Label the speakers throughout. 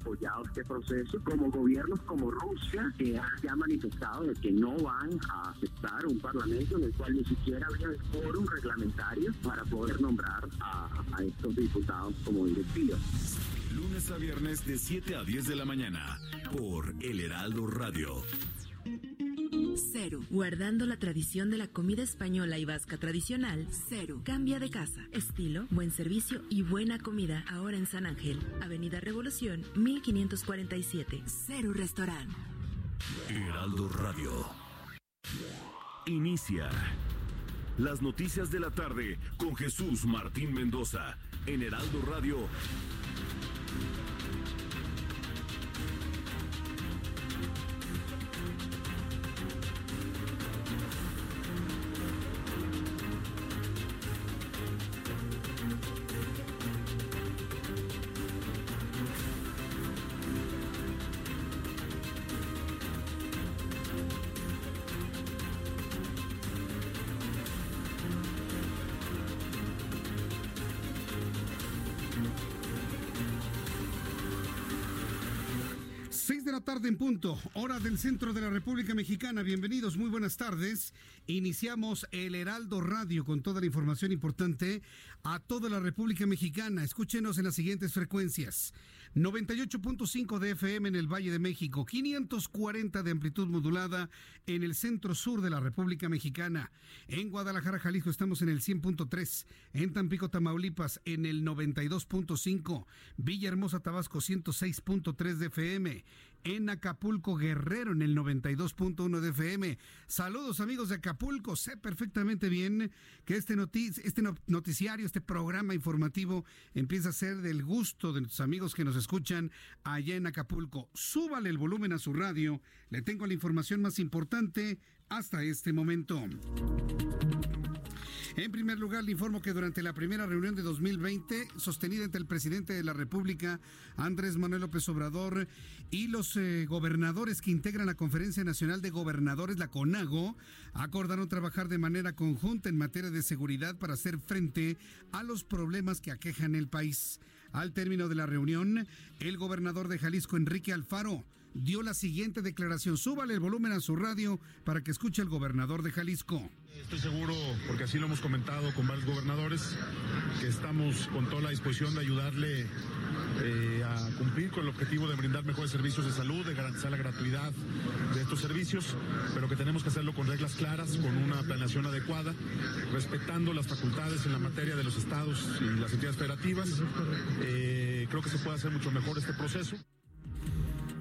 Speaker 1: Apoyado este proceso como gobiernos como Rusia que se ha manifestado de que no van a aceptar un parlamento en el cual ni siquiera había el fórum reglamentario para poder nombrar a, a estos diputados como directivos.
Speaker 2: Lunes a viernes de 7 a 10 de la mañana por El Heraldo Radio.
Speaker 3: Cero. Guardando la tradición de la comida española y vasca tradicional. Cero. Cambia de casa. Estilo, buen servicio y buena comida ahora en San Ángel. Avenida Revolución, 1547. Cero Restaurant.
Speaker 2: Heraldo Radio. Inicia. Las noticias de la tarde con Jesús Martín Mendoza en Heraldo Radio.
Speaker 4: En punto, hora del centro de la República Mexicana. Bienvenidos, muy buenas tardes. Iniciamos el Heraldo Radio con toda la información importante a toda la República Mexicana. Escúchenos en las siguientes frecuencias. 98.5 de FM en el Valle de México, 540 de amplitud modulada en el centro sur de la República Mexicana. En Guadalajara, Jalisco estamos en el 100.3, en Tampico, Tamaulipas en el 92.5, Villahermosa, Tabasco 106.3 de FM, en Acapulco, Guerrero en el 92.1 de FM. Saludos amigos de Acapulco, sé perfectamente bien que este, este noticiario, este programa informativo empieza a ser del gusto de nuestros amigos que nos escuchan allá en Acapulco. Súbale el volumen a su radio, le tengo la información más importante hasta este momento. En primer lugar, le informo que durante la primera reunión de 2020, sostenida entre el presidente de la República, Andrés Manuel López Obrador, y los eh, gobernadores que integran la Conferencia Nacional de Gobernadores, la CONAGO, acordaron trabajar de manera conjunta en materia de seguridad para hacer frente a los problemas que aquejan el país. Al término de la reunión, el gobernador de Jalisco, Enrique Alfaro, dio la siguiente declaración. Súbale el volumen a su radio para que escuche el gobernador de Jalisco.
Speaker 5: Estoy seguro, porque así lo hemos comentado con varios gobernadores, que estamos con toda la disposición de ayudarle eh, a cumplir con el objetivo de brindar mejores servicios de salud, de garantizar la gratuidad de estos servicios, pero que tenemos que hacerlo con reglas claras, con una planeación adecuada, respetando las facultades en la materia de los estados y las entidades federativas. Eh, creo que se puede hacer mucho mejor este proceso.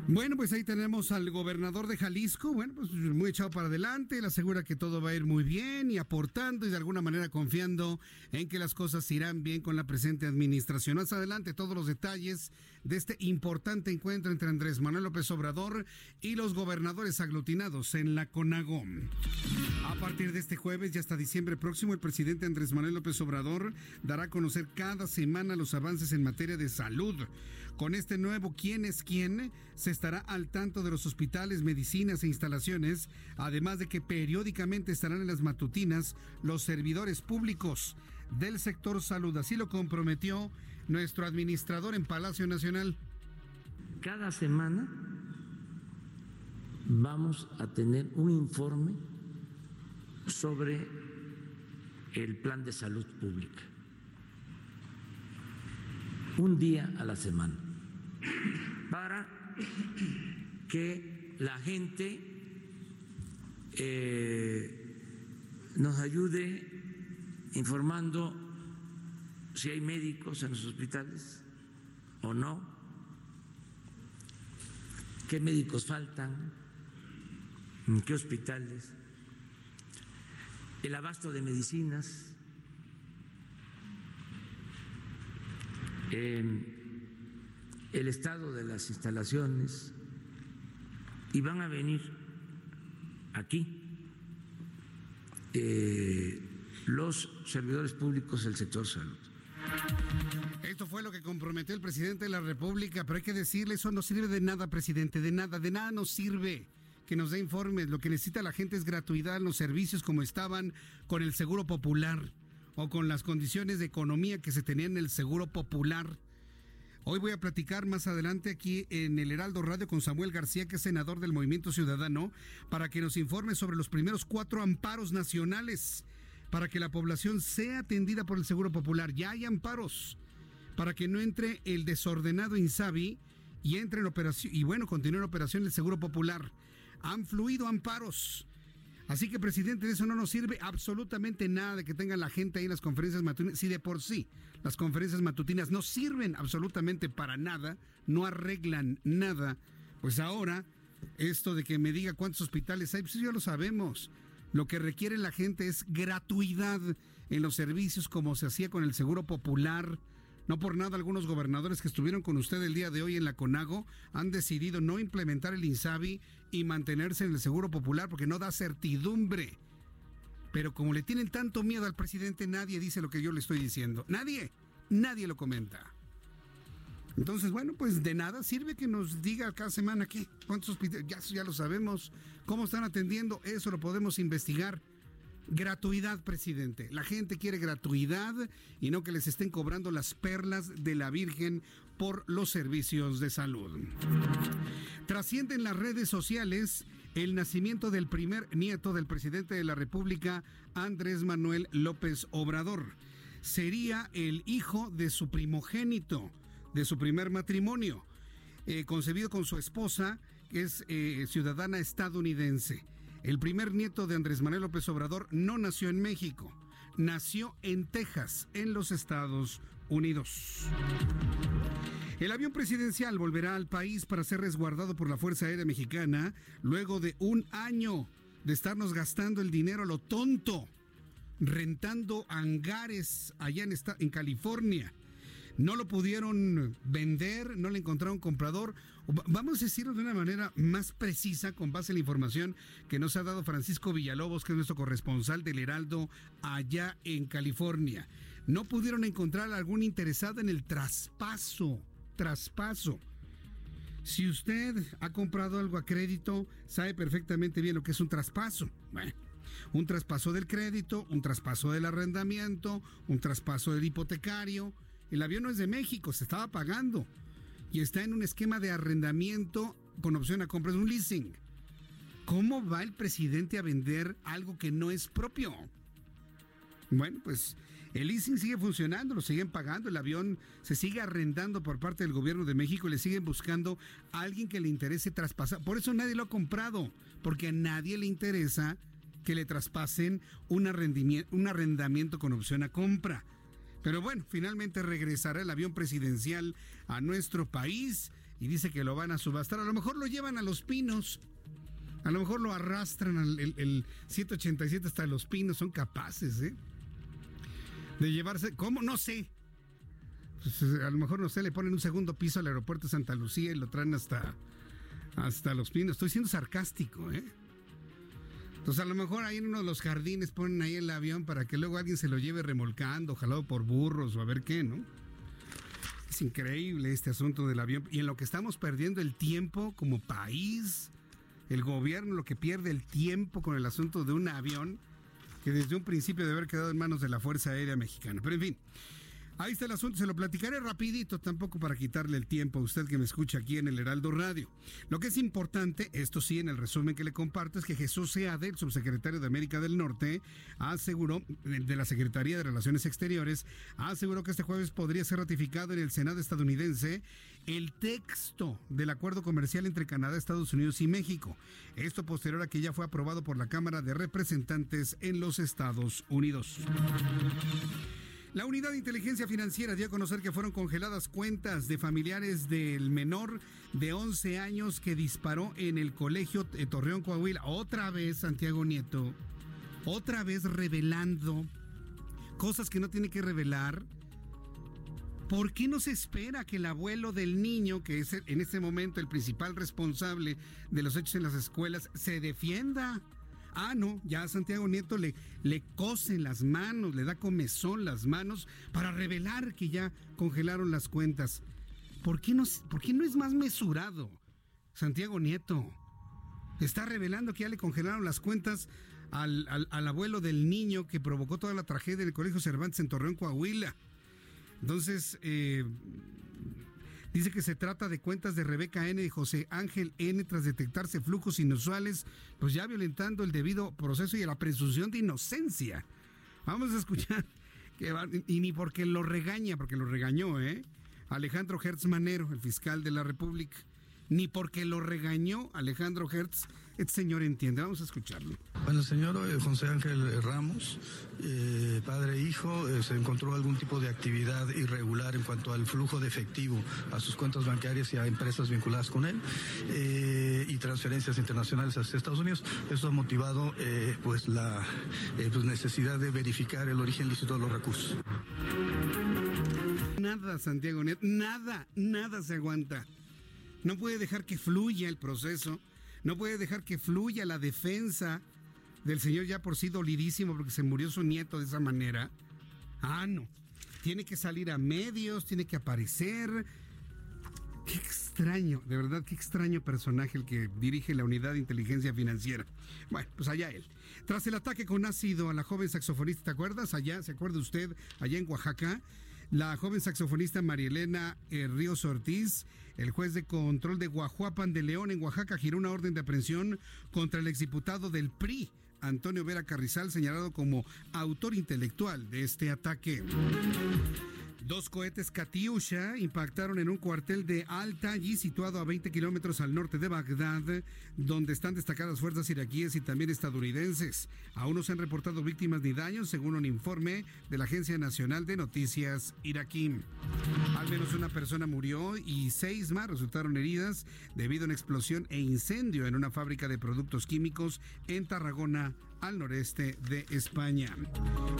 Speaker 4: Bueno, pues ahí tenemos al gobernador de Jalisco, bueno, pues muy echado para adelante, él asegura que todo va a ir muy bien y aportando y de alguna manera confiando en que las cosas irán bien con la presente administración. Más adelante todos los detalles de este importante encuentro entre Andrés Manuel López Obrador y los gobernadores aglutinados en la CONAGOM. A partir de este jueves y hasta diciembre próximo, el presidente Andrés Manuel López Obrador dará a conocer cada semana los avances en materia de salud. Con este nuevo quién es quién, se estará al tanto de los hospitales, medicinas e instalaciones, además de que periódicamente estarán en las matutinas los servidores públicos del sector salud. Así lo comprometió nuestro administrador en Palacio Nacional.
Speaker 6: Cada semana vamos a tener un informe sobre el plan de salud pública. Un día a la semana para que la gente eh, nos ayude informando si hay médicos en los hospitales o no, qué médicos faltan, en qué hospitales, el abasto de medicinas, el estado de las instalaciones y van a venir aquí eh, los servidores públicos del sector salud.
Speaker 4: Esto fue lo que comprometió el presidente de la República, pero hay que decirle, eso no sirve de nada, presidente, de nada, de nada nos sirve que nos dé informes. Lo que necesita la gente es gratuidad en los servicios como estaban con el Seguro Popular o con las condiciones de economía que se tenían en el Seguro Popular. Hoy voy a platicar más adelante aquí en el Heraldo Radio con Samuel García, que es senador del Movimiento Ciudadano, para que nos informe sobre los primeros cuatro amparos nacionales para que la población sea atendida por el Seguro Popular. Ya hay amparos para que no entre el desordenado Insabi y entre en operación y bueno, continúe en operación el Seguro Popular. Han fluido amparos Así que, presidente, de eso no nos sirve absolutamente nada de que tengan la gente ahí en las conferencias matutinas. Si de por sí las conferencias matutinas no sirven absolutamente para nada, no arreglan nada, pues ahora esto de que me diga cuántos hospitales hay, pues ya lo sabemos. Lo que requiere la gente es gratuidad en los servicios como se hacía con el Seguro Popular. No por nada algunos gobernadores que estuvieron con usted el día de hoy en la CONAGO han decidido no implementar el INSABI y mantenerse en el Seguro Popular porque no da certidumbre. Pero como le tienen tanto miedo al presidente, nadie dice lo que yo le estoy diciendo. Nadie, nadie lo comenta. Entonces, bueno, pues de nada sirve que nos diga cada semana qué, cuántos hospitales, ya, ya lo sabemos, cómo están atendiendo, eso lo podemos investigar. Gratuidad, presidente. La gente quiere gratuidad y no que les estén cobrando las perlas de la Virgen por los servicios de salud. Trasciende en las redes sociales el nacimiento del primer nieto del presidente de la República, Andrés Manuel López Obrador. Sería el hijo de su primogénito, de su primer matrimonio, eh, concebido con su esposa, que es eh, ciudadana estadounidense. El primer nieto de Andrés Manuel López Obrador no nació en México, nació en Texas, en los Estados Unidos. El avión presidencial volverá al país para ser resguardado por la Fuerza Aérea Mexicana luego de un año de estarnos gastando el dinero a lo tonto, rentando hangares allá en, en California. No lo pudieron vender, no le encontraron comprador. Vamos a decirlo de una manera más precisa con base en la información que nos ha dado Francisco Villalobos, que es nuestro corresponsal del Heraldo allá en California no pudieron encontrar algún interesado en el traspaso. Traspaso. Si usted ha comprado algo a crédito, sabe perfectamente bien lo que es un traspaso. un traspaso del crédito, un traspaso del arrendamiento, un traspaso del hipotecario. El avión no es de México, se estaba pagando y está en un esquema de arrendamiento con opción a compra de un leasing. ¿Cómo va el presidente a vender algo que no es propio? Bueno, pues el leasing sigue funcionando, lo siguen pagando, el avión se sigue arrendando por parte del gobierno de México y le siguen buscando a alguien que le interese traspasar. Por eso nadie lo ha comprado, porque a nadie le interesa que le traspasen un arrendamiento con opción a compra. Pero bueno, finalmente regresará el avión presidencial a nuestro país y dice que lo van a subastar. A lo mejor lo llevan a los pinos. A lo mejor lo arrastran al el 787 hasta los pinos. Son capaces, ¿eh? de llevarse, ¿cómo? No sé. Pues, eh, a lo mejor, no sé, le ponen un segundo piso al aeropuerto de Santa Lucía y lo traen hasta, hasta Los Pinos. Estoy siendo sarcástico, ¿eh? Entonces a lo mejor ahí en uno de los jardines ponen ahí el avión para que luego alguien se lo lleve remolcando, jalado por burros o a ver qué, ¿no? Es increíble este asunto del avión y en lo que estamos perdiendo el tiempo como país, el gobierno lo que pierde el tiempo con el asunto de un avión que desde un principio debe haber quedado en manos de la Fuerza Aérea Mexicana. Pero en fin, Ahí está el asunto, se lo platicaré rapidito, tampoco para quitarle el tiempo a usted que me escucha aquí en el Heraldo Radio. Lo que es importante, esto sí, en el resumen que le comparto, es que Jesús Seade, el subsecretario de América del Norte, aseguró, de la Secretaría de Relaciones Exteriores, aseguró que este jueves podría ser ratificado en el Senado estadounidense el texto del acuerdo comercial entre Canadá, Estados Unidos y México. Esto posterior a que ya fue aprobado por la Cámara de Representantes en los Estados Unidos. La unidad de inteligencia financiera dio a conocer que fueron congeladas cuentas de familiares del menor de 11 años que disparó en el colegio Torreón Coahuila. Otra vez Santiago Nieto, otra vez revelando cosas que no tiene que revelar. ¿Por qué no se espera que el abuelo del niño, que es en este momento el principal responsable de los hechos en las escuelas, se defienda? Ah, no, ya a Santiago Nieto le, le las manos, le da comezón las manos para revelar que ya congelaron las cuentas. ¿Por qué no, por qué no es más mesurado, Santiago Nieto? Está revelando que ya le congelaron las cuentas al, al, abuelo del niño que provocó toda la tragedia del Colegio Cervantes en Torreón, Coahuila. Entonces, eh, Dice que se trata de cuentas de Rebeca N y José Ángel N tras detectarse flujos inusuales, pues ya violentando el debido proceso y la presunción de inocencia. Vamos a escuchar, que y ni porque lo regaña, porque lo regañó, ¿eh? Alejandro Hertz Manero, el fiscal de la República ni porque lo regañó Alejandro Hertz, este señor entiende. Vamos a escucharlo.
Speaker 7: Bueno, el señor eh, José Ángel Ramos, eh, padre e hijo, eh, se encontró algún tipo de actividad irregular en cuanto al flujo de efectivo a sus cuentas bancarias y a empresas vinculadas con él y transferencias internacionales hacia Estados Unidos. Eso ha motivado pues la pues necesidad de verificar el origen lícito de los recursos.
Speaker 4: Nada, Santiago nada, nada se aguanta. No puede dejar que fluya el proceso, no puede dejar que fluya la defensa del señor ya por sí dolidísimo porque se murió su nieto de esa manera. Ah, no. Tiene que salir a medios, tiene que aparecer. Qué extraño, de verdad, qué extraño personaje el que dirige la unidad de inteligencia financiera. Bueno, pues allá él. Tras el ataque con ácido a la joven saxofonista, ¿te acuerdas? Allá, ¿se acuerda usted? Allá en Oaxaca. La joven saxofonista Marielena eh, Ríos Ortiz el juez de control de Guajuapan de León en Oaxaca giró una orden de aprehensión contra el exdiputado del PRI, Antonio Vera Carrizal, señalado como autor intelectual de este ataque. Dos cohetes Katyusha impactaron en un cuartel de Al-Tayi situado a 20 kilómetros al norte de Bagdad, donde están destacadas fuerzas iraquíes y también estadounidenses. Aún no se han reportado víctimas ni daños, según un informe de la Agencia Nacional de Noticias iraquí. Al menos una persona murió y seis más resultaron heridas debido a una explosión e incendio en una fábrica de productos químicos en Tarragona, al noreste de España.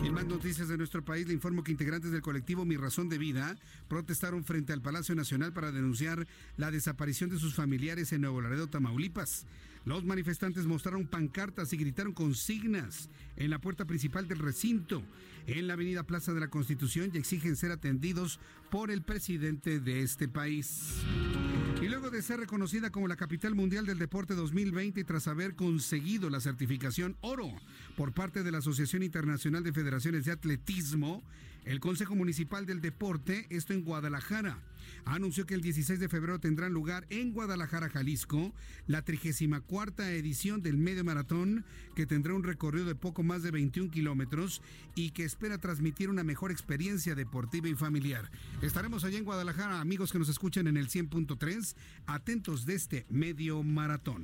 Speaker 4: En más noticias de nuestro país, le informo que integrantes del colectivo Mi Razón de Vida protestaron frente al Palacio Nacional para denunciar la desaparición de sus familiares en Nuevo Laredo, Tamaulipas. Los manifestantes mostraron pancartas y gritaron consignas en la puerta principal del recinto, en la avenida Plaza de la Constitución, y exigen ser atendidos por el presidente de este país. Y luego de ser reconocida como la capital mundial del deporte 2020 y tras haber conseguido la certificación oro por parte de la Asociación Internacional de Federaciones de Atletismo, el Consejo Municipal del Deporte, esto en Guadalajara, anunció que el 16 de febrero tendrá lugar en Guadalajara, Jalisco, la 34 edición del medio maratón, que tendrá un recorrido de poco más de 21 kilómetros y que espera transmitir una mejor experiencia deportiva y familiar. Estaremos allá en Guadalajara, amigos que nos escuchan en el 100.3, atentos de este medio maratón.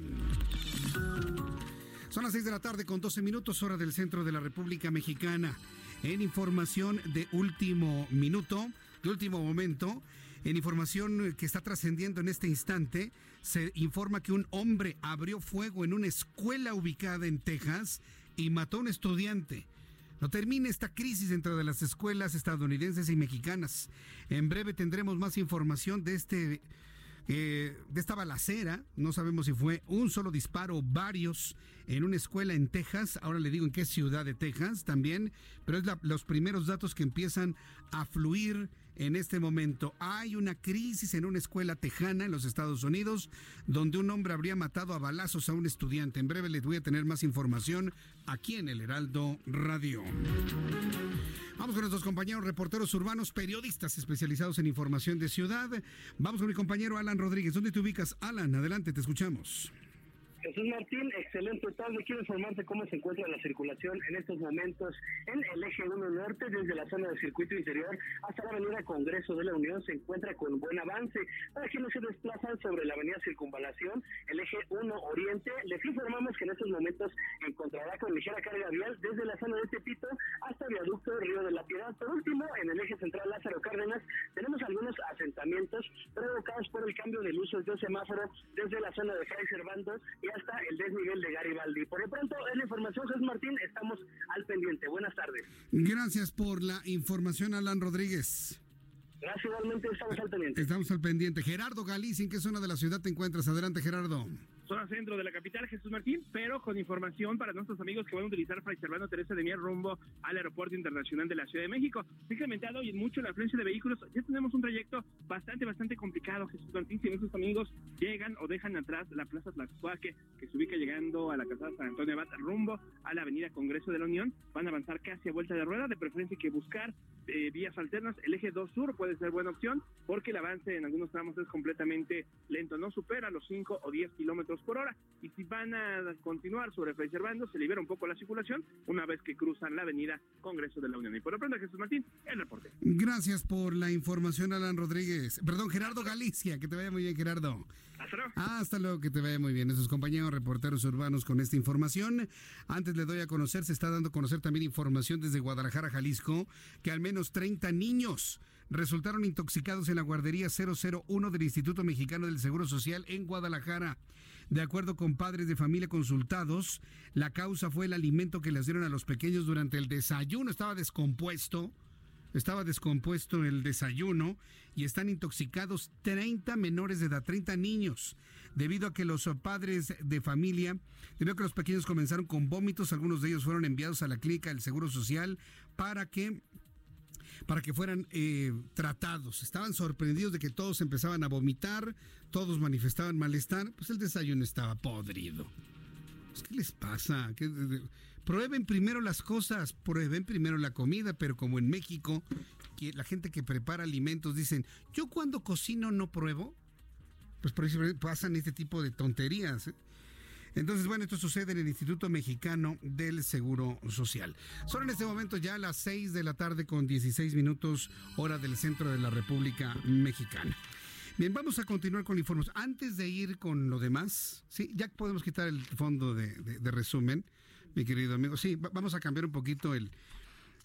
Speaker 4: Son las 6 de la tarde con 12 minutos hora del centro de la República Mexicana. En información de último minuto, de último momento, en información que está trascendiendo en este instante, se informa que un hombre abrió fuego en una escuela ubicada en Texas y mató a un estudiante. No termina esta crisis dentro de las escuelas estadounidenses y mexicanas. En breve tendremos más información de este eh, de esta balacera. No sabemos si fue un solo disparo o varios en una escuela en Texas. Ahora le digo en qué ciudad de Texas también, pero es los primeros datos que empiezan a fluir en este momento. Hay una crisis en una escuela tejana en los Estados Unidos donde un hombre habría matado a balazos a un estudiante. En breve les voy a tener más información aquí en el Heraldo Radio. Vamos con nuestros compañeros reporteros urbanos, periodistas especializados en información de ciudad. Vamos con mi compañero Alan Rodríguez. ¿Dónde te ubicas? Alan, adelante, te escuchamos.
Speaker 8: Jesús Martín, excelente tarde. Quiero informarte cómo se encuentra la circulación en estos momentos en el eje 1 norte, desde la zona del circuito interior hasta la avenida Congreso de la Unión. Se encuentra con buen avance. Para quienes se desplazan sobre la avenida Circunvalación, el eje 1 oriente, les informamos que en estos momentos encontrará con ligera carga vial desde la zona de Tepito hasta viaducto Río de la Piedad. Por último, en el eje central Lázaro Cárdenas, tenemos algunos asentamientos provocados por el cambio de luces de semáforo desde la zona de Fray Servando y hasta el desnivel de Garibaldi. Por lo pronto, en la información, José Martín, estamos al pendiente. Buenas tardes.
Speaker 4: Gracias por la información, Alan Rodríguez.
Speaker 9: Gracias, igualmente estamos al pendiente.
Speaker 4: Estamos al pendiente. Gerardo Galicia, ¿en qué zona de la ciudad te encuentras? Adelante, Gerardo
Speaker 10: zona centro de la capital, Jesús Martín, pero con información para nuestros amigos que van a utilizar Fray Servando Teresa de Mier rumbo al Aeropuerto Internacional de la Ciudad de México. Se ha incrementado y mucho la afluencia de vehículos. Ya tenemos un trayecto bastante, bastante complicado, Jesús Martín. Si nuestros amigos llegan o dejan atrás la Plaza Tlaxcuaque, que se ubica llegando a la Casa San Antonio Abad, rumbo a la Avenida Congreso de la Unión, van a avanzar casi a vuelta de rueda, de preferencia que buscar eh, vías alternas. El eje 2 sur puede ser buena opción porque el avance en algunos tramos es completamente lento, no supera los 5 o 10 kilómetros por hora. Y si van a continuar sobre Fray Servando, se libera un poco la circulación una vez que cruzan la avenida Congreso de la Unión. Y por lo pronto, Jesús Martín, el reporte.
Speaker 4: Gracias por la información, Alan Rodríguez. Perdón, Gerardo Galicia, que te vaya muy bien, Gerardo.
Speaker 10: Hasta luego.
Speaker 4: hasta luego, que te vaya muy bien. Esos compañeros reporteros urbanos con esta información. Antes le doy a conocer, se está dando a conocer también información desde Guadalajara, Jalisco, que al menos 30 niños resultaron intoxicados en la guardería 001 del Instituto Mexicano del Seguro Social en Guadalajara. De acuerdo con padres de familia consultados, la causa fue el alimento que les dieron a los pequeños durante el desayuno. Estaba descompuesto. Estaba descompuesto el desayuno y están intoxicados 30 menores de edad, 30 niños, debido a que los padres de familia, debido a que los pequeños comenzaron con vómitos, algunos de ellos fueron enviados a la clínica del Seguro Social para que para que fueran eh, tratados. Estaban sorprendidos de que todos empezaban a vomitar, todos manifestaban malestar, pues el desayuno estaba podrido. Pues, ¿Qué les pasa? prueben primero las cosas, prueben primero la comida, pero como en México, la gente que prepara alimentos dicen, yo cuando cocino no pruebo, pues por eso pasan este tipo de tonterías. ¿eh? Entonces, bueno, esto sucede en el Instituto Mexicano del Seguro Social. Son en este momento ya las 6 de la tarde con 16 minutos hora del centro de la República Mexicana. Bien, vamos a continuar con informes. Antes de ir con lo demás, sí, ya podemos quitar el fondo de, resumen, mi querido amigo. Sí, vamos a cambiar un poquito el,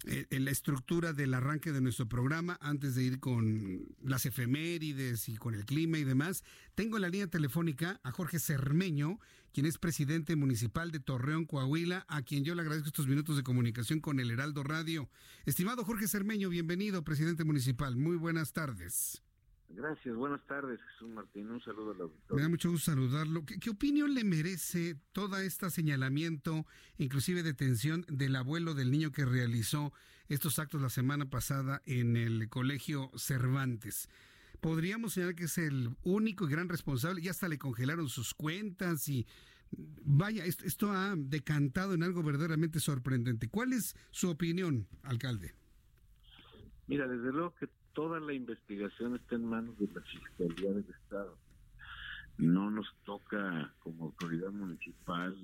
Speaker 4: la estructura del arranque de nuestro programa, antes de ir con las efemérides y con el clima y demás, tengo en la línea telefónica a Jorge Cermeño, quien es presidente municipal de Torreón, Coahuila, a quien yo le agradezco estos minutos de comunicación con el Heraldo Radio. Estimado Jorge Cermeño, bienvenido, presidente municipal. Muy buenas tardes.
Speaker 11: Gracias, buenas tardes, Jesús Martín. Un saludo a la
Speaker 4: Me da mucho gusto saludarlo. ¿Qué, opinión le merece toda esta señalamiento, inclusive detención del abuelo del niño que realizó estos actos la semana pasada en el colegio Cervantes? Podríamos señalar que es el único y gran responsable, y hasta le congelaron sus cuentas y vaya, esto, esto ha decantado en algo verdaderamente sorprendente. ¿Cuál es su opinión, alcalde?
Speaker 11: Mira, desde luego que toda la investigación está en manos de la Fiscalía del Estado. No nos toca como autoridad municipal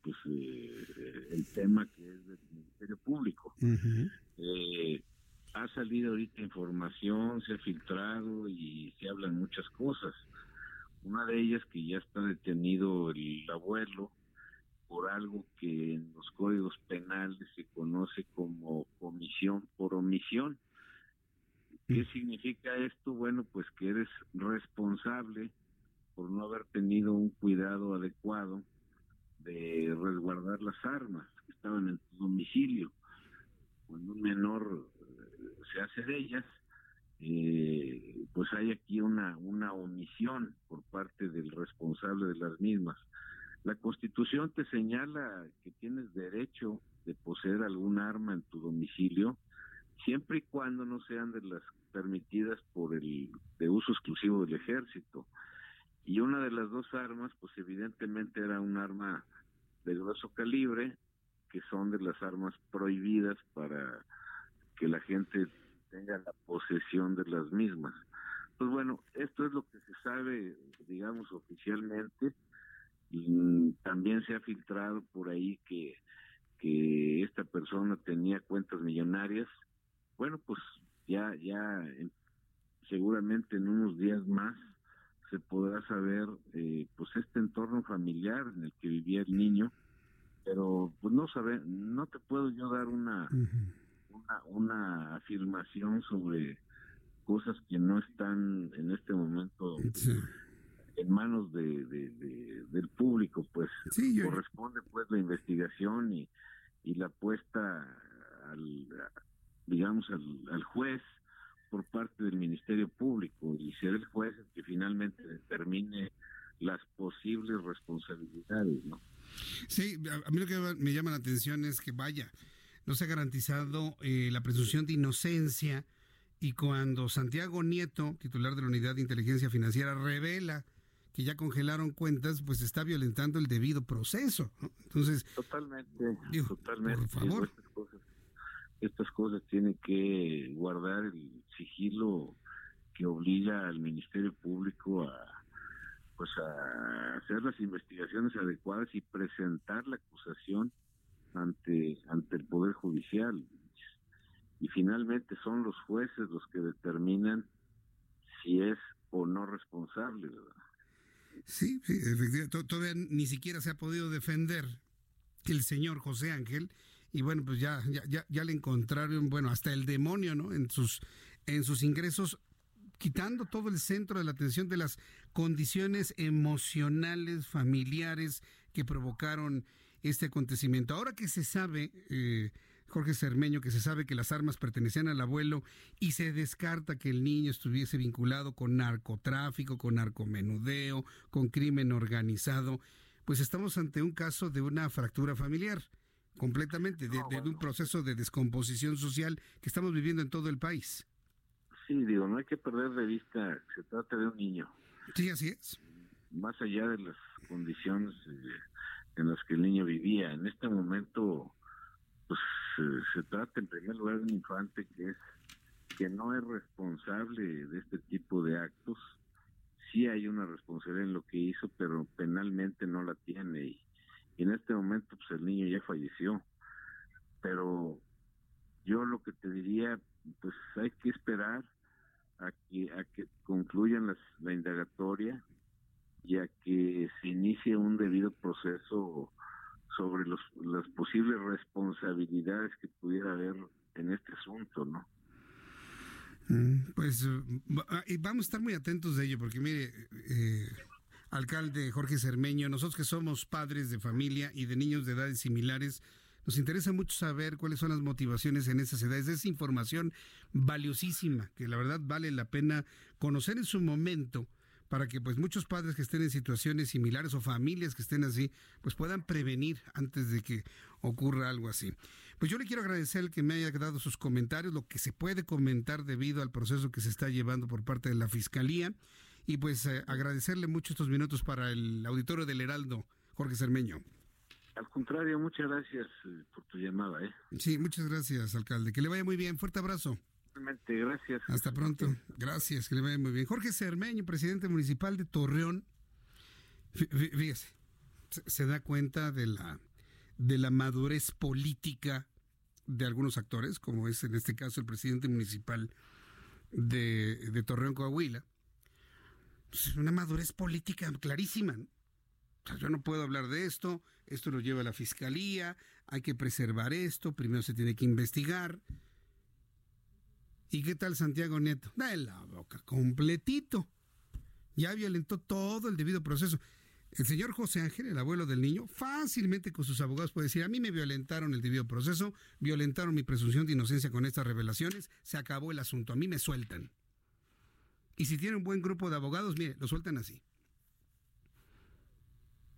Speaker 11: pues eh, el tema que es del Ministerio Público. Eh, ha salido ahorita información, se ha filtrado y se hablan muchas cosas. Una de ellas que ya está detenido el abuelo por algo que en los códigos penales se conoce como comisión por omisión. ¿Qué significa esto? Bueno, pues que eres responsable por no haber tenido un cuidado adecuado de resguardar las armas que estaban en tu domicilio. Cuando un menor eh, se hace de ellas, eh, pues hay aquí una, una omisión por parte del responsable de las mismas. La Constitución te señala que tienes derecho de poseer algún arma en tu domicilio, siempre y cuando no sean de las permitidas por el de uso exclusivo del ejército. Y una de las dos armas, pues evidentemente era un arma de grueso calibre, que son de las armas prohibidas para que la gente tenga la posesión de las mismas. Pues bueno, esto es lo que se sabe, digamos, oficialmente. También se ha filtrado por ahí que, que esta persona tenía cuentas millonarias bueno, pues ya, ya seguramente en unos días más se podrá saber eh, pues este entorno familiar en el que vivía el niño pero pues no sabe no te puedo yo dar una una, una afirmación sobre cosas que no están en este momento en manos de, del público pues corresponde pues la investigación y, y la puesta al digamos, al, al juez, por parte del Ministerio Público y ser el juez el que finalmente determine las posibles responsabilidades, ¿no?
Speaker 4: Sí, a mí lo que me llama la atención es que vaya, no se ha garantizado eh, la presunción de inocencia y cuando Santiago Nieto, titular de la Unidad de Inteligencia Financiera, revela que ya congelaron cuentas, pues está violentando el debido proceso. Entonces,
Speaker 11: totalmente, totalmente. Por favor. estas, cosas, estas cosas tienen que guardar el sigilo que obliga al Ministerio Público a pues a hacer las investigaciones adecuadas y presentar la acusación ante ante el poder judicial. Y finalmente son los jueces los que determinan si es o no responsable
Speaker 4: sí, sí efectivamente todavía ni siquiera se ha podido defender el señor José Ángel y bueno pues ya ya ya, ya le encontraron bueno hasta el demonio no en sus en sus ingresos quitando todo el centro de la atención de las condiciones emocionales, familiares que provocaron este acontecimiento. Ahora que se sabe, eh, Jorge Cermeño, que se sabe que las armas pertenecían al abuelo y se descarta que el niño estuviese vinculado con narcotráfico, con narcomenudeo, con crimen organizado, pues estamos ante un caso de una fractura familiar completamente, de un proceso de descomposición social que estamos viviendo en todo el país.
Speaker 11: Sí, digo, no hay que perder de vista, se trata de un niño.
Speaker 4: Sí, así es.
Speaker 11: Más allá de las condiciones eh, en las que el niño vivía, en este momento, pues se trata en primer lugar de un infante que es que no es responsable de este tipo de actos. Sí hay una responsabilidad en lo que hizo, pero penalmente no la tiene. Y, y en este momento, pues el niño ya falleció. Pero yo lo que te diría, pues hay que esperar a que, a que concluyan las, la indagatoria y a que se inicie un debido proceso sobre los, las posibles responsabilidades que pudiera haber en este asunto, ¿no?
Speaker 4: Mm, pues vamos a estar muy atentos de ello, porque mire, eh, alcalde Jorge Cermeño, nosotros que somos padres de familia y de niños de edades similares, nos interesa mucho saber cuáles son las motivaciones en esas edades. Es información valiosísima que la verdad vale la pena conocer en su momento para que pues muchos padres que estén en situaciones similares o familias que estén así, pues puedan prevenir antes de que ocurra algo así. Pues yo le quiero agradecer el que me haya dado sus comentarios, lo que se puede comentar debido al proceso que se está llevando por parte de la Fiscalía y pues eh, agradecerle mucho estos minutos para el auditorio del Heraldo, Jorge Cermeño.
Speaker 11: Al contrario, muchas gracias eh, por tu llamada. ¿eh?
Speaker 4: Sí, muchas gracias, alcalde. Que le vaya muy bien. Fuerte abrazo.
Speaker 11: Realmente, gracias.
Speaker 4: Hasta pronto. Gracias, que le vaya muy bien. Jorge Cermeño, presidente municipal de Torreón. Fíjese, se da cuenta de la, de la madurez política de algunos actores, como es en este caso el presidente municipal de, de Torreón, Coahuila. Pues, una madurez política clarísima. yo no puedo hablar de esto, esto lo lleva a la fiscalía, hay que preservar esto, primero se tiene que investigar. ¿Y qué tal Santiago Nieto? Da la boca, completito. Ya violentó todo el debido proceso. El señor José Ángel, el abuelo del niño, fácilmente con sus abogados puede decir, a mí me violentaron el debido proceso, violentaron mi presunción de inocencia con estas revelaciones, se acabó el asunto, a mí me sueltan. Y si tiene un buen grupo de abogados, mire, lo sueltan así.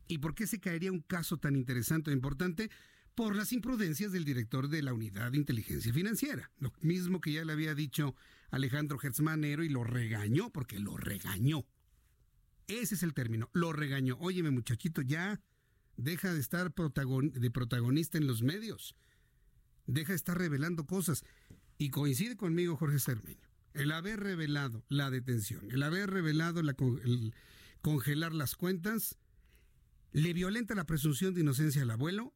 Speaker 4: ¿Y por qué se caería un caso tan interesante e importante? Por las imprudencias del director de la Unidad de Inteligencia Financiera. Lo mismo que ya le había dicho Alejandro Hertzmanero y lo regañó, porque lo regañó. Ese es el término, lo regañó. Óyeme, muchachito, ya deja de estar de protagonista en los medios. Deja de estar revelando cosas. Y coincide conmigo Jorge Cermeño. El haber revelado la detención, el haber revelado la, el congelar las cuentas, le violenta la presunción de inocencia al abuelo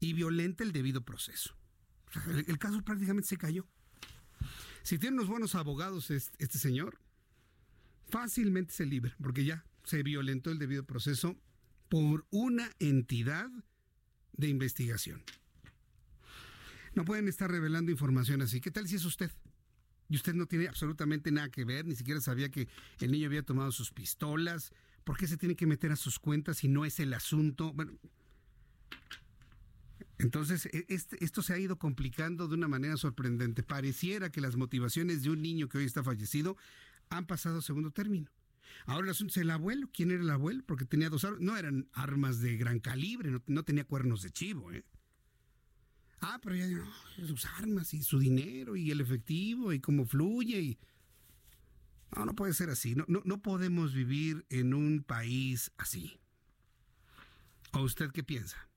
Speaker 4: y violenta el debido proceso. El, caso prácticamente se cayó. Si tiene unos buenos abogados este, este señor, fácilmente se libra, porque ya se violentó el debido proceso por una entidad de investigación. No pueden estar revelando información así. ¿Qué tal si es usted? Y usted no tiene absolutamente nada que ver, ni siquiera sabía que el niño había tomado sus pistolas, ¿Por qué se tiene que meter a sus cuentas si no es el asunto? Bueno, Entonces, e, este, esto se ha ido complicando de una manera sorprendente. Pareciera que las motivaciones de un niño que hoy está fallecido han pasado a segundo término. Ahora el asunto es el abuelo. ¿Quién era el abuelo? Porque tenía dos armas. No eran armas de gran calibre, no, tenía cuernos de chivo. ¿eh? Ah, pero ya sus armas y su dinero y el efectivo y cómo fluye. Y... No, no puede ser así. No, no, no podemos vivir en un país así. ¿O usted qué piensa?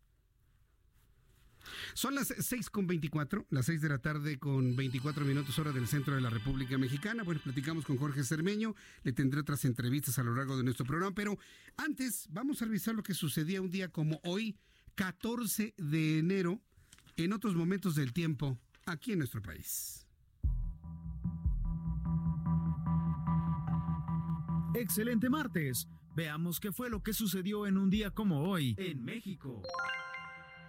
Speaker 4: Son las 6 con 24, las 6 de la tarde con 24 minutos hora del centro de la República Mexicana. Bueno, platicamos con Jorge Cermeño, le tendré otras entrevistas a lo largo de nuestro programa, pero antes vamos a revisar lo que sucedía un día como hoy, 14 de enero, en otros momentos del tiempo, aquí en nuestro país.
Speaker 12: Excelente martes. Veamos qué fue lo que sucedió en un día como hoy en México.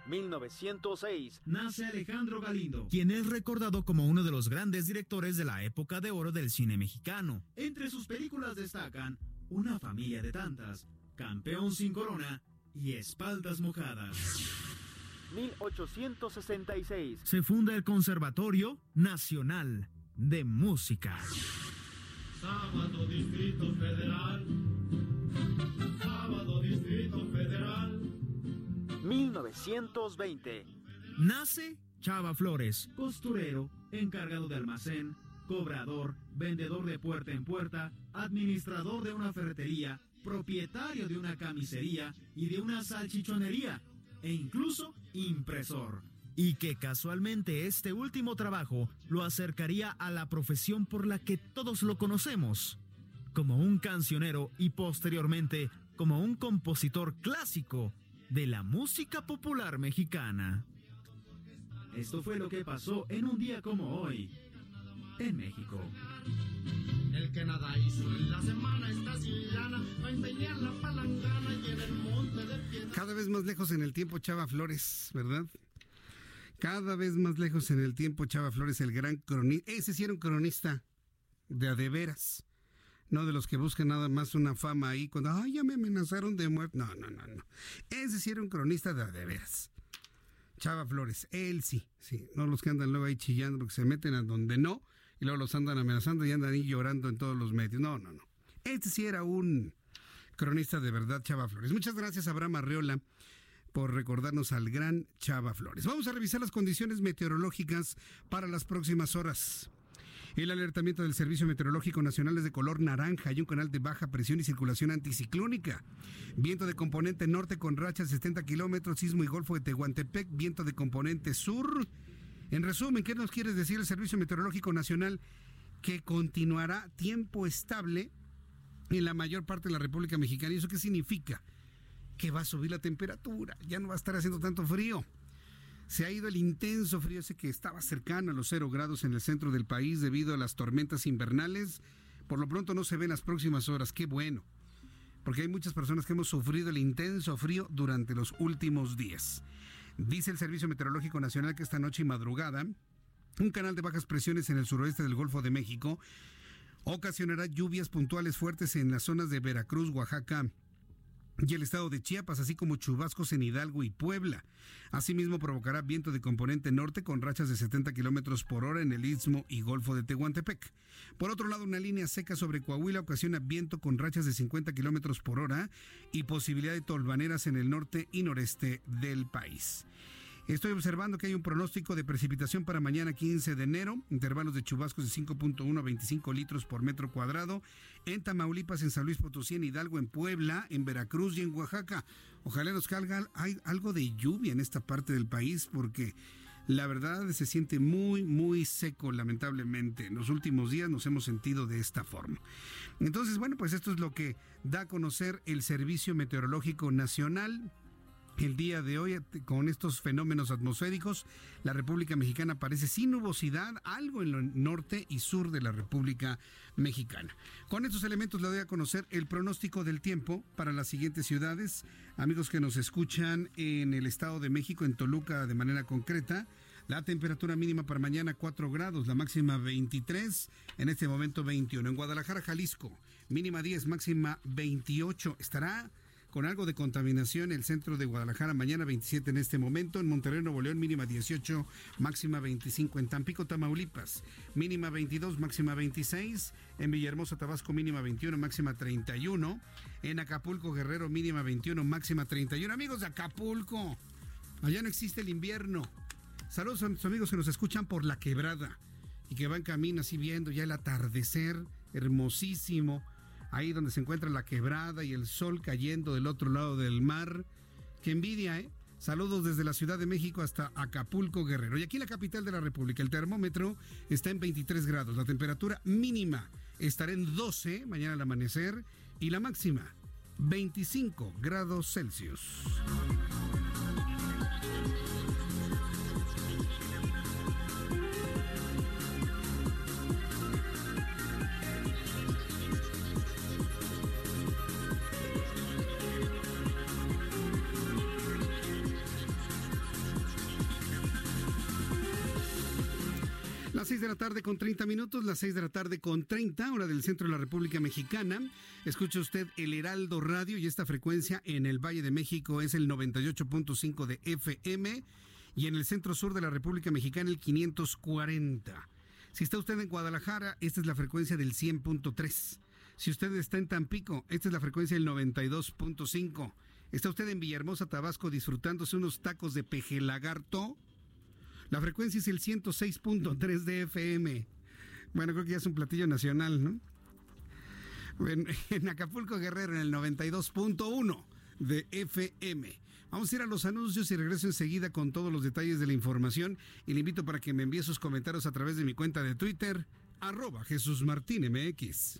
Speaker 12: 1906, nace Alejandro Galindo, quien es recordado como uno de los grandes directores de la época de oro del cine mexicano. Entre sus películas destacan Una familia de tantas, Campeón sin corona y Espaldas mojadas. 1866. Se funda el Conservatorio Nacional de Música. Sábado Distrito Federal. Sábado Distrito Federal. 1920. Nace Chava Flores, costurero, encargado de almacén, cobrador, vendedor de puerta en puerta, administrador de una ferretería, propietario de una camisería y de una salchichonería, e incluso impresor. Y que casualmente este último trabajo lo acercaría a la profesión por la que todos lo conocemos, como un cancionero y posteriormente como un compositor clásico de la música popular mexicana. Esto fue lo que pasó en un día como hoy, en México. El que nada hizo en la semana está sin lana, a la palangana y en el monte de
Speaker 4: Cada vez más lejos en el tiempo Chava Flores, ¿verdad? Cada vez más lejos en el tiempo Chava Flores, el gran cronista. Ese sí era un cronista de a de veras no de los que buscan nada más una fama ahí cuando, ay, ya me amenazaron de muerte. No, no, no, no. Ese sí era un cronista de, de veras. Chava Flores, él sí, sí, no los que andan luego ahí chillando porque se meten a donde no y luego los andan amenazando y andan ahí llorando en todos los medios. No, no, no. Este sí era un cronista de verdad, Chava Flores. Muchas gracias, Abraham Arreola, por recordarnos al gran Chava Flores. Vamos a revisar las condiciones meteorológicas para las próximas horas. El alertamiento del Servicio Meteorológico Nacional es de color naranja y un canal de baja presión y circulación anticiclónica. Viento de componente norte con rachas de 70 kilómetros, sismo y golfo de Tehuantepec, viento de componente sur. En resumen, ¿qué nos quiere decir el Servicio Meteorológico Nacional? Que continuará tiempo estable en la mayor parte de la República Mexicana. ¿Y eso qué significa? Que va a subir la temperatura, ya no va a estar haciendo tanto frío. Se ha ido el intenso frío ese que estaba cercano a los cero grados en el centro del país debido a las tormentas invernales. Por lo pronto no se ve en las próximas horas. Qué bueno. Porque hay muchas personas que hemos sufrido el intenso frío durante los últimos días. Dice el Servicio Meteorológico Nacional que esta noche y madrugada un canal de bajas presiones en el suroeste del Golfo de México ocasionará lluvias puntuales fuertes en las zonas de Veracruz, Oaxaca, y el estado de Chiapas, así como chubascos en Hidalgo y Puebla. Asimismo, provocará viento de componente norte con rachas de 70 kilómetros por hora en el istmo y golfo de Tehuantepec. Por otro lado, una línea seca sobre Coahuila ocasiona viento con rachas de 50 kilómetros por hora y posibilidad de tolvaneras en el norte y noreste del país. Estoy observando que hay un pronóstico de precipitación para mañana 15 de enero, intervalos de chubascos de 5.1 a 25 litros por metro cuadrado en Tamaulipas, en San Luis Potosí, en Hidalgo, en Puebla, en Veracruz y en Oaxaca. Ojalá nos calga algo de lluvia en esta parte del país porque la verdad se siente muy, muy seco, lamentablemente. En los últimos días nos hemos sentido de esta forma. Entonces, bueno, pues esto es lo que da a conocer el Servicio Meteorológico Nacional. El día de hoy, con estos fenómenos atmosféricos, la República Mexicana parece sin nubosidad, algo en el norte y sur de la República Mexicana. Con estos elementos le doy a conocer el pronóstico del tiempo para las siguientes ciudades. Amigos que nos escuchan en el Estado de México, en Toluca de manera concreta. La temperatura mínima para mañana 4 grados, la máxima 23, en este momento 21. En Guadalajara, Jalisco, mínima 10, máxima 28. Estará con algo de contaminación. El centro de Guadalajara mañana 27 en este momento. En Monterrey, Nuevo León, mínima 18, máxima 25. En Tampico, Tamaulipas, mínima 22, máxima 26. En Villahermosa, Tabasco, mínima 21, máxima 31. En Acapulco, Guerrero, mínima 21, máxima 31. Amigos de Acapulco, allá no existe el invierno. Saludos a nuestros amigos que nos escuchan por la quebrada y que van camino así viendo ya el atardecer hermosísimo, ahí donde se encuentra la quebrada y el sol cayendo del otro lado del mar. Qué envidia, ¿eh? Saludos desde la Ciudad de México hasta Acapulco, Guerrero. Y aquí la capital de la República, el termómetro está en 23 grados, la temperatura mínima estará en 12 mañana al amanecer y la máxima 25 grados Celsius. Las 6 de la tarde con 30 minutos, las 6 de la tarde con 30, hora del centro de la República Mexicana. Escucha usted el Heraldo Radio y esta frecuencia en el Valle de México es el 98.5 de FM y en el centro sur de la República Mexicana el 540. Si está usted en Guadalajara, esta es la frecuencia del 100.3. Si usted está en Tampico, esta es la frecuencia del 92.5. Está usted en Villahermosa, Tabasco, disfrutándose unos tacos de peje lagarto la frecuencia es el 106.3 de FM. Bueno, creo que ya es un platillo nacional, ¿no? En, Acapulco Guerrero en el 92.1 de FM. Vamos a ir a los anuncios y regreso enseguida con todos los detalles de la información y le invito para que me envíe sus comentarios a través de mi cuenta de Twitter, arroba Jesús Martín MX.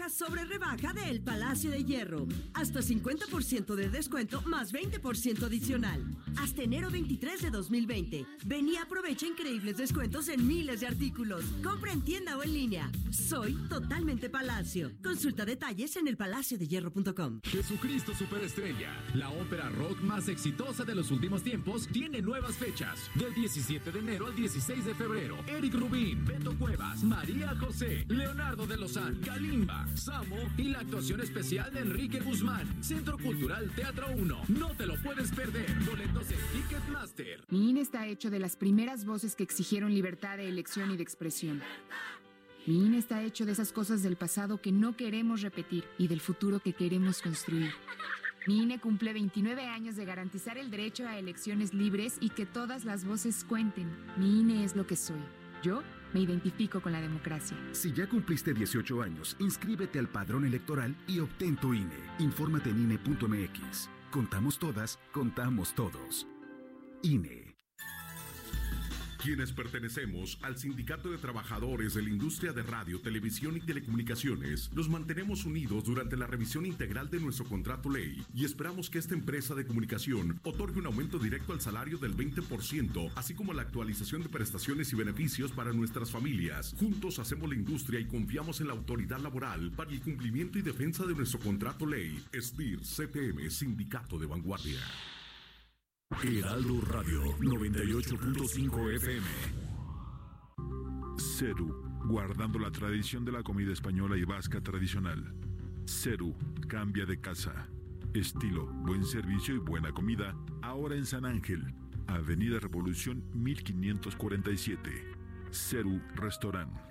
Speaker 13: Sobre rebaja de El Palacio de Hierro. Hasta 50% de descuento más 20% adicional. Hasta enero 23 de 2020. Ven y aprovecha increíbles descuentos en miles de artículos. Compra en tienda o en línea. Soy totalmente Palacio. Consulta detalles en elpalaciodehierro.com.
Speaker 14: Jesucristo Superestrella, la ópera rock más exitosa de los últimos tiempos, tiene nuevas fechas. Del 17 de enero al 16 de febrero. Eric Rubín, Beto Cuevas, María José, Leonardo de Lozán, Kalimba, Samo y la actuación especial de Enrique Guzmán. Centro Cultural Teatro 1. No te lo puedes perder. Boletos en Ticketmaster.
Speaker 15: Mi INE está hecho de las primeras voces que exigieron libertad de elección y de expresión. Mi INE está hecho de esas cosas del pasado que no queremos repetir y del futuro que queremos construir. Mi INE cumple 29 años de garantizar el derecho a elecciones libres y que todas las voces cuenten. Mi INE es lo que soy. Yo me identifico con la democracia.
Speaker 16: Si ya cumpliste 18 años, inscríbete al padrón electoral y obtén tu INE. Infórmate en INE.mx. Contamos todas, contamos todos. INE.
Speaker 17: Quienes pertenecemos al Sindicato de Trabajadores de la Industria de Radio, Televisión y Telecomunicaciones, nos mantenemos unidos durante la revisión integral de nuestro contrato ley y esperamos que esta empresa de comunicación otorgue un aumento directo al salario del 20%, así como la actualización de prestaciones y beneficios para nuestras familias. Juntos hacemos la industria y confiamos en la autoridad laboral para el cumplimiento y defensa de nuestro contrato ley. STIR CTM Sindicato de Vanguardia. Heraldo Radio 98.5 FM.
Speaker 18: Ceru, guardando la tradición de la comida española y vasca tradicional. Ceru, cambia de casa. Estilo, buen servicio y buena comida. Ahora en San Ángel, Avenida Revolución 1547. Ceru Restaurant.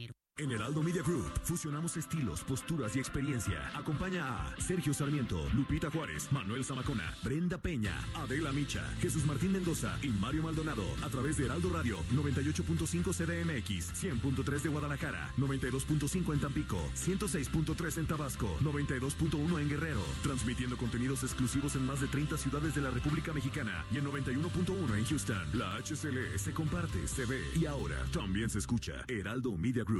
Speaker 2: En Heraldo Media Group fusionamos estilos, posturas y experiencia. Acompaña a Sergio Sarmiento, Lupita Juárez, Manuel Zamacona, Brenda Peña, Adela Micha, Jesús Martín Mendoza y Mario Maldonado a través de Heraldo Radio 98.5 CDMX, 100.3 de Guadalajara, 92.5 en Tampico, 106.3 en Tabasco, 92.1 en Guerrero, transmitiendo contenidos exclusivos en más de 30 ciudades de la República Mexicana y en 91.1 en Houston. La HCL se comparte, se ve y ahora también se escucha. Heraldo Media Group.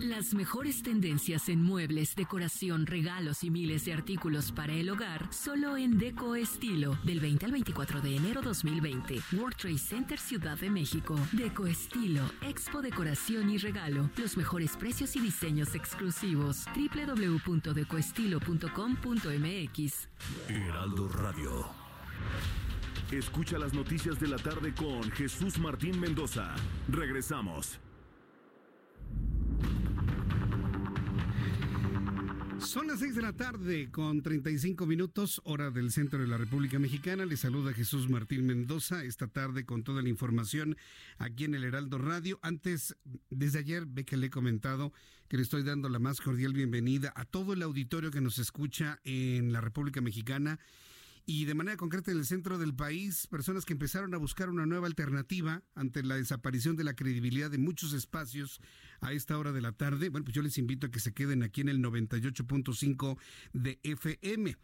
Speaker 19: Las mejores tendencias en muebles, decoración, regalos y miles de artículos para el hogar solo en Deco Estilo del 20 al 24 de enero 2020. World Trade Center Ciudad de México. Deco Estilo, Expo Decoración y Regalo. Los mejores precios y diseños exclusivos. www.decoestilo.com.mx.
Speaker 2: Heraldo Radio. Escucha las noticias de la tarde con Jesús Martín Mendoza. Regresamos.
Speaker 4: Son las 6 de la tarde con 35 minutos, hora del centro de la República Mexicana. Les saluda Jesús Martín Mendoza esta tarde con toda la información aquí en el Heraldo Radio. Antes, desde ayer ve que le he comentado que le estoy dando la más cordial bienvenida a todo el auditorio que nos escucha en la República Mexicana y de manera concreta en el centro del país, personas que empezaron a buscar una nueva alternativa ante la desaparición de la credibilidad de muchos espacios a esta hora de la tarde. Bueno, pues yo les invito a que se queden aquí en el 98.5 de FM.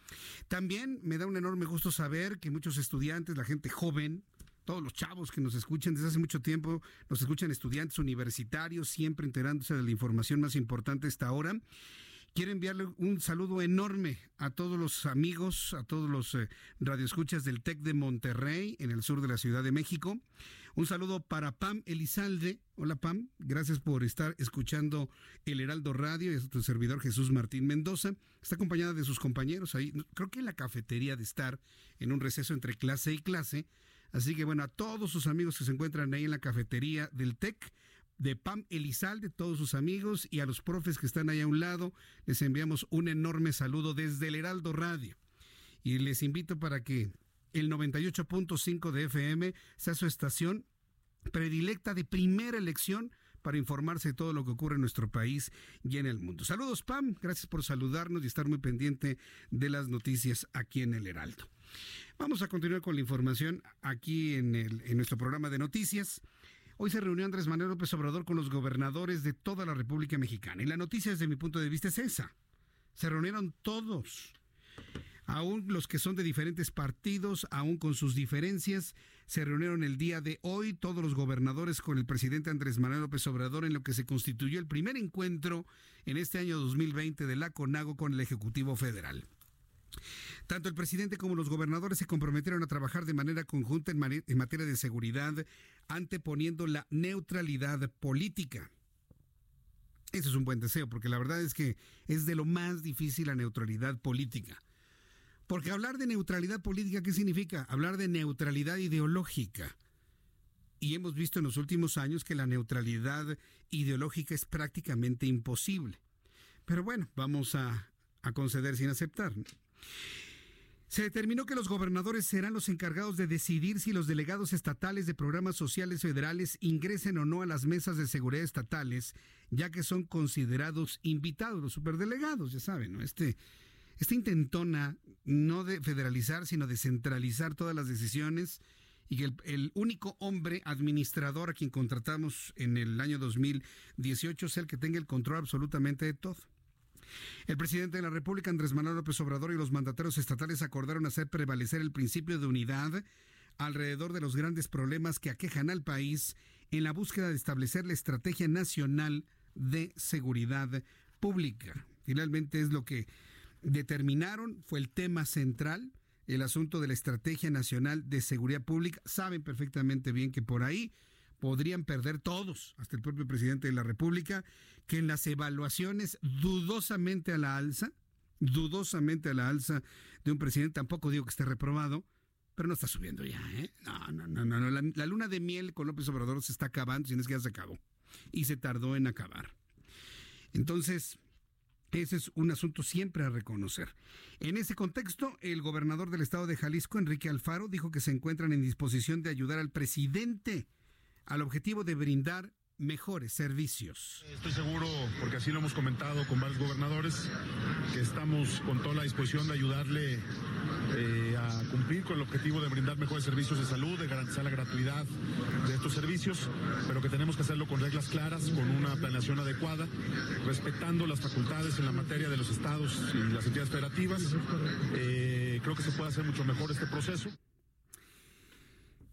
Speaker 4: También me da un enorme gusto saber que muchos estudiantes, la gente joven, todos los chavos que nos escuchan desde hace mucho tiempo, nos escuchan estudiantes universitarios, siempre enterándose de la información más importante a esta hora. Quiero enviarle un saludo enorme a todos los amigos, a todos los eh, radioescuchas del TEC de Monterrey, en el sur de la Ciudad de México. Un saludo para Pam Elizalde. Hola Pam, gracias por estar escuchando el Heraldo Radio. Es tu servidor Jesús Martín Mendoza. Está acompañada de sus compañeros ahí, creo que en la cafetería de estar, en un receso entre clase y clase. Así que bueno, a todos sus amigos que se encuentran ahí en la cafetería del TEC, de Pam Elizalde, todos sus amigos y a los profes que están ahí a un lado, les enviamos un enorme saludo desde el Heraldo Radio. Y les invito para que el 98.5 de FM sea su estación predilecta de primera elección para informarse de todo lo que ocurre en nuestro país y en el mundo. Saludos Pam, gracias por saludarnos y estar muy pendiente de las noticias aquí en el Heraldo. Vamos a continuar con la información aquí en, el, en nuestro programa de noticias. Hoy se reunió Andrés Manuel López Obrador con los gobernadores de toda la República Mexicana. Y la noticia desde mi punto de vista es esa. Se reunieron todos. Aún los que son de diferentes partidos, aún con sus diferencias, se reunieron el día de hoy todos los gobernadores con el presidente Andrés Manuel López Obrador en lo que se constituyó el primer encuentro en este año 2020 de la CONAGO con el Ejecutivo Federal. Tanto el presidente como los gobernadores se comprometieron a trabajar de manera conjunta en, materia de seguridad, anteponiendo la neutralidad política. Eso es un buen deseo, porque la verdad es que es de lo más difícil la neutralidad política. Porque hablar de neutralidad política, ¿qué significa? Hablar de neutralidad ideológica. Y hemos visto en los últimos años que la neutralidad ideológica es prácticamente imposible. Pero bueno, vamos a, a conceder sin aceptar. Se determinó que los gobernadores serán los encargados de decidir si los delegados estatales de programas sociales federales ingresen o no a las mesas de seguridad estatales, ya que son considerados invitados, los superdelegados, ya saben, ¿no? Este, esta intentona no de federalizar, sino de centralizar todas las decisiones y que el, el, único hombre administrador a quien contratamos en el año 2018 sea el que tenga el control absolutamente de todo. El presidente de la República, Andrés Manuel López Obrador, y los mandatarios estatales acordaron hacer prevalecer el principio de unidad alrededor de los grandes problemas que aquejan al país en la búsqueda de establecer la estrategia nacional de seguridad pública. Finalmente es lo que determinaron, fue el tema central, el asunto de la estrategia nacional de seguridad pública. Saben perfectamente bien que por ahí podrían perder todos, hasta el propio presidente de la República, que en las evaluaciones dudosamente a la alza, dudosamente a la alza de un presidente, tampoco digo que esté reprobado, pero no está subiendo ya, ¿eh? No, no, no, no. La, la, luna de miel con López Obrador se está acabando, si no es que ya se acabó. Y se tardó en acabar. Entonces, ese es un asunto siempre a reconocer. En ese contexto, el gobernador del estado de Jalisco, Enrique Alfaro, dijo que se encuentran en disposición de ayudar al presidente al objetivo de brindar mejores servicios.
Speaker 5: Estoy seguro, porque así lo hemos comentado con varios gobernadores, que estamos con toda la disposición de ayudarle eh, a cumplir con el objetivo de brindar mejores servicios de salud, de garantizar la gratuidad de estos servicios, pero que tenemos que hacerlo con reglas claras, con una planeación adecuada, respetando las facultades en la materia de los estados y las entidades federativas. Eh, creo que se puede hacer mucho mejor este proceso.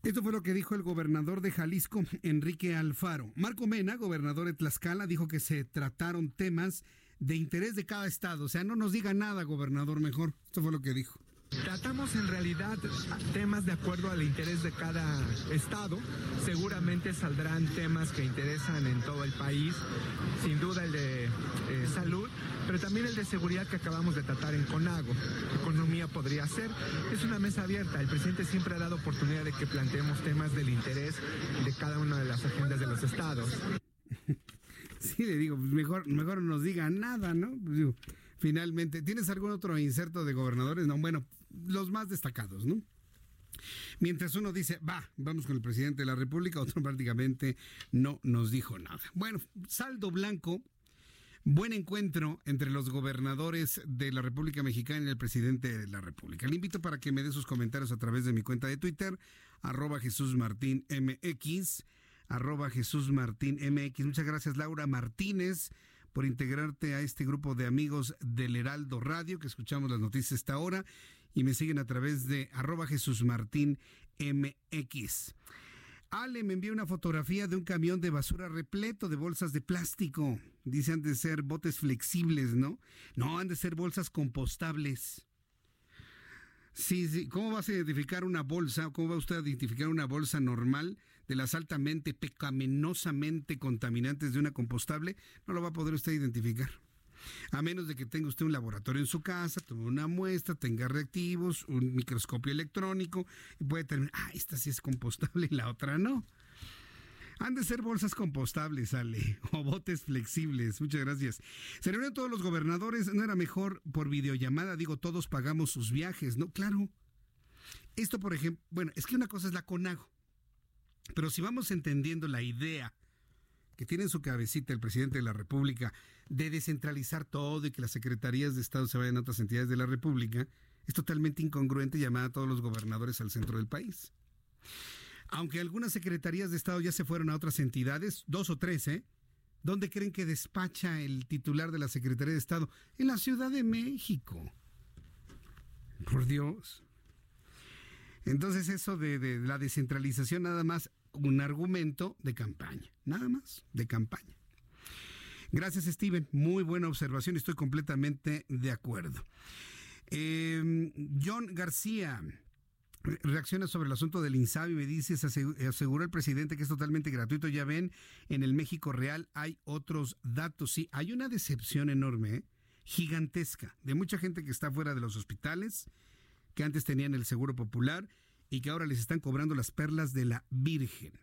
Speaker 4: Esto fue lo que dijo el gobernador de Jalisco, Enrique Alfaro. Marco Mena, gobernador de Tlaxcala, dijo que se trataron temas de interés de cada estado. O sea, no nos diga nada, gobernador, mejor. Esto fue lo que dijo.
Speaker 20: Tratamos en realidad temas de acuerdo al interés de cada estado. Seguramente saldrán temas que interesan en todo el país, sin duda el de eh, salud, pero también el de seguridad que acabamos de tratar en CONAGO. Economía podría ser. Es una mesa abierta. El presidente siempre ha dado oportunidad de que planteemos temas del interés de cada una de las agendas de los estados.
Speaker 4: Sí, le digo, mejor, mejor nos diga nada, ¿no? Pues finalmente, ¿tienes algún otro inserto de gobernadores? No, bueno, los más destacados, ¿no? Mientras uno dice, va, vamos con el presidente de la República, otro prácticamente no nos dijo nada. Bueno, saldo blanco, buen encuentro entre los gobernadores de la República Mexicana y el presidente de la República. Le invito para que me dé sus comentarios a través de mi cuenta de Twitter, arroba Jesús Martín MX, arroba Jesús Martín MX. Muchas gracias, Laura Martínez por integrarte a este grupo de amigos del Heraldo Radio, que escuchamos las noticias esta hora y me siguen a través de arroba Jesús Martín MX. Ale me envió una fotografía de un camión de basura repleto de bolsas de plástico. Dice han de ser botes flexibles, ¿no? No, han de ser bolsas compostables. Sí, sí. ¿Cómo vas a identificar una bolsa? ¿Cómo va usted a identificar una bolsa normal de las altamente pecaminosamente contaminantes de una compostable? No lo va a poder usted identificar. A menos de que tenga usted un laboratorio en su casa, tome una muestra, tenga reactivos, un microscopio electrónico y puede terminar, ah, esta sí es compostable y la otra no. Han de ser bolsas compostables, Ale, o botes flexibles. Muchas gracias. Se reunieron todos los gobernadores. ¿No era mejor por videollamada? Digo, todos pagamos sus viajes, ¿no? Claro. Esto, por ejemplo, bueno, es que una cosa es la CONAGO. Pero si vamos entendiendo la idea que tiene en su cabecita el presidente de la República de descentralizar todo y que las secretarías de Estado se vayan a otras entidades de la República, es totalmente incongruente llamar a todos los gobernadores al centro del país. Aunque algunas secretarías de Estado ya se fueron a otras entidades, dos o tres, ¿eh? ¿Dónde creen que despacha el titular de la Secretaría de Estado? En la Ciudad de México. Por Dios. Entonces eso de, la descentralización nada más un argumento de campaña, nada más, de campaña. Gracias, Steven. Muy buena observación, estoy completamente de acuerdo. Eh, John García reacciona sobre el asunto del INSABI, me dice, aseguró el presidente que es totalmente gratuito. Ya ven, en el México real hay otros datos. Sí, hay una decepción enorme, ¿eh? gigantesca, de mucha gente que está fuera de los hospitales, que antes tenían el seguro popular y que ahora les están cobrando las perlas de la Virgen.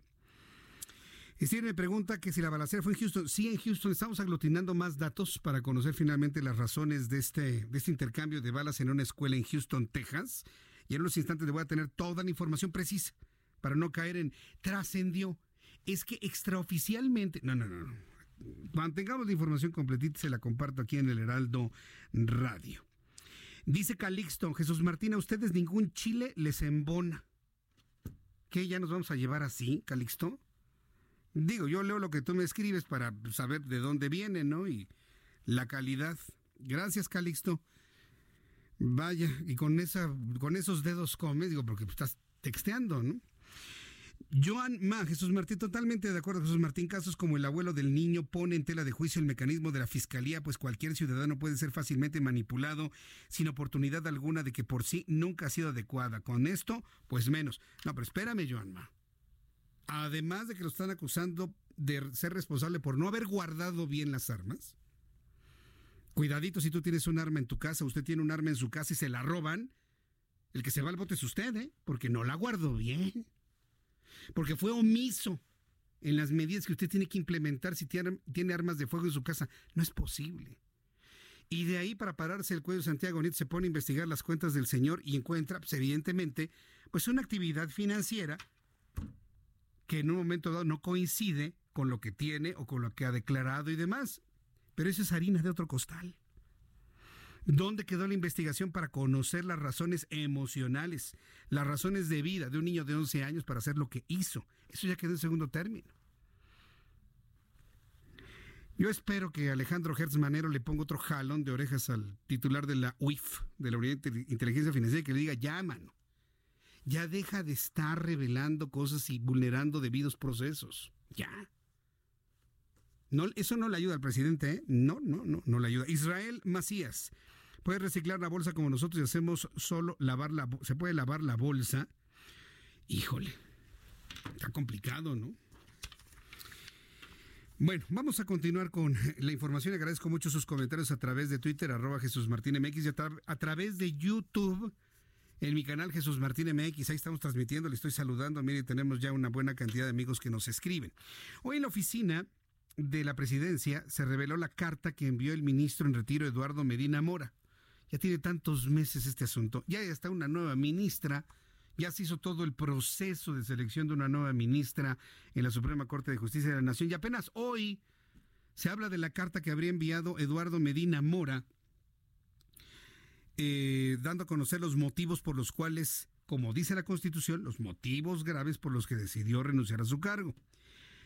Speaker 4: Steve me pregunta que si la balacera fue en Houston. Sí, en Houston estamos aglutinando más datos para conocer finalmente las razones de este, este intercambio de balas en una escuela en Houston, Texas. Y en unos instantes le voy a tener toda la información precisa para no caer en trascendió. Es que extraoficialmente. No, no, no. Mantengamos la información completita, se la comparto aquí en el Heraldo Radio. Dice Calixto, Jesús Martín, a ustedes ningún chile les embona. ¿Qué? ¿Ya nos vamos a llevar así, Calixto? Digo, yo leo lo que tú me escribes para saber de dónde viene, ¿no? Y la calidad. Gracias, Calixto. Vaya, y con esa, con esos dedos comes, digo, porque estás texteando, ¿no? Joan Ma, Jesús Martín, totalmente de acuerdo, Jesús Martín. Casos como el abuelo del niño pone en tela de juicio el mecanismo de la fiscalía, pues cualquier ciudadano puede ser fácilmente manipulado sin oportunidad alguna de que por sí nunca ha sido adecuada. Con esto, pues menos. No, pero espérame, Joan Ma. además de que lo están acusando de ser responsable por no haber guardado bien las armas. Cuidadito si tú tienes un arma en tu casa, usted tiene un arma en su casa y se la roban, el que se va al bote es usted, ¿eh? Porque no la guardó bien. Porque fue omiso en las medidas que usted tiene que implementar si tiene, armas de fuego en su casa. No es posible. Y de ahí para pararse el cuello Santiago Nieto se pone a investigar las cuentas del señor y encuentra, pues evidentemente, pues una actividad financiera que en un momento dado no coincide con lo que tiene o con lo que ha declarado y demás. Pero eso es harina de otro costal. ¿Dónde quedó la investigación para conocer las razones emocionales, las razones de vida de un niño de 11 años para hacer lo que hizo? Eso ya quedó en segundo término. Yo espero que Alejandro Hertz Manero le ponga otro jalón de orejas al titular de la UIF, de la Unidad de Inteligencia Financiera, que le diga, ya, mano, ya deja de estar revelando cosas y vulnerando debidos procesos. Ya. No, eso no le ayuda al presidente, ¿eh? No, no, no, no le ayuda. Israel Macías, puede reciclar la bolsa como nosotros y hacemos solo lavar la se puede lavar la bolsa. Híjole, está complicado, ¿no? Bueno, vamos a continuar con la información. Agradezco mucho sus comentarios a través de Twitter, arroba Jesús Martín MX, y a, través de YouTube, en mi canal Jesús Martín MX. Ahí estamos transmitiendo, le estoy saludando. Mire, tenemos ya una buena cantidad de amigos que nos escriben. Hoy en la oficina de la presidencia se reveló la carta que envió el ministro en retiro Eduardo Medina Mora. Ya tiene tantos meses este asunto. Ya está una nueva ministra ya se hizo todo el proceso de selección de una nueva ministra en la Suprema Corte de Justicia de la Nación y apenas hoy se habla de la carta que habría enviado Eduardo Medina Mora, eh, dando a conocer los motivos por los cuales, como dice la Constitución, los motivos graves por los que decidió renunciar a su cargo.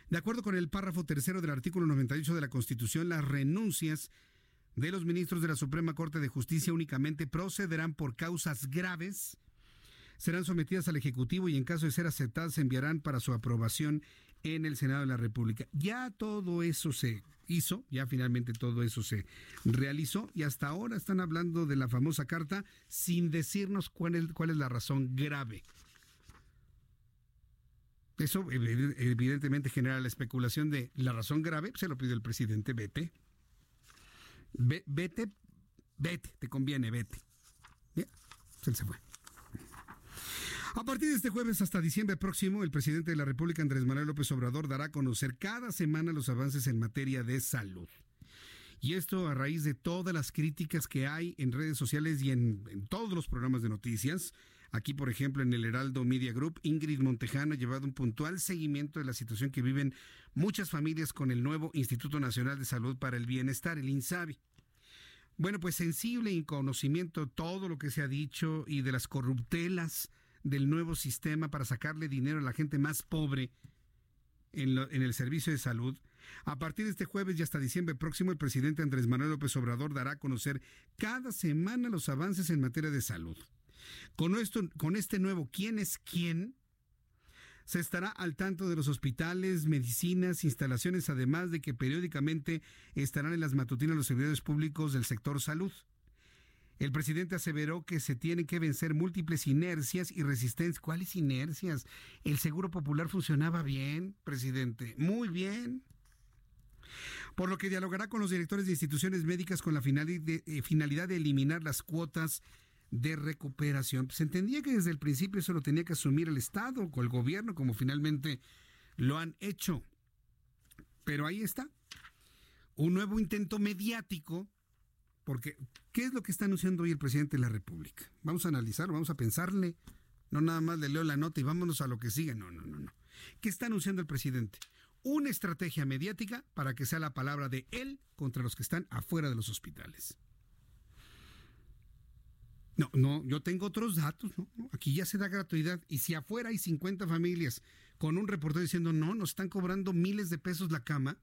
Speaker 4: De acuerdo con el párrafo tercero del artículo 98 de la Constitución, las renuncias de los ministros de la Suprema Corte de Justicia únicamente procederán por causas graves serán sometidas al Ejecutivo y en caso de ser aceptadas se enviarán para su aprobación en el Senado de la República. Ya todo eso se hizo, ya finalmente todo eso se realizó y hasta ahora están hablando de la famosa carta sin decirnos cuál es, la razón grave. Eso evidentemente genera la especulación de la razón grave, se lo pide el presidente, vete. Vete, vete, te conviene, vete. Ya, se fue. A partir de este jueves hasta diciembre próximo, el presidente de la República, Andrés Manuel López Obrador, dará a conocer cada semana los avances en materia de salud. Y esto a raíz de todas las críticas que hay en redes sociales y en, todos los programas de noticias. Aquí, por ejemplo, en el Heraldo Media Group, Ingrid Montejano ha llevado un puntual seguimiento de la situación que viven muchas familias con el nuevo Instituto Nacional de Salud para el Bienestar, el INSABI. Bueno, pues sensible y conocimiento todo lo que se ha dicho y de las corruptelas del nuevo sistema para sacarle dinero a la gente más pobre en, el servicio de salud. A partir de este jueves y hasta diciembre próximo, el presidente Andrés Manuel López Obrador dará a conocer cada semana los avances en materia de salud. Con, esto, con este nuevo quién es quién, se estará al tanto de los hospitales, medicinas, instalaciones, además de que periódicamente estarán en las matutinas los servidores públicos del sector salud. El presidente aseveró que se tienen que vencer múltiples inercias y resistencias. ¿Cuáles inercias? El Seguro Popular funcionaba bien, presidente, muy bien. Por lo que dialogará con los directores de instituciones médicas con la eh, finalidad de eliminar las cuotas de recuperación. Se entendía que desde el principio eso lo tenía que asumir el Estado o el gobierno, como finalmente lo han hecho. Pero ahí está. Un nuevo intento mediático porque, ¿qué es lo que está anunciando hoy el presidente de la República? Vamos a analizarlo, vamos a pensarle. No nada más le leo la nota y vámonos a lo que sigue. No, no, no, no. ¿Qué está anunciando el presidente? Una estrategia mediática para que sea la palabra de él contra los que están afuera de los hospitales. No, no, yo tengo otros datos, ¿no? Aquí ya se da gratuidad. Y si afuera hay 50 familias con un reportero diciendo, no, nos están cobrando miles de pesos la cama,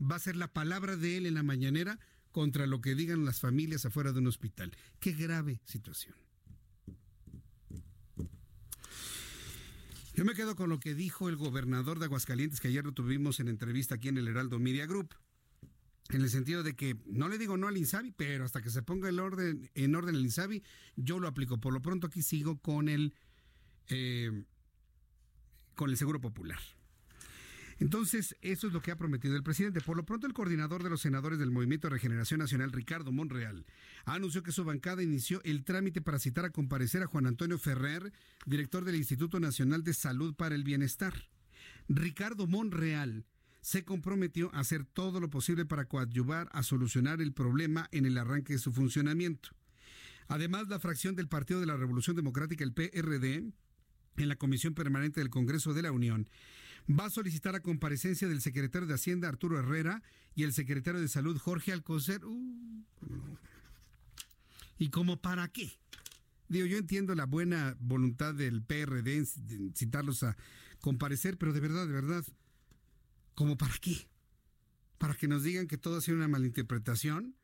Speaker 4: va a ser la palabra de él en la mañanera contra lo que digan las familias afuera de un hospital. Qué grave situación. Yo me quedo con lo que dijo el gobernador de Aguascalientes, que ayer lo tuvimos en entrevista aquí en el Heraldo Media Group, en el sentido de que no le digo no al INSABI, pero hasta que se ponga el orden, en orden el INSABI, yo lo aplico. Por lo pronto aquí sigo con el, eh, con el Seguro Popular. Entonces, eso es lo que ha prometido el presidente. Por lo pronto, el coordinador de los senadores del Movimiento de Regeneración Nacional, Ricardo Monreal, anunció que su bancada inició el trámite para citar a comparecer a Juan Antonio Ferrer, director del Instituto Nacional de Salud para el Bienestar. Ricardo Monreal se comprometió a hacer todo lo posible para coadyuvar a solucionar el problema en el arranque de su funcionamiento. Además, la fracción del Partido de la Revolución Democrática, el PRD, en la Comisión Permanente del Congreso de la Unión, va a solicitar la comparecencia del secretario de Hacienda Arturo Herrera y el secretario de Salud Jorge Alcocer. Uh, ¿Y cómo para qué? Digo, yo entiendo la buena voluntad del PRD en citarlos a comparecer, pero de verdad, de verdad, ¿cómo para qué? ¿Para que nos digan que todo ha sido una malinterpretación?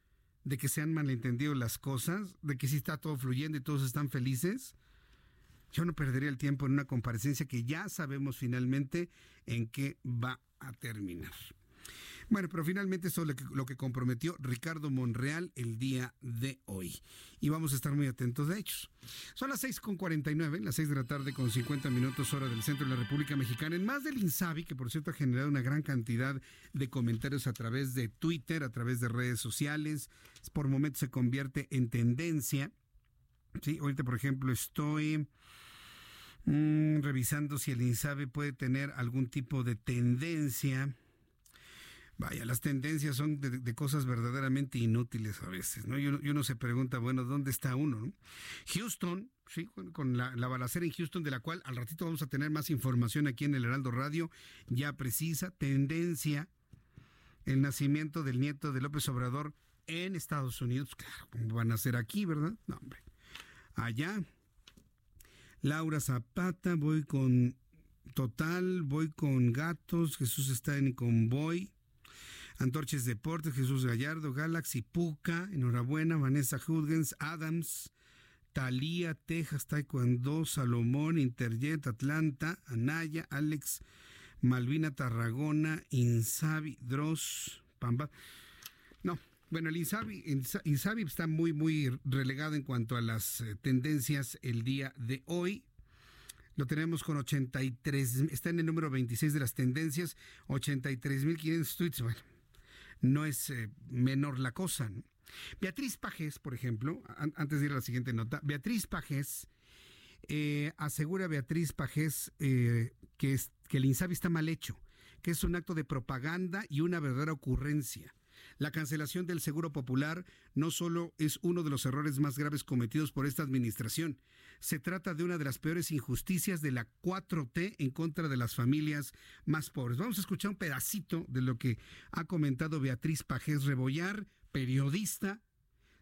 Speaker 4: ¿De que se han malentendido las cosas? ¿De que sí está todo fluyendo y todos están felices? Yo no perdería el tiempo en una comparecencia que ya sabemos finalmente en qué va a terminar. Bueno, pero finalmente eso es lo que, comprometió Ricardo Monreal el día de hoy. Y vamos a estar muy atentos de ellos. Son las 6.49, las 6 de la tarde con 50 minutos hora del centro de la República Mexicana. En más del INSABI, que por cierto ha generado una gran cantidad de comentarios a través de Twitter, a través de redes sociales. Por momentos se convierte en tendencia. Sí, ahorita por ejemplo estoy Mm, revisando si el INSABE puede tener algún tipo de tendencia. Vaya, las tendencias son de, cosas verdaderamente inútiles a veces, ¿no? Y uno, se pregunta, bueno, ¿dónde está uno? Houston, sí, con, la, la, balacera en Houston, de la cual al ratito vamos a tener más información aquí en el Heraldo Radio, ya precisa, tendencia, el nacimiento del nieto de López Obrador en Estados Unidos, claro, van a ser aquí, ¿verdad? No, hombre. Allá, Laura Zapata, voy con Total, voy con Gatos, Jesús está en Convoy. Antorches Deportes, Jesús Gallardo, Galaxy Puca, enhorabuena, Vanessa Hudgens, Adams, Talía, Texas, Taekwondo, Salomón, Interjet, Atlanta, Anaya, Alex, Malvina Tarragona, Insabi, Dross, Pamba. No, bueno, el Insabi, Insabi está muy, muy relegado en cuanto a las eh, tendencias el día de hoy. Lo tenemos con 83, está en el número 26 de las tendencias, 83.500 tweets. Bueno, no es eh, menor la cosa. Beatriz Pajes, por ejemplo, antes de ir a la siguiente nota, Beatriz Pajes, eh, asegura Beatriz Pajes que, es, que el INSABI está mal hecho, que es un acto de propaganda y una verdadera ocurrencia. La cancelación del Seguro Popular no solo es uno de los errores más graves cometidos por esta administración, se trata de una de las peores injusticias de la 4T en contra de las familias más pobres. Vamos a escuchar un pedacito de lo que ha comentado Beatriz Pajés Rebollar, periodista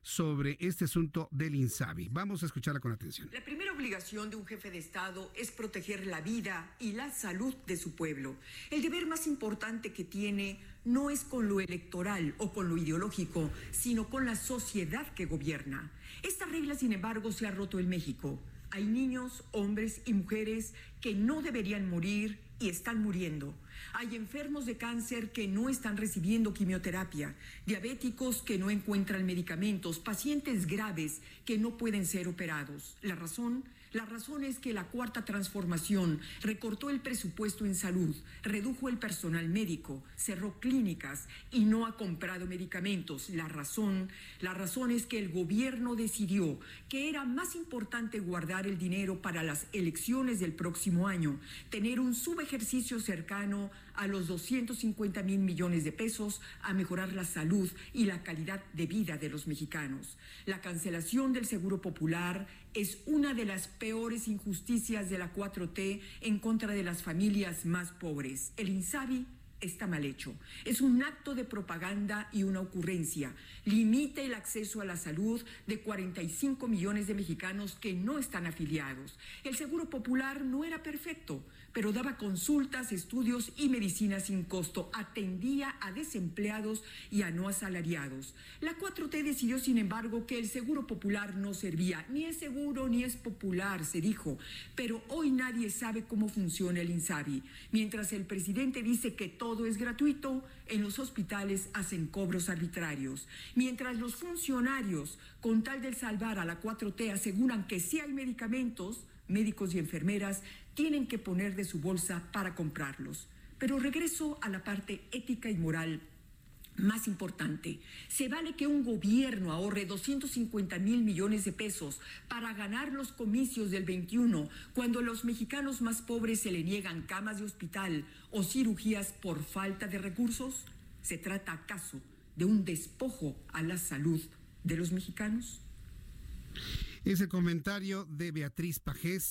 Speaker 4: sobre este asunto del INSABI. Vamos a escucharla con atención.
Speaker 21: La primera obligación de un jefe de Estado es proteger la vida y la salud de su pueblo. El deber más importante que tiene no es con lo electoral o con lo ideológico, sino con la sociedad que gobierna. Esta regla, sin embargo, se ha roto en México. Hay niños, hombres y mujeres que no deberían morir y están muriendo. Hay enfermos de cáncer que no están recibiendo quimioterapia, diabéticos que no encuentran medicamentos, pacientes graves que no pueden ser operados. La razón, la razón es que la cuarta transformación recortó el presupuesto en salud, redujo el personal médico, cerró clínicas y no ha comprado medicamentos. La razón, la razón es que el gobierno decidió que era más importante guardar el dinero para las elecciones del próximo año, tener un subejercicio cercano a los 250 mil millones de pesos a mejorar la salud y la calidad de vida de los mexicanos. La cancelación del Seguro Popular es una de las peores injusticias de la 4T en contra de las familias más pobres. El INSABI está mal hecho. Es un acto de propaganda y una ocurrencia. Limita el acceso a la salud de 45 millones de mexicanos que no están afiliados. El Seguro Popular no era perfecto pero daba consultas, estudios y medicina sin costo, atendía a desempleados y a no asalariados. La 4T decidió, sin embargo, que el seguro popular no servía, ni es seguro ni es popular, se dijo, pero hoy nadie sabe cómo funciona el INSABI. Mientras el presidente dice que todo es gratuito, en los hospitales hacen cobros arbitrarios. Mientras los funcionarios, con tal de salvar a la 4T, aseguran que sí hay medicamentos, médicos y enfermeras tienen que poner de su bolsa para comprarlos. Pero regreso a la parte ética y moral más importante, se vale que un gobierno ahorre 250 mil millones de pesos para ganar los comicios del 21 cuando a los mexicanos más pobres se le niegan camas de hospital o cirugías por falta de recursos. ¿Se trata acaso de un despojo a la salud de los mexicanos?
Speaker 4: Ese comentario de Beatriz Pajés,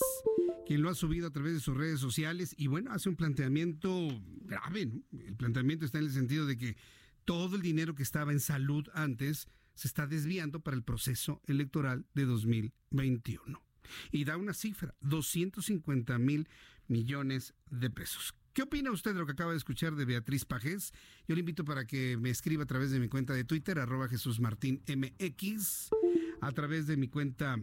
Speaker 4: quien lo ha subido a través de sus redes sociales y bueno, hace un planteamiento grave, ¿no? El planteamiento está en el sentido de que todo el dinero que estaba en salud antes se está desviando para el proceso electoral de 2021. Y da una cifra, 250 mil millones de pesos. ¿Qué opina usted de lo que acaba de escuchar de Beatriz Pajés? Yo le invito para que me escriba a través de mi cuenta de Twitter, arroba Jesús Martín MX, a través de mi cuenta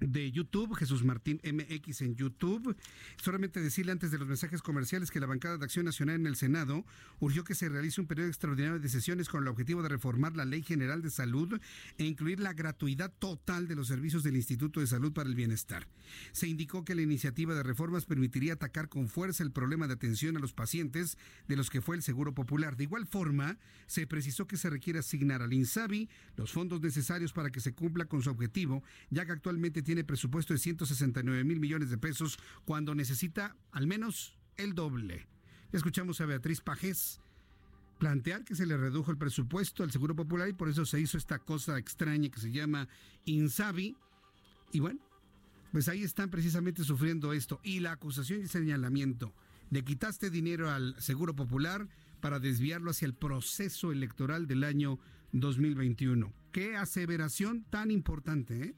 Speaker 4: de YouTube, Jesús Martín MX en YouTube. Solamente decirle antes de los mensajes comerciales que la bancada de Acción Nacional en el Senado urgió que se realice un periodo extraordinario de sesiones con el objetivo de reformar la Ley General de Salud e incluir la gratuidad total de los servicios del Instituto de Salud para el Bienestar. Se indicó que la iniciativa de reformas permitiría atacar con fuerza el problema de atención a los pacientes de los que fue el Seguro Popular. De igual forma, se precisó que se requiere asignar al INSABI los fondos necesarios para que se cumpla con su objetivo, ya que actualmente tiene presupuesto de 169 mil millones de pesos cuando necesita al menos el doble. escuchamos a Beatriz Pajés plantear que se le redujo el presupuesto al Seguro Popular y por eso se hizo esta cosa extraña que se llama Insabi. Y bueno, pues ahí están precisamente sufriendo esto. Y la acusación y señalamiento de quitaste dinero al Seguro Popular para desviarlo hacia el proceso electoral del año 2021. Qué aseveración tan importante, ¿eh?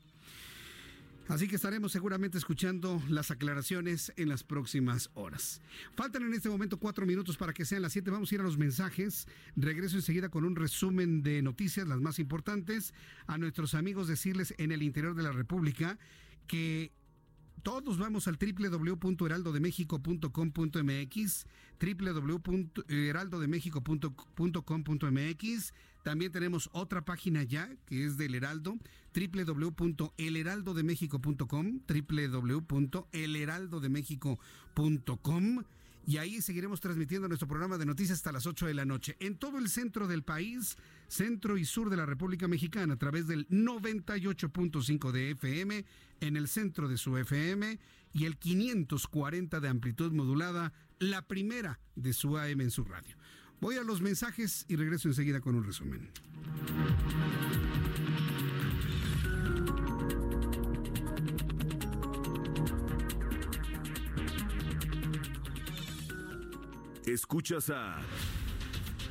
Speaker 4: Así que estaremos seguramente escuchando las aclaraciones en las próximas horas. Faltan en este momento cuatro minutos para que sean las siete. Vamos a ir a los mensajes. Regreso enseguida con un resumen de noticias, las más importantes. A nuestros amigos decirles en el interior de la República que todos vamos al www.heraldodemexico.com.mx, www.heraldodemexico.com.mx. También tenemos otra página ya que es del Heraldo, www.elheraldodemexico.com, www.elheraldodemexico.com y ahí seguiremos transmitiendo nuestro programa de noticias hasta las 8 de la noche. En todo el centro del país, centro y sur de la República Mexicana, a través del 98.5 de FM, en el centro de su FM, y el 540 de amplitud modulada, la primera de su AM en su radio. Voy a los mensajes y regreso enseguida con un resumen.
Speaker 2: Escuchas a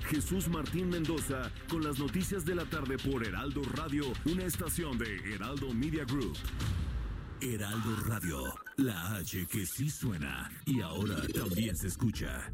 Speaker 2: Jesús Martín Mendoza con las noticias de la tarde por Heraldo Radio, una estación de Heraldo Media Group. Heraldo Radio, la H que sí suena y ahora también se escucha.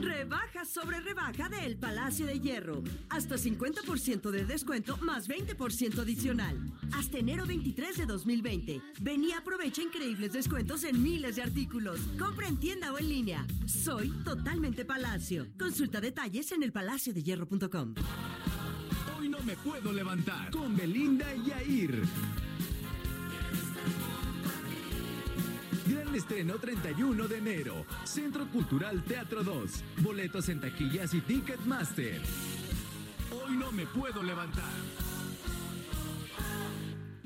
Speaker 13: Rebaja sobre rebaja del Palacio de Hierro. Hasta 50% de descuento más 20% adicional. Hasta enero 23 de 2020. Ven y aprovecha increíbles descuentos en miles de artículos. Compra en tienda o en línea. Soy totalmente Palacio. Consulta detalles en elpalaciodehierro.com.
Speaker 14: Hoy no me puedo levantar con Belinda y Yair. Estreno 31 de enero. Centro Cultural Teatro 2. Boletos en taquillas y Ticketmaster. Hoy no me puedo levantar.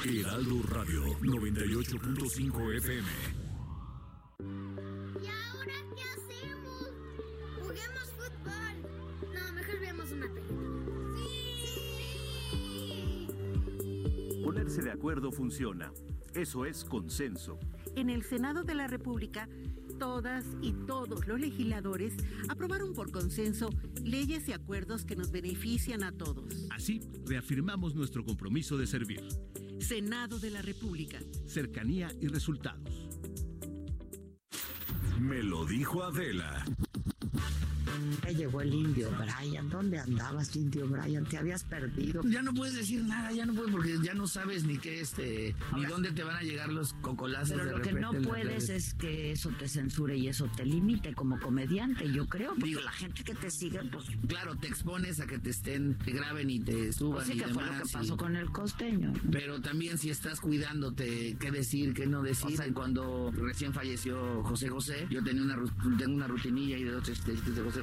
Speaker 2: Heraldo Radio 98.5 FM.
Speaker 22: ¿Y ahora qué hacemos? Juguemos fútbol. No, mejor veamos una película. ¡Sí!
Speaker 2: Ponerse de acuerdo funciona. Eso es consenso.
Speaker 23: En el Senado de la República, todas y todos los legisladores aprobaron por consenso leyes y acuerdos que nos benefician a todos.
Speaker 2: Así, reafirmamos nuestro compromiso de servir.
Speaker 23: Senado de la República.
Speaker 2: Cercanía y resultados. Me lo dijo Adela.
Speaker 24: Ya llegó el indio Brian. ¿Dónde andabas, indio Brian? Te habías perdido.
Speaker 25: Ya no puedes decir nada, ya no puedes porque ya no sabes ni qué este, ni dónde te van a llegar los cocolazos.
Speaker 24: Pero
Speaker 25: de
Speaker 24: lo que no puedes es que eso te censure y eso te limite como comediante, yo creo. Porque
Speaker 25: Digo,
Speaker 24: la gente que te sigue, pues.
Speaker 25: Claro, te expones a que te estén, te graben y te suban
Speaker 24: Pues sí
Speaker 25: y
Speaker 24: que fue lo que pasó
Speaker 25: y-
Speaker 24: con el costeño. ¿no?
Speaker 25: Pero también si estás cuidándote qué decir, qué no decir. O sea, cuando recién falleció José José, yo tenía una, tengo una rutinilla y de chistecitos de José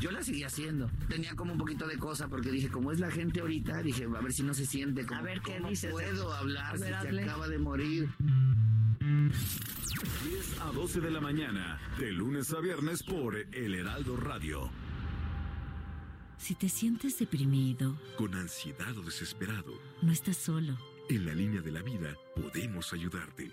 Speaker 25: Yo la seguía haciendo. Tenía como un poquito de cosa porque dije, como es la gente ahorita, dije, a ver si no se siente como,
Speaker 24: A ver, ¿qué
Speaker 25: ¿cómo
Speaker 24: dices?
Speaker 25: puedo hablar
Speaker 24: ver,
Speaker 25: si se acaba de morir?
Speaker 2: 10 a 12 de la mañana, de lunes a viernes por El Heraldo Radio.
Speaker 26: Si te sientes deprimido,
Speaker 17: Con ansiedad o desesperado,
Speaker 26: no estás solo.
Speaker 17: en la línea de la vida podemos ayudarte.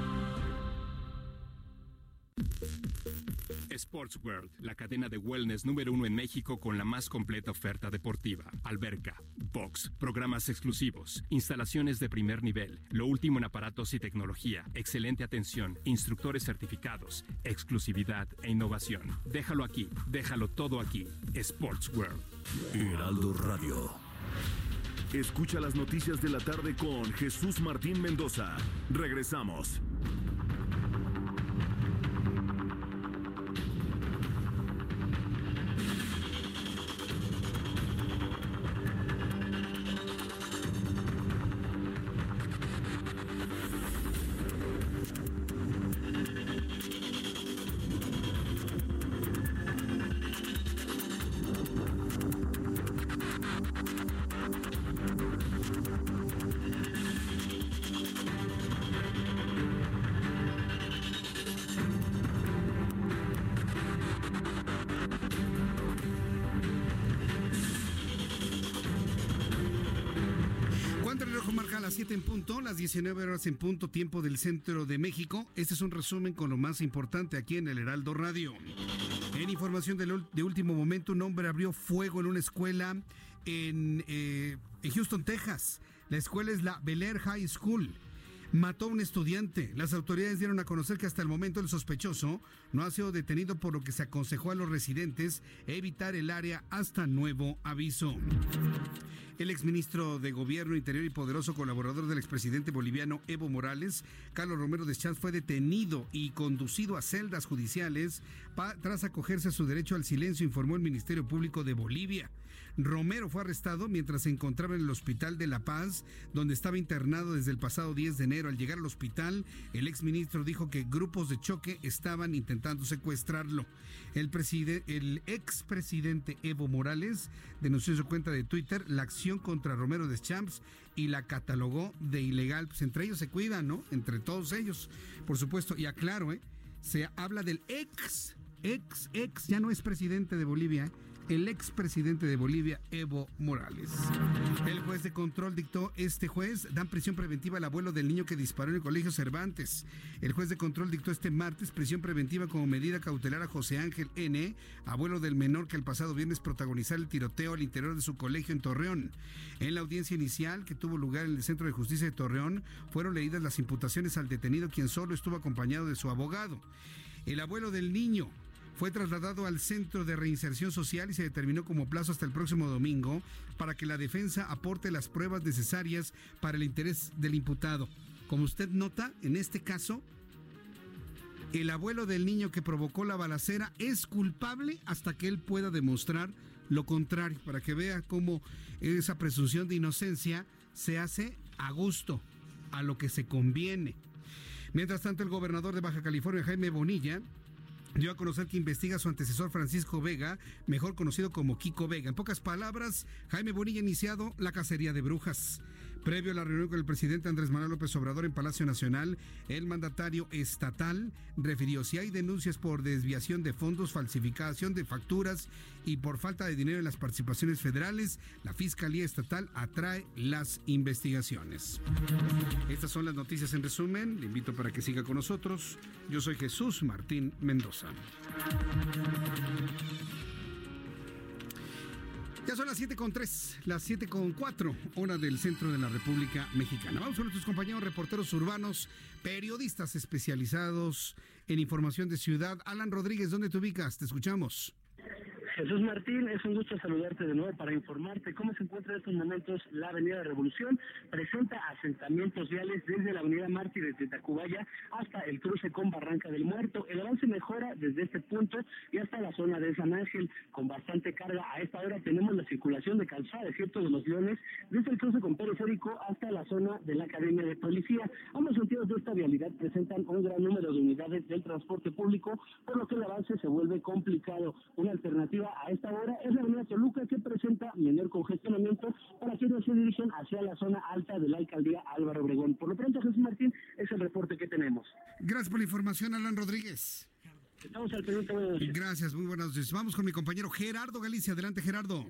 Speaker 27: Sports World, la cadena de wellness número uno en México con la más completa oferta deportiva. Alberca, box, programas exclusivos, instalaciones de primer nivel, lo último en aparatos y tecnología, excelente atención, instructores certificados, exclusividad e innovación. Déjalo aquí, déjalo todo aquí. Sports World.
Speaker 2: Heraldo Radio. Escucha las noticias de la tarde con Jesús Martín Mendoza. Regresamos.
Speaker 4: 19 horas en punto, tiempo del centro de México. Este es un resumen con lo más importante aquí en el Heraldo Radio. En información de, último momento, un hombre abrió fuego en una escuela en, eh, Houston, Texas. La escuela es la Bel Air High School. Mató a un estudiante. Las autoridades dieron a conocer que hasta el momento el sospechoso no ha sido detenido por lo que se aconsejó a los residentes evitar el área hasta nuevo aviso. El exministro de Gobierno Interior y poderoso colaborador del expresidente boliviano Evo Morales, Carlos Romero Deschamps, fue detenido y conducido a celdas judiciales tras acogerse a su derecho al silencio, informó el Ministerio Público de Bolivia. Romero fue arrestado mientras se encontraba en el Hospital de La Paz, donde estaba internado desde el pasado 10 de enero. Al llegar al hospital, el exministro dijo que grupos de choque estaban intentando secuestrarlo. El, preside- el expresidente Evo Morales denunció en su cuenta de Twitter la acción contra Romero Deschamps y la catalogó de ilegal. Pues entre ellos se cuidan, ¿no? Entre todos ellos, por supuesto. Y aclaro, ¿eh? Se habla del ex, ex, ex, ya no es presidente de Bolivia, ¿eh? El expresidente de Bolivia, Evo Morales. El juez de control dictó este juez, dan prisión preventiva al abuelo del niño que disparó en el colegio Cervantes. El juez de control dictó este martes prisión preventiva como medida cautelar a José Ángel N., abuelo del menor que el pasado viernes protagonizar el tiroteo al interior de su colegio en Torreón. En la audiencia inicial que tuvo lugar en el Centro de Justicia de Torreón, fueron leídas las imputaciones al detenido quien solo estuvo acompañado de su abogado. El abuelo del niño fue trasladado al Centro de Reinserción Social y se determinó como plazo hasta el próximo domingo para que la defensa aporte las pruebas necesarias para el interés del imputado. Como usted nota, en este caso, el abuelo del niño que provocó la balacera es culpable hasta que él pueda demostrar lo contrario, para que vea cómo esa presunción de inocencia se hace a gusto, a lo que se conviene. Mientras tanto, el gobernador de Baja California, Jaime Bonilla, dio a conocer que investiga a su antecesor Francisco Vega, mejor conocido como Kiko Vega. En pocas palabras, Jaime Bonilla ha iniciado la cacería de brujas. Previo a la reunión con el presidente Andrés Manuel López Obrador en Palacio Nacional, el mandatario estatal refirió si hay denuncias por desviación de fondos, falsificación de facturas y por falta de dinero en las participaciones federales, la Fiscalía Estatal atrae las investigaciones. Estas son las noticias en resumen. Le invito para que siga con nosotros. Yo soy Jesús Martín Mendoza. Ya son las 7 con 3, las 7 con 4, hora del centro de la República Mexicana. Vamos con nuestros compañeros reporteros urbanos, periodistas especializados en información de ciudad. Alan Rodríguez, ¿dónde te ubicas? Te escuchamos.
Speaker 8: Jesús Martín, es un gusto saludarte de nuevo para informarte cómo se encuentra en estos momentos la Avenida Revolución. Presenta asentamientos viales desde la Avenida Mártires de Tacubaya hasta el cruce con Barranca del Muerto. El avance mejora desde este punto y hasta la zona de San Ángel con bastante carga. A esta hora tenemos la circulación de calzada de cierto de Leones desde el cruce con Periférico hasta la zona de la Academia de Policía. Ambos sentidos de esta vialidad presentan un gran número de unidades del transporte público, por lo que el avance se vuelve complicado. Alternativa a esta hora es la avenida Toluca que presenta menor congestionamiento para quienes se dirigen hacia la zona alta de la alcaldía Álvaro Obregón. Por lo pronto, Jesús Martín, es el reporte que tenemos.
Speaker 4: Gracias por la información, Alan Rodríguez.
Speaker 8: Estamos al pendiente.
Speaker 4: Gracias, muy buenas noches. Vamos con mi compañero Gerardo Galicia. Adelante, Gerardo.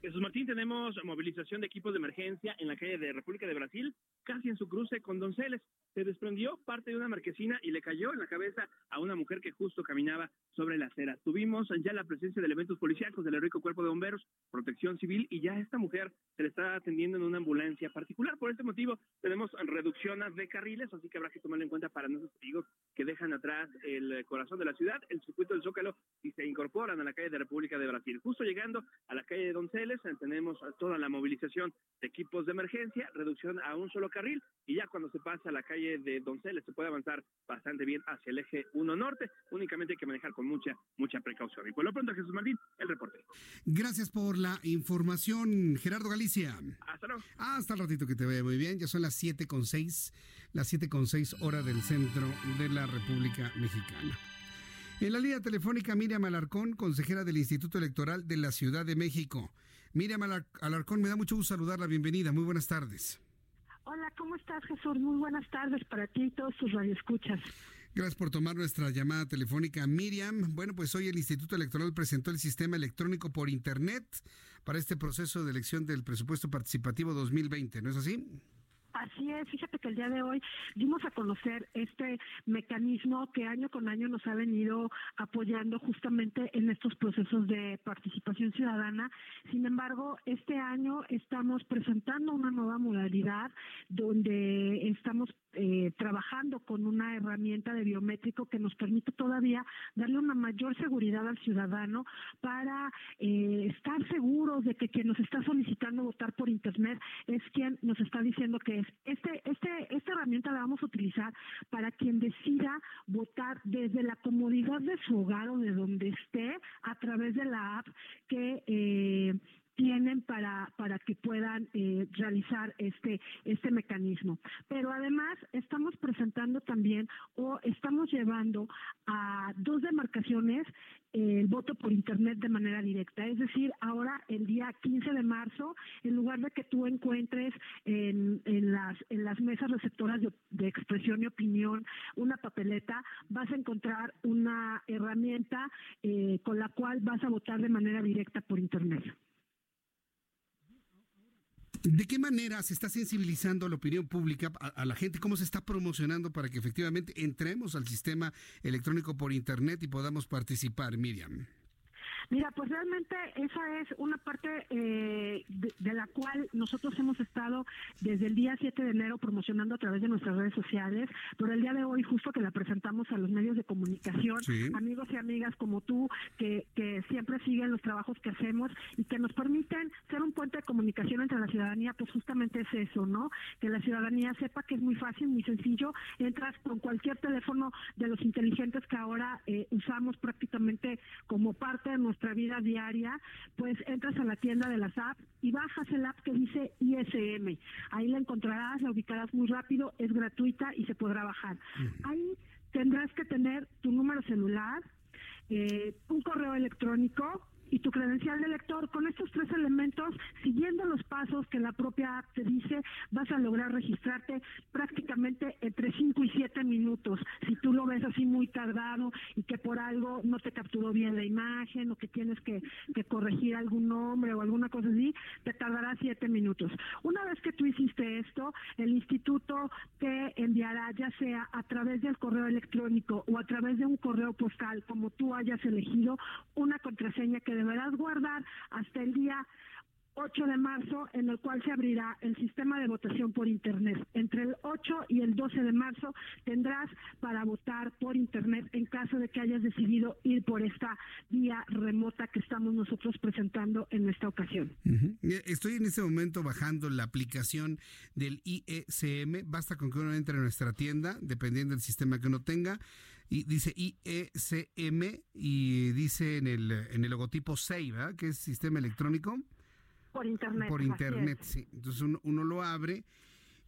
Speaker 28: Jesús Martín, tenemos movilización de equipos de emergencia en la calle de República de Brasil, casi en su cruce con Donceles. Se desprendió parte de una marquesina y le cayó en la cabeza a una mujer que justo caminaba sobre la acera. Tuvimos ya la presencia de elementos policíacos del heroico cuerpo de bomberos, protección civil y ya esta mujer se le está atendiendo en una ambulancia particular. Por este motivo tenemos reducción de carriles, así que habrá que tomarlo en cuenta para nuestros amigos que dejan atrás el corazón de la ciudad, el circuito del Zócalo y se incorporan a la calle de República de Brasil. Justo llegando a la calle de Donceles, tenemos toda la movilización de equipos de emergencia, reducción a un solo carril y ya cuando se pasa a la calle de Donceles se puede avanzar bastante bien hacia el eje 1 norte, únicamente hay que manejar con mucha, mucha precaución. Y por lo pronto, Jesús Martín, el reporte.
Speaker 4: Gracias por la información, Gerardo Galicia.
Speaker 28: Hasta luego.
Speaker 4: Hasta el ratito que te vea muy bien, ya son las 7 con 6, las 7 con 6 hora del centro de la República Mexicana. En la línea telefónica Miriam Alarcón, consejera del Instituto Electoral de la Ciudad de México. Miriam Alarcón, me da mucho gusto saludarla. Bienvenida. Muy buenas tardes.
Speaker 29: Hola, ¿cómo estás, Jesús? Muy buenas tardes para ti y todos tus radioescuchas.
Speaker 4: Gracias por tomar nuestra llamada telefónica. Miriam, bueno, pues hoy el Instituto Electoral presentó el sistema electrónico por Internet para este proceso de elección del presupuesto participativo 2020, ¿no es así?
Speaker 29: Así es, fíjate que el día de hoy dimos a conocer este mecanismo que año con año nos ha venido apoyando justamente en estos procesos de participación ciudadana. Sin embargo, este año estamos presentando una nueva modalidad donde estamos eh, trabajando con una herramienta de biométrico que nos permite todavía darle una mayor seguridad al ciudadano para eh, estar seguros de que quien nos está solicitando votar por internet es quien nos está diciendo que es. Este, este, esta herramienta la vamos a utilizar para quien decida votar desde la comodidad de su hogar o de donde esté a través de la app que eh, tienen para, para que puedan eh, realizar este, este mecanismo. Pero además estamos presentando también o estamos llevando a dos demarcaciones el voto por internet de manera directa. Es decir, ahora el día 15 de marzo, en lugar de que tú encuentres en, en las, en las mesas receptoras de, expresión y opinión una papeleta, vas a encontrar una herramienta eh, con la cual vas a votar de manera directa por internet.
Speaker 4: ¿De qué manera se está sensibilizando a la opinión pública, a, la gente? ¿Cómo se está promocionando para que efectivamente entremos al sistema electrónico por Internet y podamos participar, Miriam?
Speaker 29: Mira, pues realmente esa es una parte eh, de, la cual nosotros hemos estado desde el día 7 de enero promocionando a través de nuestras redes sociales, pero el día de hoy justo que la presentamos a los medios de comunicación, amigos y amigas como tú, que, que siempre siguen los trabajos que hacemos y que nos permiten ser un puente de comunicación entre la ciudadanía, pues justamente es eso, ¿no? Que la ciudadanía sepa que es muy fácil, muy sencillo, entras con cualquier teléfono de los inteligentes que ahora eh, usamos prácticamente como parte de nuestro nuestra vida diaria, pues entras a la tienda de las apps y bajas el app que dice ISM. Ahí la encontrarás, la ubicarás muy rápido, es gratuita y se podrá bajar. Ahí tendrás que tener tu número celular, eh, un correo electrónico, y tu credencial de lector. Con estos tres elementos, siguiendo los pasos que la propia app te dice, vas a lograr registrarte prácticamente entre 5 y 7 minutos. Si tú lo ves así muy tardado y que por algo no te capturó bien la imagen o que tienes que, que corregir algún nombre o alguna cosa así, te tardará 7 minutos. Una vez que tú hiciste esto, el instituto te enviará ya sea a través del correo electrónico o a través de un correo postal, como tú hayas elegido, una contraseña que deberás guardar hasta el día 8 de marzo, en el cual se abrirá el sistema de votación por Internet. Entre el 8 y el 12 de marzo tendrás para votar por Internet en caso de que hayas decidido ir por esta vía remota que estamos nosotros presentando en esta ocasión.
Speaker 4: Estoy en este momento bajando la aplicación del IECM. Basta con que uno entre a nuestra tienda, dependiendo del sistema que uno tenga y dice IECM y dice en el, en el logotipo SEI, ¿verdad? Que es sistema electrónico.
Speaker 29: Por internet.
Speaker 4: Por internet, sí. Entonces uno, lo abre,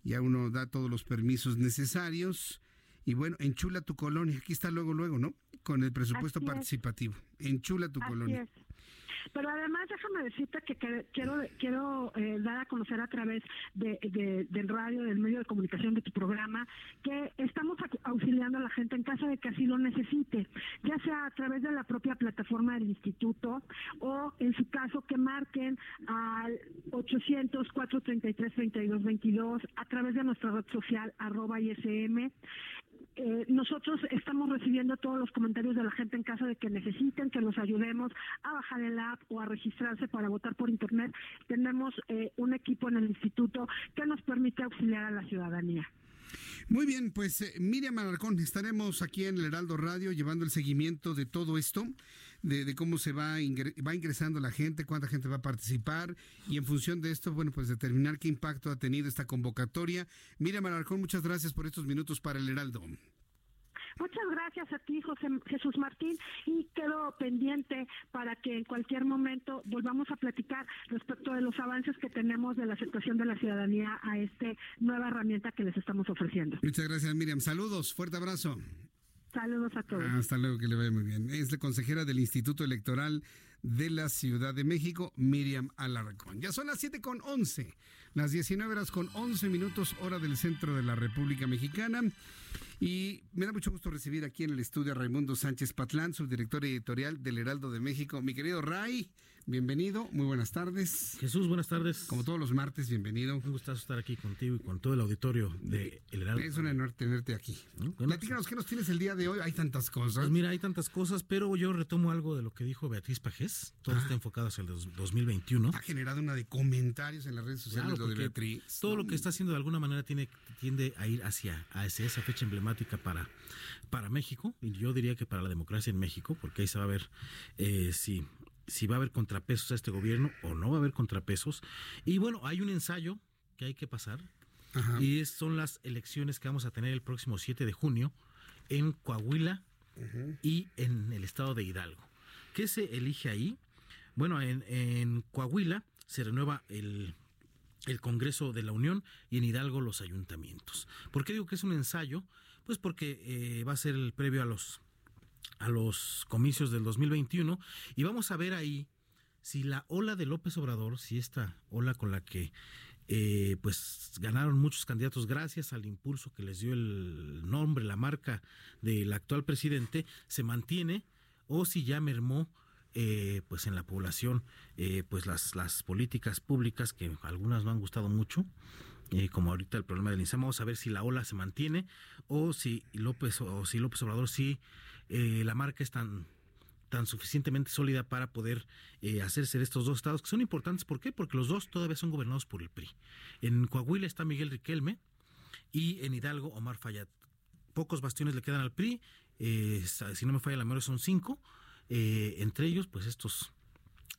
Speaker 4: ya uno da todos los permisos necesarios y bueno, enchula tu colonia. Aquí está luego, luego, ¿no? Con el presupuesto participativo. Enchula tu colonia.
Speaker 29: Pero además déjame decirte que, quiero quiero eh, dar a conocer a través de, del radio, del medio de comunicación de tu programa, que estamos auxiliando a la gente en caso de que así lo necesite, ya sea a través de la propia plataforma del instituto o en su caso que marquen al 800-433-3222 a través de nuestra red social arroba ISM eh, nosotros estamos recibiendo todos los comentarios de la gente en caso de que necesiten que los ayudemos a bajar el app o a registrarse para votar por internet. Tenemos eh, un equipo en el instituto que nos permite auxiliar a la ciudadanía.
Speaker 4: Muy bien, pues eh, Miriam Alarcón, estaremos aquí en el Heraldo Radio llevando el seguimiento de todo esto, de, cómo se va, va ingresando la gente, cuánta gente va a participar y en función de esto, bueno, pues determinar qué impacto ha tenido esta convocatoria. Miriam Alarcón, muchas gracias por estos minutos para el Heraldo.
Speaker 29: Muchas gracias a ti, José Jesús Martín, y quedo pendiente para que en cualquier momento volvamos a platicar respecto de los avances que tenemos de la aceptación de la ciudadanía a esta nueva herramienta que les estamos ofreciendo.
Speaker 4: Muchas gracias, Miriam. Saludos, fuerte abrazo.
Speaker 29: Saludos a todos.
Speaker 4: Hasta luego, que le vaya muy bien. Es la consejera del Instituto Electoral de la Ciudad de México, Miriam Alarcón. Ya son las 7 con 11, las 19 horas con 11 minutos, hora del centro de la República Mexicana. Y me da mucho gusto recibir aquí en el estudio a Raimundo Sánchez Patlán, subdirector editorial del Heraldo de México. Mi querido Ray, bienvenido, muy buenas tardes.
Speaker 30: Jesús, buenas tardes.
Speaker 4: Como todos los martes, bienvenido.
Speaker 30: Un gustazo estar aquí contigo y con todo el auditorio de El Heraldo.
Speaker 4: Es un honor tenerte aquí. Platícanos, ¿qué nos tienes el día de hoy? Hay tantas cosas.
Speaker 30: Pues mira, hay tantas cosas, pero yo retomo algo de lo que dijo Beatriz Pajés. Todo está enfocado hacia el 2021.
Speaker 4: Ha generado una de comentarios en las redes sociales de Beatriz.
Speaker 30: Todo lo que está haciendo de alguna manera tiene, tiende a ir hacia, hacia esa fecha emblemática para, para México, y yo diría que para la democracia en México, porque ahí se va a ver eh, si, si va a haber contrapesos a este gobierno o no va a haber contrapesos. Y bueno, hay un ensayo que hay que pasar, y son las elecciones que vamos a tener el próximo 7 de junio en Coahuila y en el estado de Hidalgo. ¿Qué se elige ahí? Bueno, en, en Coahuila se renueva el, el Congreso de la Unión y en Hidalgo los ayuntamientos. ¿Por qué digo que es un ensayo? Pues porque eh, va a ser el previo a los a los comicios del 2021 y vamos a ver ahí si la ola de López Obrador, si esta ola con la que eh, pues ganaron muchos candidatos gracias al impulso que les dio el nombre, la marca del actual presidente, se mantiene o si ya mermó eh, pues en la población pues las, las políticas públicas que algunas no han gustado mucho eh, como ahorita el problema del incendio, vamos a ver si la ola se mantiene o si López o si López Obrador si eh, la marca es tan tan suficientemente sólida para poder eh, hacerse de estos dos estados que son importantes. ¿Por qué? Porque los dos todavía son gobernados por el PRI. En Coahuila está Miguel Riquelme y en Hidalgo Omar Fayad. Pocos bastiones le quedan al PRI, si no me falla la memoria son cinco, entre ellos pues estos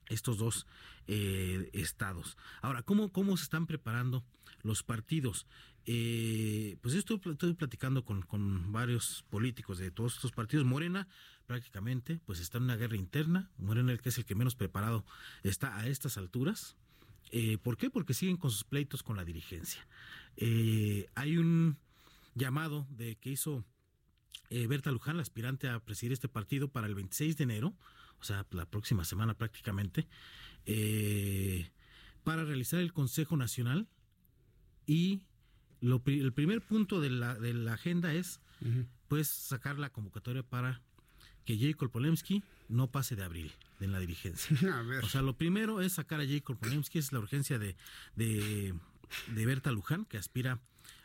Speaker 30: estos dos estados. Ahora, ¿cómo, ¿cómo se están preparando los partidos. Eh, pues estoy, estoy platicando con, varios políticos de todos estos partidos. Morena prácticamente pues está en una guerra interna. Morena, que es el que menos preparado está a estas alturas. Eh, ¿Por qué? Porque siguen con sus pleitos con la dirigencia. Eh, hay un llamado de que hizo Berta Luján, la aspirante a presidir este partido, para el 26 de enero, o sea, la próxima semana prácticamente, para realizar el Consejo Nacional y lo, el primer punto de la, de la agenda es pues sacar la convocatoria para que Jacob Polemski no pase de abril en la dirigencia. O sea, lo primero es sacar a Jacob Polemski, es la urgencia de, de, de Berta Luján, que aspira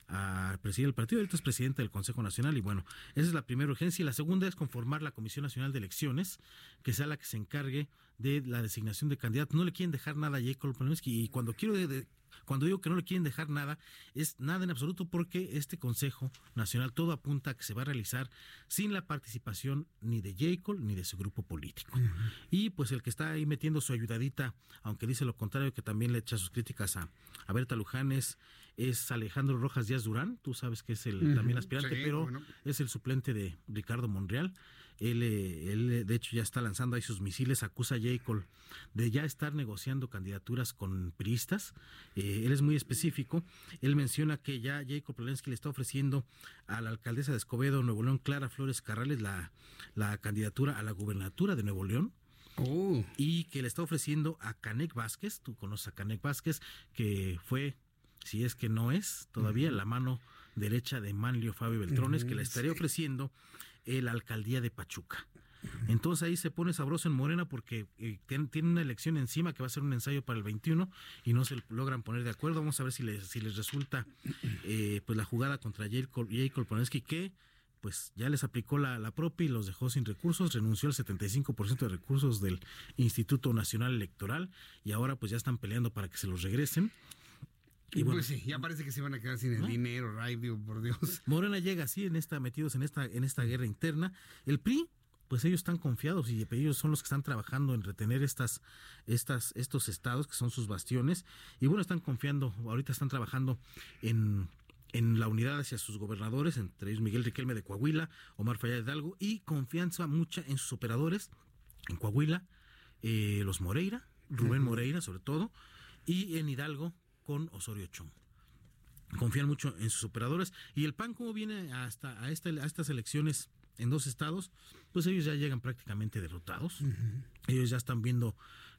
Speaker 30: a presidir el partido, ahorita es presidente del Consejo Nacional y bueno, esa es la primera urgencia. Y la segunda es conformar la Comisión Nacional de Elecciones, que sea la que se encargue de la designación de candidatos. No le quieren dejar nada a Jacob Polemski y cuando quiero de, cuando digo que no le quieren dejar nada, es nada en absoluto porque este Consejo Nacional todo apunta a que se va a realizar sin la participación ni de Jacob ni de su grupo político. Y pues el que está ahí metiendo su ayudadita, aunque dice lo contrario, que también le echa sus críticas a, a Berta Luján, es, Alejandro Rojas Díaz Durán, tú sabes que es el también aspirante, pero es el suplente de Ricardo Monreal. Él, eh, él, eh, de hecho, ya está lanzando ahí sus misiles, acusa a Jacob de ya estar negociando candidaturas con priistas. Eh, él es muy específico. Él menciona que ya Jacob Polensky le está ofreciendo a la alcaldesa de Escobedo, Nuevo León, Clara Flores Carrales, la, la candidatura a la gubernatura de Nuevo León.
Speaker 4: Oh.
Speaker 30: Y que le está ofreciendo a Canek Vázquez, tú conoces a Canek Vázquez, que fue, si es que no es, todavía la mano derecha de Manlio Fabio Beltrones, que le estaría ofreciendo la alcaldía de Pachuca. Entonces ahí se pone sabroso en Morena porque eh, tiene una elección encima que va a ser un ensayo para el 21 y no se logran poner de acuerdo. Vamos a ver si les, si les resulta eh, pues la jugada contra Jacob, Jacob que pues ya les aplicó la, la propia y los dejó sin recursos, renunció al 75% de recursos del Instituto Nacional Electoral y ahora pues ya están peleando para que se los regresen.
Speaker 4: Y bueno, pues sí, ya parece que se van a quedar sin el dinero, radio, por Dios.
Speaker 30: Morena llega así en esta metidos en esta en esta guerra interna. El PRI pues ellos están confiados y ellos son los que están trabajando en retener estas, estas, estos estados que son sus bastiones y bueno, están confiando, ahorita están trabajando en, en la unidad hacia sus gobernadores, entre ellos Miguel Riquelme de Coahuila, Omar Fayad Hidalgo y confianza mucha en sus operadores en Coahuila, eh, los Moreira, Rubén Moreira sobre todo, y en Hidalgo con Osorio Chong confían mucho en sus operadores y el PAN como viene hasta a, esta, a estas elecciones en dos estados, pues ellos ya llegan prácticamente derrotados. Ellos ya están viendo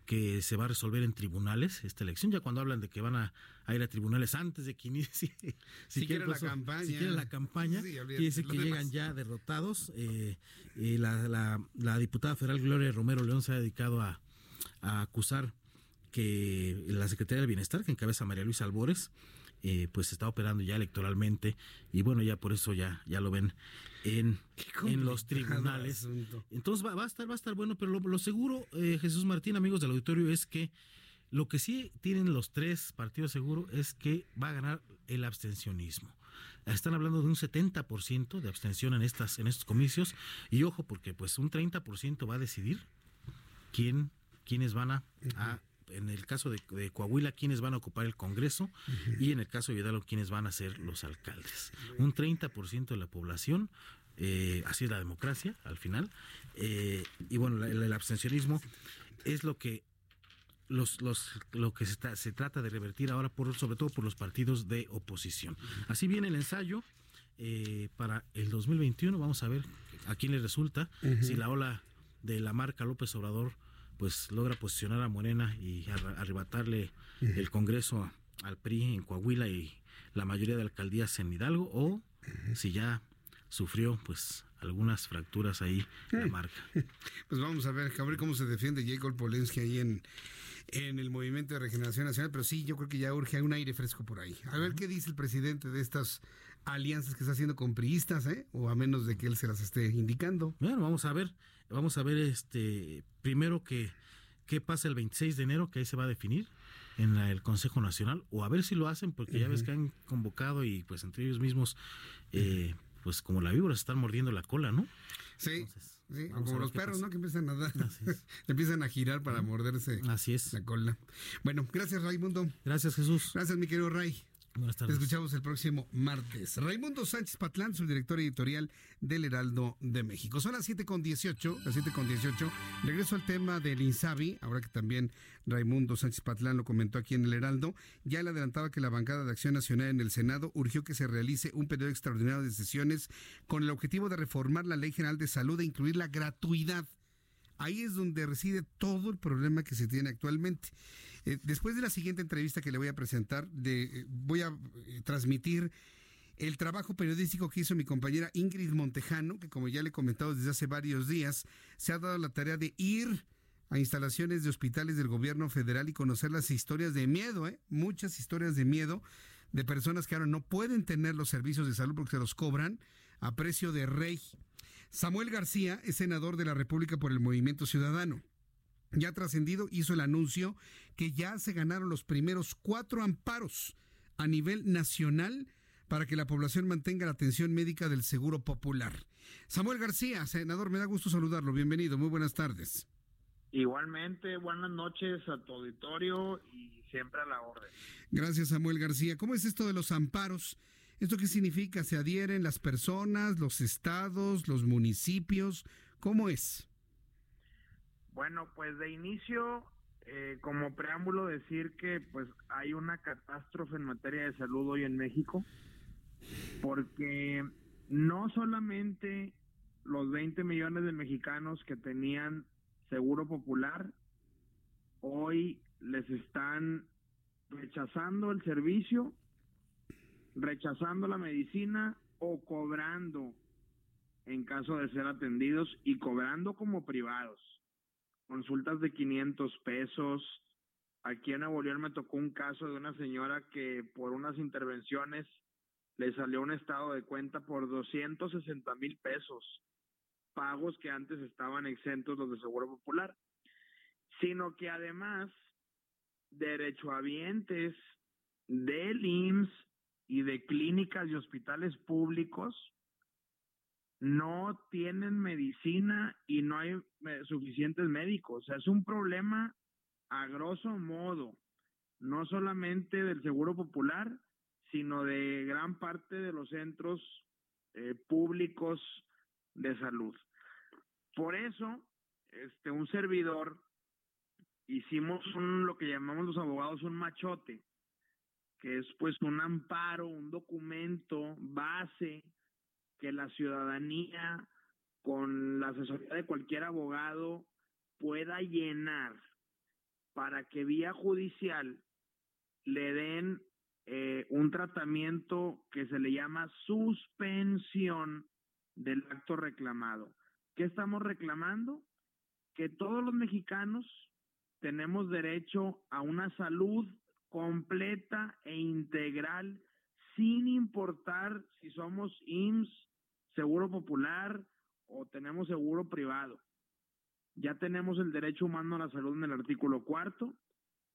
Speaker 30: que se va a resolver en tribunales esta elección, ya cuando hablan de que van a, ir a tribunales antes de que inicie
Speaker 4: si, quieren la campaña.
Speaker 30: Si quieren la campaña, quiere decir que llegan ya derrotados. Eh, eh, la, la, la, diputada federal Gloria Romero León se ha dedicado a, a acusar que la Secretaría del Bienestar, que encabeza María Luisa Albores, eh, pues está operando ya electoralmente y bueno, ya por eso ya, ya lo ven en, en los tribunales. Entonces va, a estar, va a estar bueno, pero lo, seguro, eh, Jesús Martín, amigos del auditorio, es que lo que sí tienen los tres partidos seguro es que va a ganar el abstencionismo. Están hablando de un 70% de abstención en estas en estos comicios y ojo porque pues un 30% va a decidir quién quiénes van a en el caso de, Coahuila, quiénes van a ocupar el Congreso y en el caso de Hidalgo, quiénes van a ser los alcaldes. Un 30% de la población, eh, así es la democracia al final, eh, y bueno, el, abstencionismo es lo que los, los, lo que se, se, trata de revertir ahora, por, sobre todo por los partidos de oposición. Así viene el ensayo eh, para el 2021. Vamos a ver a quién le resulta, si la ola de la marca López Obrador pues logra posicionar a Morena y arrebatarle el Congreso al PRI en Coahuila y la mayoría de alcaldías en Hidalgo o si ya sufrió pues algunas fracturas ahí la marca.
Speaker 4: Pues vamos a ver, a ver cómo se defiende Jacob Polensky ahí en, en el Movimiento de Regeneración Nacional, pero sí, yo creo que ya urge un aire fresco por ahí. A ver qué dice el presidente de estas alianzas que está haciendo con priistas, ¿eh? o a menos de que él se las esté indicando.
Speaker 30: Bueno, vamos a ver, vamos a ver este primero que qué pasa el 26 de enero, que ahí se va a definir en el Consejo Nacional, o a ver si lo hacen, porque ya ves que han convocado y pues entre ellos mismos, eh, pues como la víbora se están mordiendo la cola, ¿no?
Speaker 4: Sí. sí como los perros, ¿no? Que empiezan a dar, empiezan a girar para morderse
Speaker 30: Así es.
Speaker 4: la cola. Bueno, gracias Raimundo.
Speaker 30: Gracias Jesús.
Speaker 4: Gracias mi querido Ray.
Speaker 30: Buenas tardes.
Speaker 4: escuchamos el próximo martes. Raimundo Sánchez Patlán, su director editorial del Heraldo de México. Son las 7 con 18, las 7 con 18. Regreso al tema del INSABI, ahora que también Raimundo Sánchez Patlán lo comentó aquí en el Heraldo. Ya le adelantaba que la bancada de Acción Nacional en el Senado urgió que se realice un periodo extraordinario de sesiones con el objetivo de reformar la Ley General de Salud e incluir la gratuidad Ahí es donde reside todo el problema que se tiene actualmente. Eh, después de la siguiente entrevista que le voy a presentar, eh, voy a eh, transmitir el trabajo periodístico que hizo mi compañera Ingrid Montejano, que como ya le he comentado desde hace varios días, se ha dado la tarea de ir a instalaciones de hospitales del gobierno federal y conocer las historias de miedo, muchas historias de miedo de personas que ahora no pueden tener los servicios de salud porque se los cobran a precio de rey. Samuel García es senador de la República por el Movimiento Ciudadano. Ya trascendido, hizo el anuncio que ya se ganaron los primeros cuatro amparos a nivel nacional para que la población mantenga la atención médica del Seguro Popular. Samuel García, senador, me da gusto saludarlo. Bienvenido, muy buenas tardes.
Speaker 31: Igualmente, buenas noches a tu auditorio y siempre a la orden.
Speaker 4: Gracias, Samuel García. ¿Cómo es esto de los amparos? ¿Esto qué significa? ¿Se adhieren las personas, los estados, los municipios? ¿Cómo es?
Speaker 31: Bueno, pues de inicio, eh, como preámbulo, decir que pues hay una catástrofe en materia de salud hoy en México porque no solamente los 20 millones de mexicanos que tenían seguro popular hoy les están rechazando el servicio, rechazando la medicina o cobrando en caso de ser atendidos y cobrando como privados. Consultas de 500 pesos. Aquí en Nuevo León me tocó un caso de una señora que por unas intervenciones le salió un estado de cuenta por 260 mil pesos, pagos que antes estaban exentos los de Seguro Popular, sino que además derechohabientes del IMSS y de clínicas y hospitales públicos no tienen medicina y no hay suficientes médicos. O sea, es un problema a grosso modo, no solamente del Seguro Popular, sino de gran parte de los centros eh, públicos de salud. Por eso, este, un servidor, hicimos un, lo que llamamos los abogados un machote, que es pues un amparo, un documento base que la ciudadanía con la asesoría de cualquier abogado pueda llenar para que vía judicial le den eh, un tratamiento que se le llama suspensión del acto reclamado. ¿Qué estamos reclamando? Que todos los mexicanos tenemos derecho a una salud completa e integral sin importar si somos IMSS, Seguro Popular o tenemos seguro privado. Ya tenemos el derecho humano a la salud en el artículo cuarto,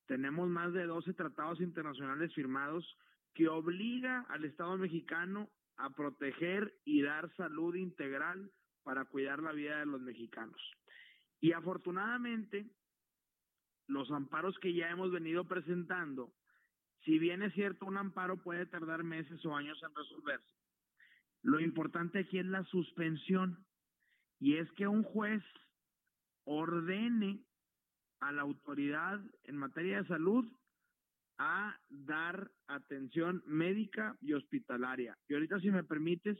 Speaker 31: tenemos más de 12 tratados internacionales firmados que obliga al Estado mexicano a proteger y dar salud integral para cuidar la vida de los mexicanos. Y afortunadamente, los amparos que ya hemos venido presentando, si bien es cierto, un amparo puede tardar meses o años en resolverse, lo importante aquí es la suspensión. Y es que un juez ordene a la autoridad en materia de salud a dar atención médica y hospitalaria. Y ahorita, si me permites,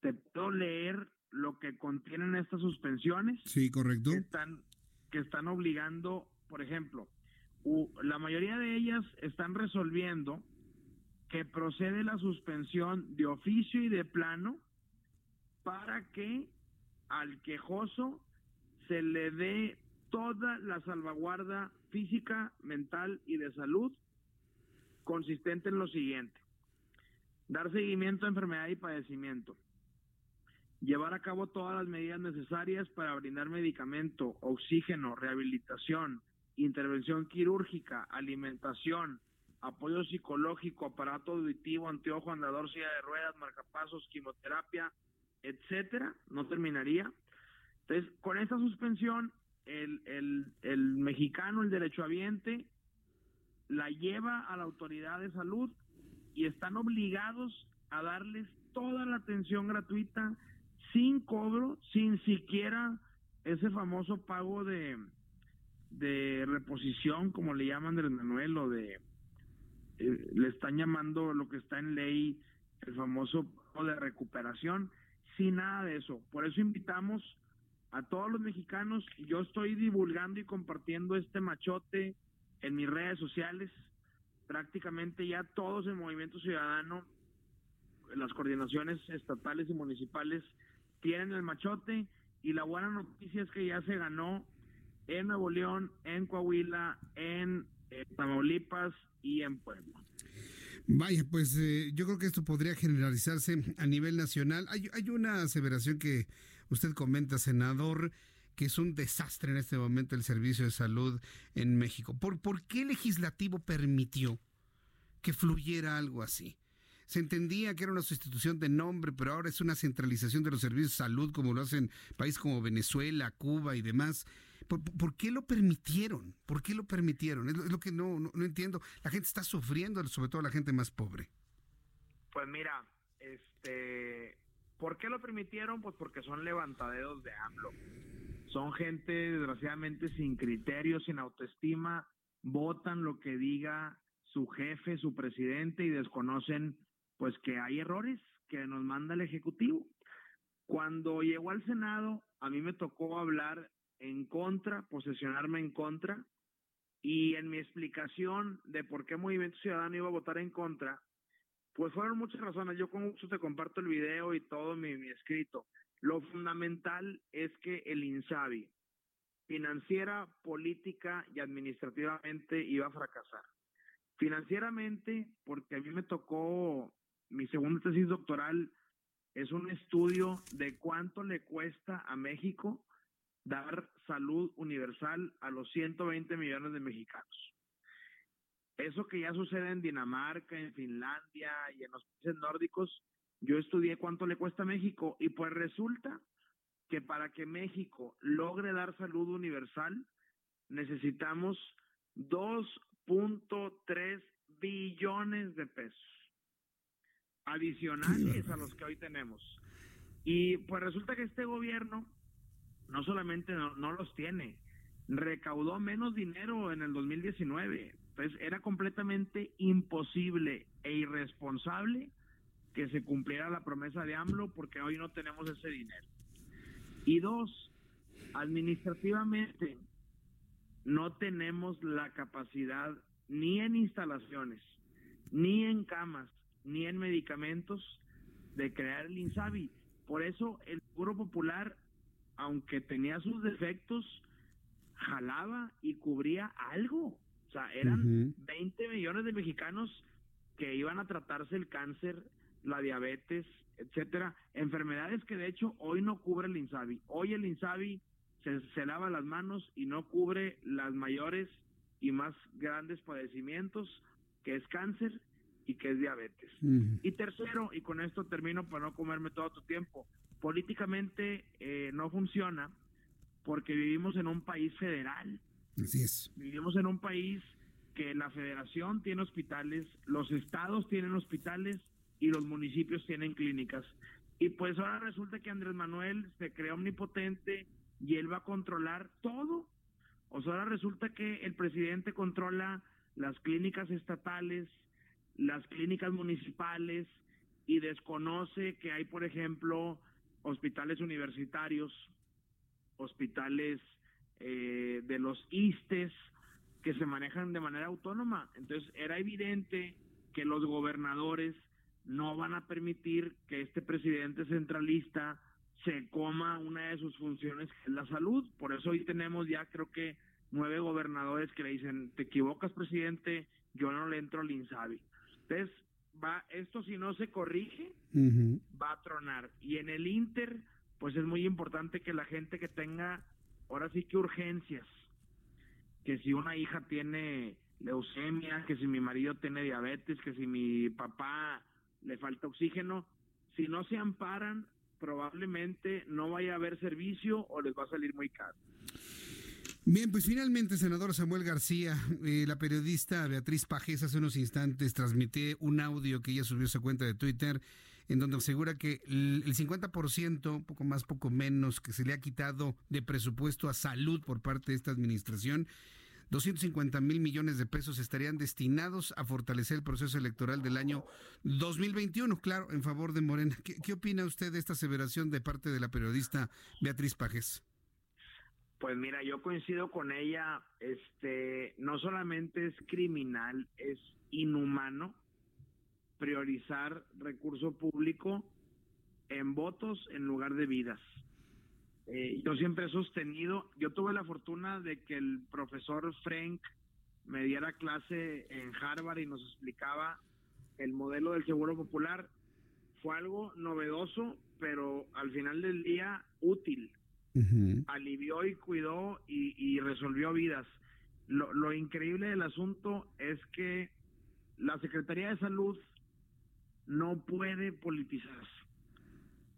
Speaker 31: te puedo leer lo que contienen estas suspensiones.
Speaker 4: Sí, correcto.
Speaker 31: Que están, que están obligando, por ejemplo, la mayoría de ellas están resolviendo que procede la suspensión de oficio y de plano para que al quejoso se le dé toda la salvaguarda física, mental y de salud consistente en lo siguiente. Dar seguimiento a enfermedad y padecimiento. Llevar a cabo todas las medidas necesarias para brindar medicamento, oxígeno, rehabilitación, intervención quirúrgica, alimentación, apoyo psicológico, aparato auditivo, anteojo, andador, silla de ruedas, marcapasos, quimioterapia, etcétera. No terminaría. Entonces, con esta suspensión el, el, el mexicano, el derechohabiente, la lleva a la autoridad de salud y están obligados a darles toda la atención gratuita sin cobro, sin siquiera ese famoso pago de, de reposición, como le llaman del Manuel, o de, eh, le están llamando lo que está en ley, el famoso de recuperación, sin nada de eso. Por eso invitamos a todos los mexicanos, yo estoy divulgando y compartiendo este machote en mis redes sociales. Prácticamente ya todos en Movimiento Ciudadano, las coordinaciones estatales y municipales tienen el machote y la buena noticia es que ya se ganó en Nuevo León, en Coahuila, en eh, Tamaulipas y en Puebla.
Speaker 4: Vaya, pues eh, yo creo que esto podría generalizarse a nivel nacional. Hay, hay una aseveración que usted comenta, senador, que es un desastre en este momento el servicio de salud en México. ¿Por, ¿Por qué el legislativo permitió que fluyera algo así? Se entendía que era una sustitución de nombre, pero ahora es una centralización de los servicios de salud como lo hacen países como Venezuela, Cuba y demás. ¿Por, qué lo permitieron? ¿Por qué lo permitieron? Es lo, que no, no, entiendo. La gente está sufriendo, sobre todo la gente más pobre.
Speaker 31: Pues mira, este, ¿por qué lo permitieron? Pues porque son levantaderos de AMLO. Son gente, desgraciadamente, sin criterio, sin autoestima, votan lo que diga su jefe, su presidente y desconocen pues que hay errores que nos manda el Ejecutivo. Cuando llegó al Senado, a mí me tocó hablar en contra, posesionarme en contra, y en mi explicación de por qué Movimiento Ciudadano iba a votar en contra, pues fueron muchas razones. Yo con gusto te comparto el video y todo mi, mi escrito. Lo fundamental es que el INSABI, financiera, política y administrativamente, iba a fracasar. Financieramente, porque a mí me tocó mi segunda tesis doctoral es un estudio de cuánto le cuesta a México dar salud universal a los 120 millones de mexicanos. Eso que ya sucede en Dinamarca, en Finlandia y en los países nórdicos, yo estudié cuánto le cuesta a México y pues resulta que para que México logre dar salud universal necesitamos 2.3 billones de pesos adicionales a los que hoy tenemos. Y pues resulta que este gobierno no solamente no, los tiene, recaudó menos dinero en el 2019. Entonces era completamente imposible e irresponsable que se cumpliera la promesa de AMLO porque hoy no tenemos ese dinero. Y dos, administrativamente no tenemos la capacidad ni en instalaciones, ni en camas, ni en medicamentos de crear el INSABI. Por eso el Seguro Popular, aunque tenía sus defectos, jalaba y cubría algo. O sea, eran 20 millones de mexicanos que iban a tratarse el cáncer, la diabetes, etcétera, enfermedades que de hecho hoy no cubre el INSABI. Hoy el INSABI se, se lava las manos y no cubre las mayores y más grandes padecimientos, que es cáncer y que es diabetes. Y tercero, y con esto termino para no comerme todo tu tiempo, políticamente eh, no funciona porque vivimos en un país federal.
Speaker 4: Así es.
Speaker 31: Vivimos en un país que la federación tiene hospitales, los estados tienen hospitales y los municipios tienen clínicas. Y pues ahora resulta que Andrés Manuel se crea omnipotente y él va a controlar todo. O sea, ahora resulta que el presidente controla las clínicas estatales, las clínicas municipales y desconoce que hay, por ejemplo, hospitales universitarios, hospitales eh, de los ISTES que se manejan de manera autónoma. Entonces era evidente que los gobernadores no van a permitir que este presidente centralista se coma una de sus funciones, que es la salud. Por eso hoy tenemos ya creo que nueve gobernadores que le dicen, te equivocas presidente, yo no le entro al INSABI. Entonces, va, esto si no se corrige, va a tronar. Y en el Inter, pues es muy importante que la gente que tenga, ahora sí que urgencias, que si una hija tiene leucemia, que si mi marido tiene diabetes, que si mi papá le falta oxígeno, si no se amparan, probablemente no vaya a haber servicio o les va a salir muy caro.
Speaker 4: Bien, pues finalmente, senador Samuel García, eh, la periodista Beatriz Pajes hace unos instantes transmitió un audio que ella subió a su cuenta de Twitter en donde asegura que el 50%, poco más, poco menos, que se le ha quitado de presupuesto a salud por parte de esta administración, 250 mil millones de pesos estarían destinados a fortalecer el proceso electoral del año 2021, claro, en favor de Morena. ¿Qué, qué opina usted de esta aseveración de parte de la periodista Beatriz Pajes?
Speaker 31: Pues mira, yo coincido con ella, este, no solamente es criminal, es inhumano priorizar recurso público en votos en lugar de vidas. Eh, yo siempre he sostenido, yo tuve la fortuna de que el profesor Frank me diera clase en Harvard y nos explicaba el modelo del seguro popular. Fue algo novedoso, pero al final del día útil. Alivió y cuidó y, resolvió vidas. Lo, lo increíble del asunto es que la Secretaría de Salud no puede politizarse.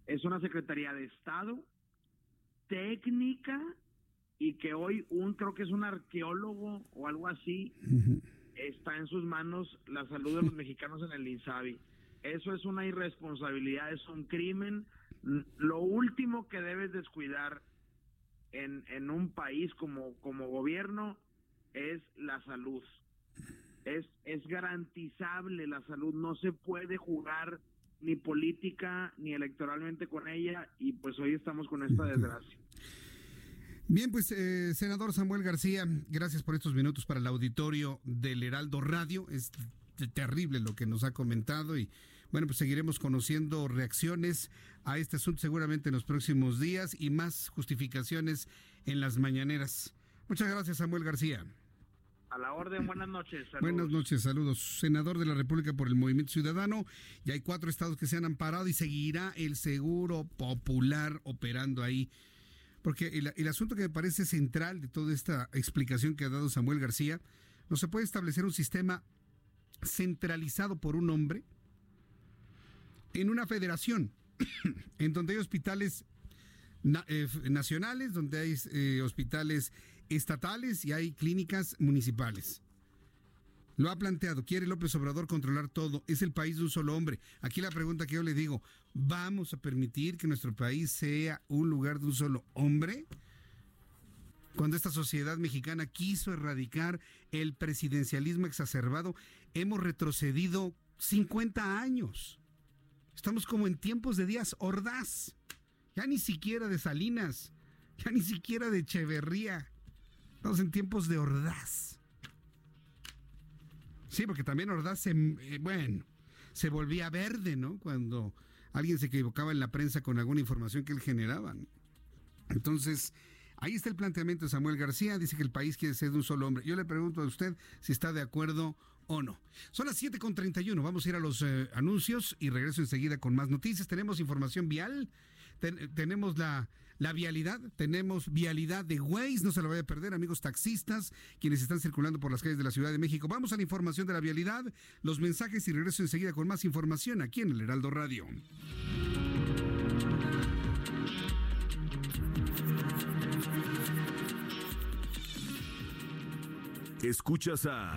Speaker 31: Es una Secretaría de Estado técnica y que hoy un creo que es un arqueólogo o algo así está en sus manos la salud de los mexicanos en el INSABI. Eso es una irresponsabilidad, es un crimen. Lo último que debes descuidar en, en un país como, como gobierno es la salud. Es, es garantizable la salud, no se puede jugar ni política ni electoralmente con ella y pues hoy estamos con esta desgracia.
Speaker 4: Bien, pues eh, senador Samuel García, gracias por estos minutos para el auditorio del Heraldo Radio. Es terrible lo que nos ha comentado y bueno, pues seguiremos conociendo reacciones a este asunto seguramente en los próximos días y más justificaciones en las mañaneras. Muchas gracias, Samuel García.
Speaker 31: A la orden, buenas noches.
Speaker 4: Buenas noches, saludos. Senador de la República por el Movimiento Ciudadano, y hay cuatro estados que se han amparado y seguirá el seguro popular operando ahí. Porque el, el asunto que me parece central de toda esta explicación que ha dado Samuel García, no se puede establecer un sistema centralizado por un hombre en una federación, en donde hay hospitales eh, nacionales, donde hay eh, hospitales estatales y hay clínicas municipales. Lo ha planteado, quiere López Obrador controlar todo, es el país de un solo hombre. Aquí la pregunta que yo le digo, ¿vamos a permitir que nuestro país sea un lugar de un solo hombre? Cuando esta sociedad mexicana quiso erradicar el presidencialismo exacerbado, hemos retrocedido 50 años. Estamos como en tiempos de días ordaz, ya ni siquiera de Salinas, ya ni siquiera de Echeverría. Estamos en tiempos de Ordaz. Sí, porque también Ordaz se, eh, bueno, se volvía verde, ¿no? Cuando alguien se equivocaba en la prensa con alguna información que él generaba. Entonces, ahí está el planteamiento de Samuel García. Dice que el país quiere ser de un solo hombre. Yo le pregunto a usted si está de acuerdo o no. Son las 7.31. Vamos a ir a los eh, anuncios y regreso enseguida con más noticias. Tenemos información vial. tenemos la la vialidad, tenemos vialidad de Waze, no se lo vaya a perder, amigos taxistas, quienes están circulando por las calles de la Ciudad de México. Vamos a la información de la vialidad, los mensajes y regreso enseguida con más información aquí en el Heraldo Radio.
Speaker 2: Escuchas a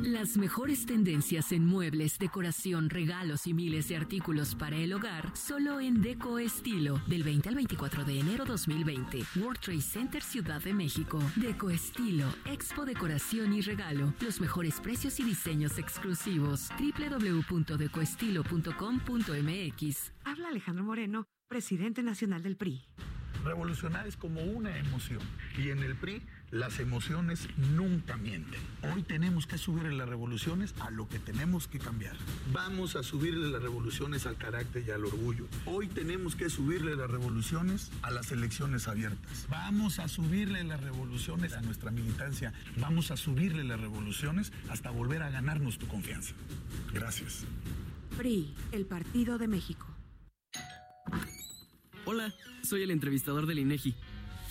Speaker 3: Las mejores tendencias en muebles, decoración, regalos y miles de artículos para el hogar solo en Deco Estilo del 20 al 24 de enero 2020. World Trade Center Ciudad de México. Deco Estilo, Expo Decoración y Regalo. Los mejores precios y diseños exclusivos. www.decoestilo.com.mx.
Speaker 32: Habla Alejandro Moreno, presidente nacional del PRI.
Speaker 33: Revolucionar es como una emoción. Y en el PRI las emociones nunca mienten. Hoy tenemos que subirle las revoluciones a lo que tenemos que cambiar. Vamos a subirle las revoluciones al carácter y al orgullo. Hoy tenemos que subirle las revoluciones a las elecciones abiertas. Vamos a subirle las revoluciones a nuestra militancia. Vamos a subirle las revoluciones hasta volver a ganarnos tu confianza. Gracias.
Speaker 32: PRI, el Partido de México.
Speaker 34: Hola, soy el entrevistador del INEGI.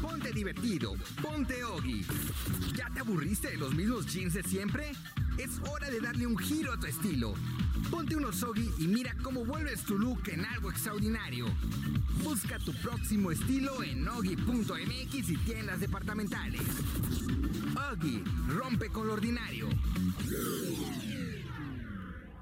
Speaker 35: Ponte divertido, ponte Ogi. ¿Ya te aburriste de los mismos jeans de siempre? Es hora de darle un giro a tu estilo. Ponte unos Ogi y mira cómo vuelves tu look en algo extraordinario. Busca tu próximo estilo en ogi.mx y tiendas departamentales. Ogi, rompe con lo ordinario.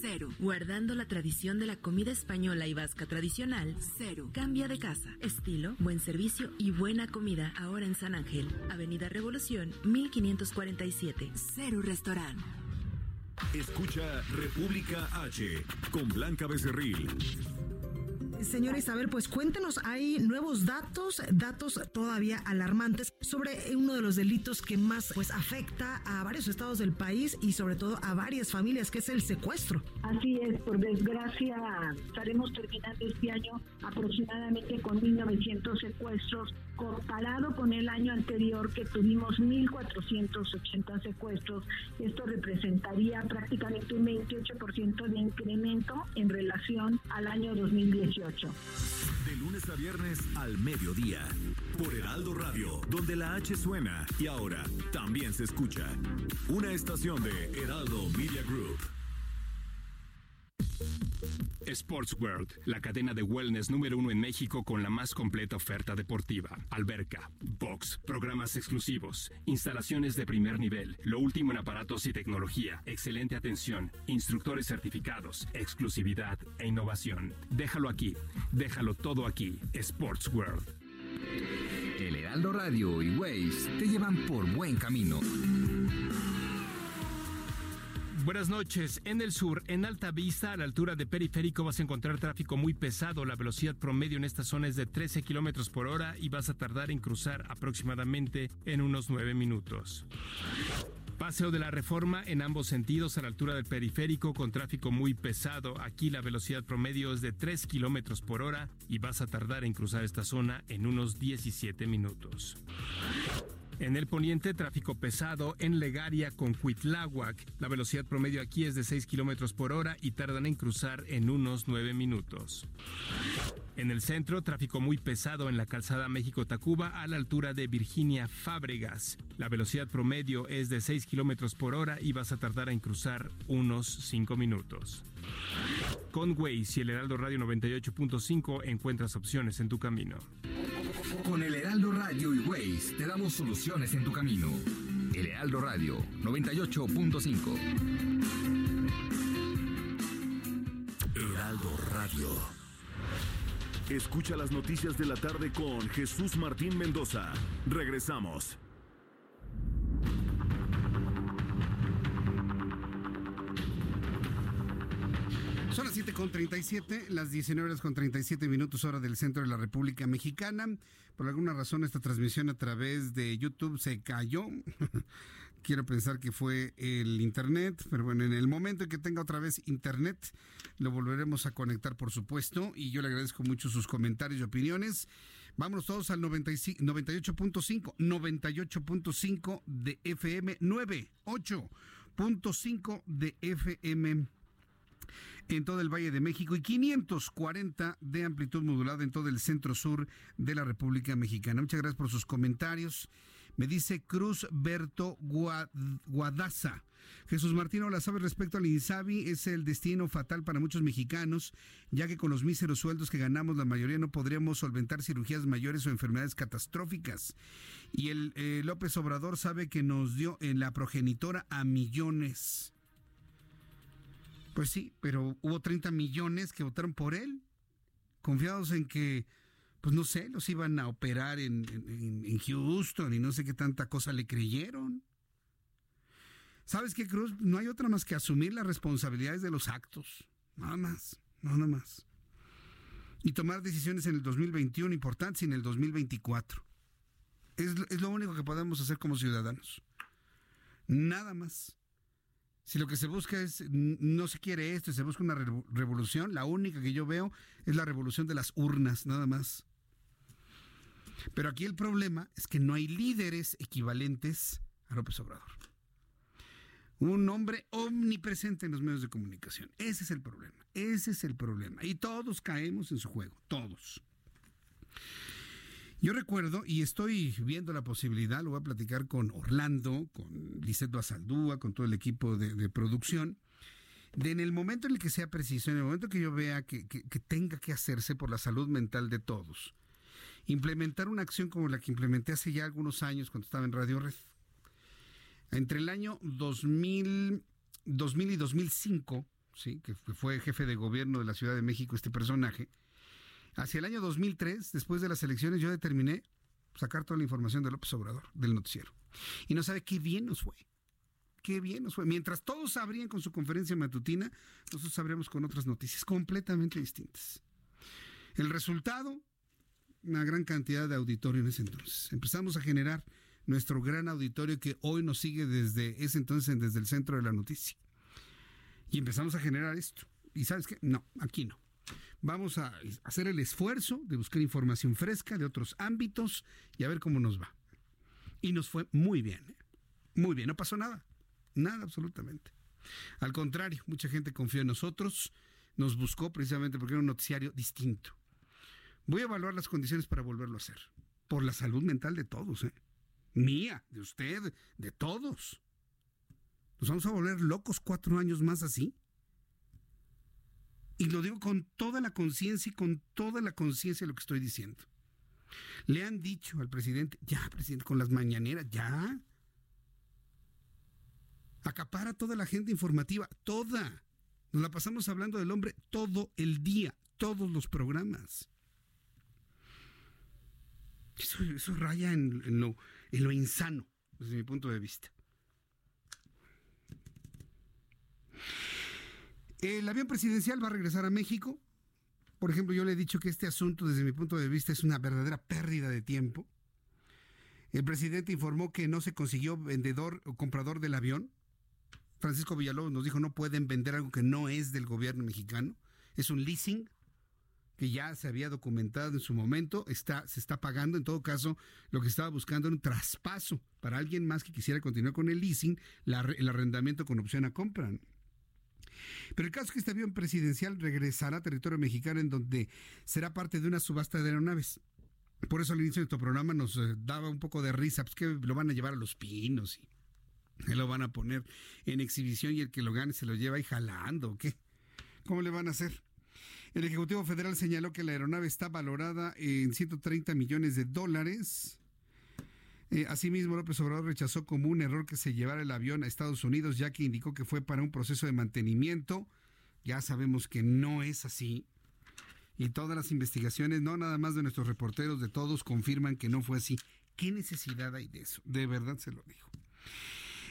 Speaker 36: Cero. Guardando la tradición de la comida española y vasca tradicional. Cero. Cambia de casa. Estilo, buen servicio y buena comida ahora en San Ángel. Avenida Revolución 1547. Cero Restaurant.
Speaker 2: Escucha República H con Blanca Becerril.
Speaker 37: Señora Isabel, pues cuéntenos, hay nuevos datos, datos todavía alarmantes sobre uno de los delitos que más pues afecta a varios estados del país y sobre todo a varias familias, que es el secuestro.
Speaker 29: Así es, por desgracia estaremos terminando este año aproximadamente con 1.900 secuestros, comparado con el año anterior que tuvimos 1.480 secuestros. Esto representaría prácticamente un 28% de incremento en relación al año 2018.
Speaker 2: De lunes a viernes al mediodía. Por Heraldo Radio, donde la H suena y ahora también se escucha. Una estación de Heraldo Media Group.
Speaker 27: Sports World, la cadena de wellness número uno en México con la más completa oferta deportiva. Alberca, box, programas exclusivos, instalaciones de primer nivel, lo último en aparatos y tecnología, excelente atención, instructores certificados, exclusividad e innovación. Déjalo aquí, déjalo todo aquí. Sports World.
Speaker 35: El Heraldo Radio y Waze te llevan por buen camino.
Speaker 27: Buenas noches. En el sur, en Alta Vista, a la altura de Periférico, vas a encontrar tráfico muy pesado. La velocidad promedio en esta zona es de 13 kilómetros por hora y vas a tardar en cruzar aproximadamente en unos 9 minutos. Paseo de la Reforma en ambos sentidos a la altura del periférico con tráfico muy pesado. Aquí la velocidad promedio es de 3 kilómetros por hora y vas a tardar en cruzar esta zona en unos 17 minutos. En el poniente, tráfico pesado en Legaria con Cuitláhuac. La velocidad promedio aquí es de 6 kilómetros por hora y tardan en cruzar en unos 9 minutos. En el centro, tráfico muy pesado en la calzada México-Tacuba a la altura de Virginia Fábregas. La velocidad promedio es de 6 kilómetros por hora y vas a tardar en cruzar unos 5 minutos. Con Waze y el Heraldo Radio 98.5 encuentras opciones en tu camino.
Speaker 35: Con el Heraldo Radio y Waze te damos soluciones en tu camino. El Heraldo Radio 98.5.
Speaker 2: Heraldo Radio. Escucha las noticias de la tarde con Jesús Martín Mendoza. Regresamos.
Speaker 4: Son las 7 con 37, las 19 horas con 37 minutos hora del centro de la República Mexicana. Por alguna razón esta transmisión a través de YouTube se cayó. Quiero pensar que fue el internet, pero bueno, en el momento en que tenga otra vez internet, lo volveremos a conectar, por supuesto. Y yo le agradezco mucho sus comentarios y opiniones. Vámonos todos al 98.5, 98.5 de FM, 98.5 de FM en todo el Valle de México y 540 de amplitud modulada en todo el centro sur de la República Mexicana. Muchas gracias por sus comentarios. Me dice Cruz Berto Guadaza. Jesús Martino, la sabe respecto al INSABI, es el destino fatal para muchos mexicanos, ya que con los míseros sueldos que ganamos la mayoría no podríamos solventar cirugías mayores o enfermedades catastróficas. Y el eh, López Obrador sabe que nos dio en la progenitora a millones. Pues sí, pero hubo 30 millones que votaron por él, confiados en que, pues no sé, los iban a operar en, Houston y no sé qué tanta cosa le creyeron. ¿Sabes qué, Cruz? No hay otra más que asumir las responsabilidades de los actos. Nada más, nada más. y tomar decisiones en el 2021 importantes y en el 2024. Es, es lo único que podemos hacer como ciudadanos. Nada más. Si lo que se busca es, no se quiere esto, se busca una revolución, la única que yo veo es la revolución de las urnas, nada más. Pero aquí el problema es que no hay líderes equivalentes a López Obrador. Un hombre omnipresente en los medios de comunicación. Ese es el problema. Ese es el problema. Y todos caemos en su juego. Todos. Yo recuerdo, y estoy viendo la posibilidad, lo voy a platicar con Orlando, con Lisette Basaldúa, con todo el equipo de, producción, de en el momento en el que sea preciso, en el momento que yo vea que, que tenga que hacerse por la salud mental de todos, implementar una acción como la que implementé hace ya algunos años cuando estaba en Radio Red. Entre el año 2000, 2000 y 2005, ¿sí? que fue jefe de gobierno de la Ciudad de México este personaje, hacia el año 2003, después de las elecciones, yo determiné sacar toda la información de López Obrador, del noticiero. Y no sabe qué bien nos fue. Qué bien nos fue. Mientras todos sabrían con su conferencia matutina, nosotros sabremos con otras noticias completamente distintas. El resultado, una gran cantidad de auditorio en ese entonces. Empezamos a generar nuestro gran auditorio que hoy nos sigue desde ese entonces, desde el centro de la noticia. Y empezamos a generar esto. ¿Y sabes qué? No, aquí no. Vamos a hacer el esfuerzo de buscar información fresca de otros ámbitos y a ver cómo nos va. Y nos fue muy bien. ¿eh? Muy bien, no pasó nada. Nada absolutamente. Al contrario, mucha gente confió en nosotros, nos buscó precisamente porque era un noticiario distinto. Voy a evaluar las condiciones para volverlo a hacer. Por la salud mental de todos, ¿eh? Mía, de usted, de todos. ¿Nos vamos a volver locos cuatro años más así? Y lo digo con toda la conciencia y con toda la conciencia de lo que estoy diciendo. Le han dicho al presidente, ya, presidente, con las mañaneras, ya. Acapara toda la agenda informativa, toda. Nos la pasamos hablando del hombre todo el día, todos los programas. Eso, raya en, lo, en lo insano, desde mi punto de vista. El avión presidencial va a regresar a México. Por ejemplo, yo le he dicho que este asunto, desde mi punto de vista, es una verdadera pérdida de tiempo. El presidente informó que no se consiguió vendedor o comprador del avión. Francisco Villalobos nos dijo no pueden vender algo que no es del gobierno mexicano. Es un leasing que ya se había documentado en su momento, está, se está pagando. En todo caso, lo que estaba buscando era un traspaso para alguien más que quisiera continuar con el leasing, el arrendamiento con opción a compra. Pero el caso es que este avión presidencial regresará a territorio mexicano en donde será parte de una subasta de aeronaves. Por eso al inicio de nuestro programa nos eh, daba un poco de risa, pues que lo van a llevar a los pinos y lo van a poner en exhibición y el que lo gane se lo lleva ahí jalando, ¿qué? ¿Cómo le van a hacer? El Ejecutivo Federal señaló que la aeronave está valorada en 130 millones de dólares. Eh, asimismo, López Obrador rechazó como un error que se llevara el avión a Estados Unidos, ya que indicó que fue para un proceso de mantenimiento. Ya sabemos que no es así. Y todas las investigaciones, no nada más de nuestros reporteros, de todos, confirman que no fue así. ¿Qué necesidad hay de eso? De verdad se lo dijo.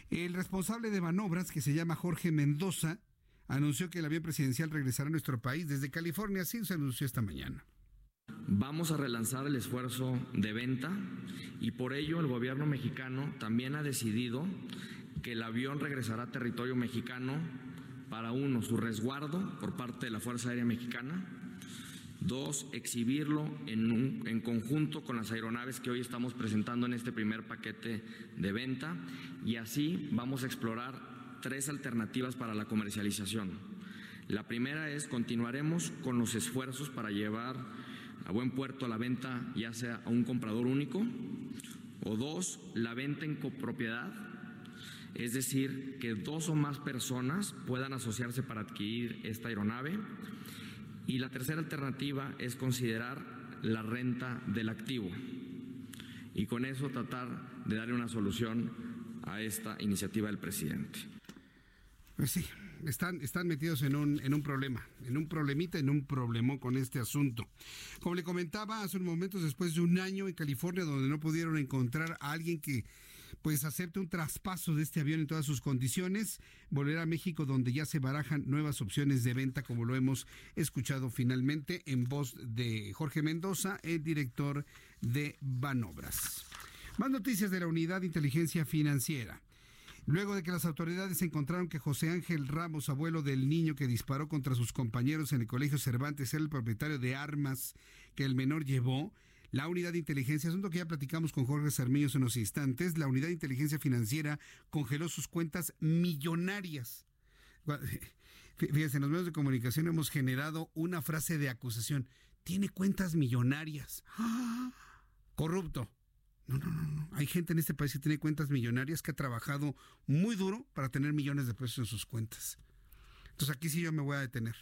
Speaker 4: El responsable de manobras, que se llama Jorge Mendoza, anunció que el avión presidencial regresará a nuestro país desde California, así se anunció esta mañana.
Speaker 38: Vamos a relanzar el esfuerzo de venta y por ello el gobierno mexicano también ha decidido que el avión regresará a territorio mexicano para uno, su resguardo por parte de la Fuerza Aérea Mexicana, dos, exhibirlo en, en conjunto con las aeronaves que hoy estamos presentando en este primer paquete de venta y así vamos a explorar tres alternativas para la comercialización. La primera es continuaremos con los esfuerzos para llevar a buen puerto la venta ya sea a un comprador único o dos, la venta en copropiedad, es decir, que dos o más personas puedan asociarse para adquirir esta aeronave. Y la tercera alternativa es considerar la renta del activo y con eso tratar de darle una solución a esta iniciativa del presidente.
Speaker 4: Pues sí, están, están metidos en un, en un problema, en un problemita, en un problemón con este asunto. Como le comentaba hace unos momentos, después de un año en California donde no pudieron encontrar a alguien que pues acepte un traspaso de este avión en todas sus condiciones, volver a México donde ya se barajan nuevas opciones de venta, como lo hemos escuchado finalmente en voz de Jorge Mendoza, el director de Banobras. Más noticias de la Unidad de Inteligencia Financiera. Luego de que las autoridades encontraron que José Ángel Ramos, abuelo del niño que disparó contra sus compañeros en el Colegio Cervantes, era el propietario de armas que el menor llevó, la unidad de inteligencia, asunto que ya platicamos con Jorge Sarmiño en unos instantes, la unidad de inteligencia financiera congeló sus cuentas millonarias. Fíjense, en los medios de comunicación hemos generado una frase de acusación. Tiene cuentas millonarias. Corrupto. No, no, no, no. Hay gente en este país que tiene cuentas millonarias que ha trabajado muy duro para tener millones de pesos en sus cuentas. Entonces aquí sí yo me voy a detener.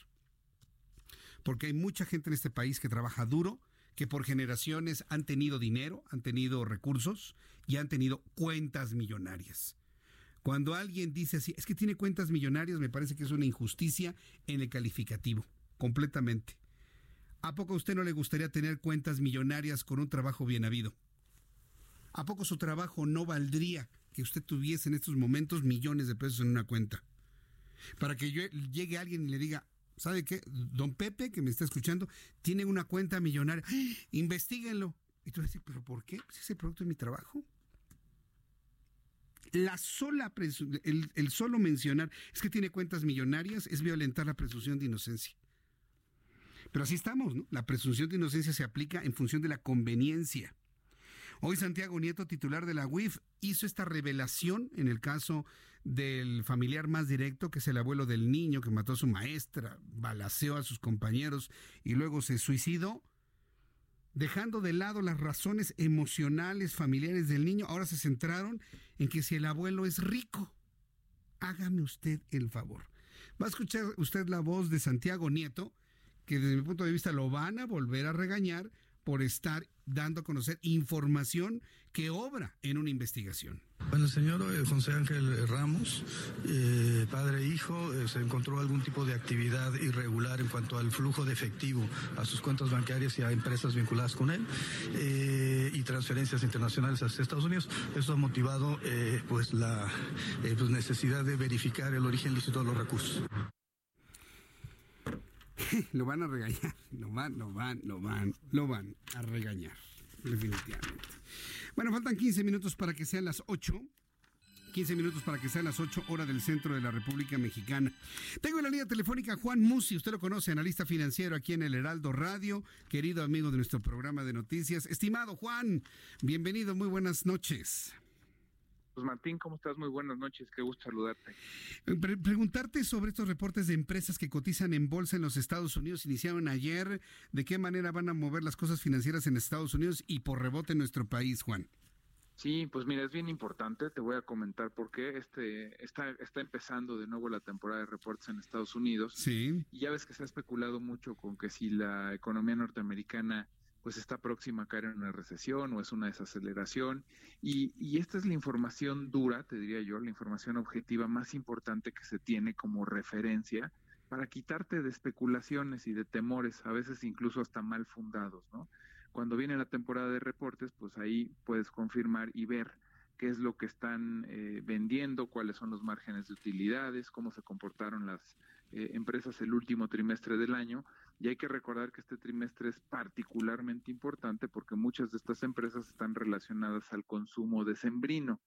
Speaker 4: Porque hay mucha gente en este país que trabaja duro, que por generaciones han tenido dinero, han tenido recursos y han tenido cuentas millonarias. Cuando alguien dice así, es que tiene cuentas millonarias, me parece que es una injusticia en el calificativo, completamente. ¿A poco a usted no le gustaría tener cuentas millonarias con un trabajo bien habido? ¿A poco su trabajo no valdría que usted tuviese en estos momentos millones de pesos en una cuenta? Para que yo, llegue alguien y le diga, ¿sabe qué? Don Pepe, que me está escuchando, tiene una cuenta millonaria. ¡Ah! Investíguenlo. Y tú decir, ¿pero por qué? Pues ese producto de mi trabajo. La sola el, el solo mencionar es que tiene cuentas millonarias es violentar la presunción de inocencia. Pero así estamos, ¿no? La presunción de inocencia se aplica en función de la conveniencia. Hoy Santiago Nieto, titular de la UIF, hizo esta revelación en el caso del familiar más directo, que es el abuelo del niño que mató a su maestra, balaceó a sus compañeros y luego se suicidó, dejando de lado las razones emocionales familiares del niño. Ahora se centraron en que si el abuelo es rico, hágame usted el favor. Va a escuchar usted la voz de Santiago Nieto, que desde mi punto de vista lo van a volver a regañar por estar dando a conocer información que obra en una investigación.
Speaker 7: Bueno, el señor eh, José Ángel Ramos, eh, padre e hijo, eh, se encontró algún tipo de actividad irregular en cuanto al flujo de efectivo a sus cuentas bancarias y a empresas vinculadas con él y transferencias internacionales hacia Estados Unidos. Esto ha motivado pues la pues, necesidad de verificar el origen lícito de los recursos.
Speaker 4: lo van a regañar, lo van, lo van, lo van, lo van a regañar, definitivamente. Bueno, faltan 15 minutos para que sean las 8. 15 minutos para que sean las 8 horas del centro de la República Mexicana. Tengo en la línea telefónica Juan Musi, usted lo conoce, analista financiero aquí en el Heraldo Radio, querido amigo de nuestro programa de noticias. Estimado Juan, bienvenido, muy buenas noches.
Speaker 39: Pues Martín, ¿cómo estás? Muy buenas noches, qué gusto saludarte.
Speaker 4: Preguntarte sobre estos reportes de empresas que cotizan en bolsa en los Estados Unidos, iniciaron ayer, ¿de qué manera van a mover las cosas financieras en Estados Unidos y por rebote en nuestro país, Juan?
Speaker 39: Sí, pues mira, es bien importante, te voy a comentar por qué este, está, está empezando de nuevo la temporada de reportes en Estados Unidos.
Speaker 4: Sí.
Speaker 39: Y ya ves que se ha especulado mucho con que si la economía norteamericana pues está próxima a caer en una recesión o es una desaceleración. Y, y, esta es la información dura, te diría yo, la información objetiva más importante que se tiene como referencia para quitarte de especulaciones y de temores, a veces incluso hasta mal fundados, ¿no? Cuando viene la temporada de reportes, pues ahí puedes confirmar y ver qué es lo que están eh, vendiendo, cuáles son los márgenes de utilidades, cómo se comportaron las eh, empresas el último trimestre del año y hay que recordar que este trimestre es particularmente importante porque muchas de estas empresas están relacionadas al consumo decembrino,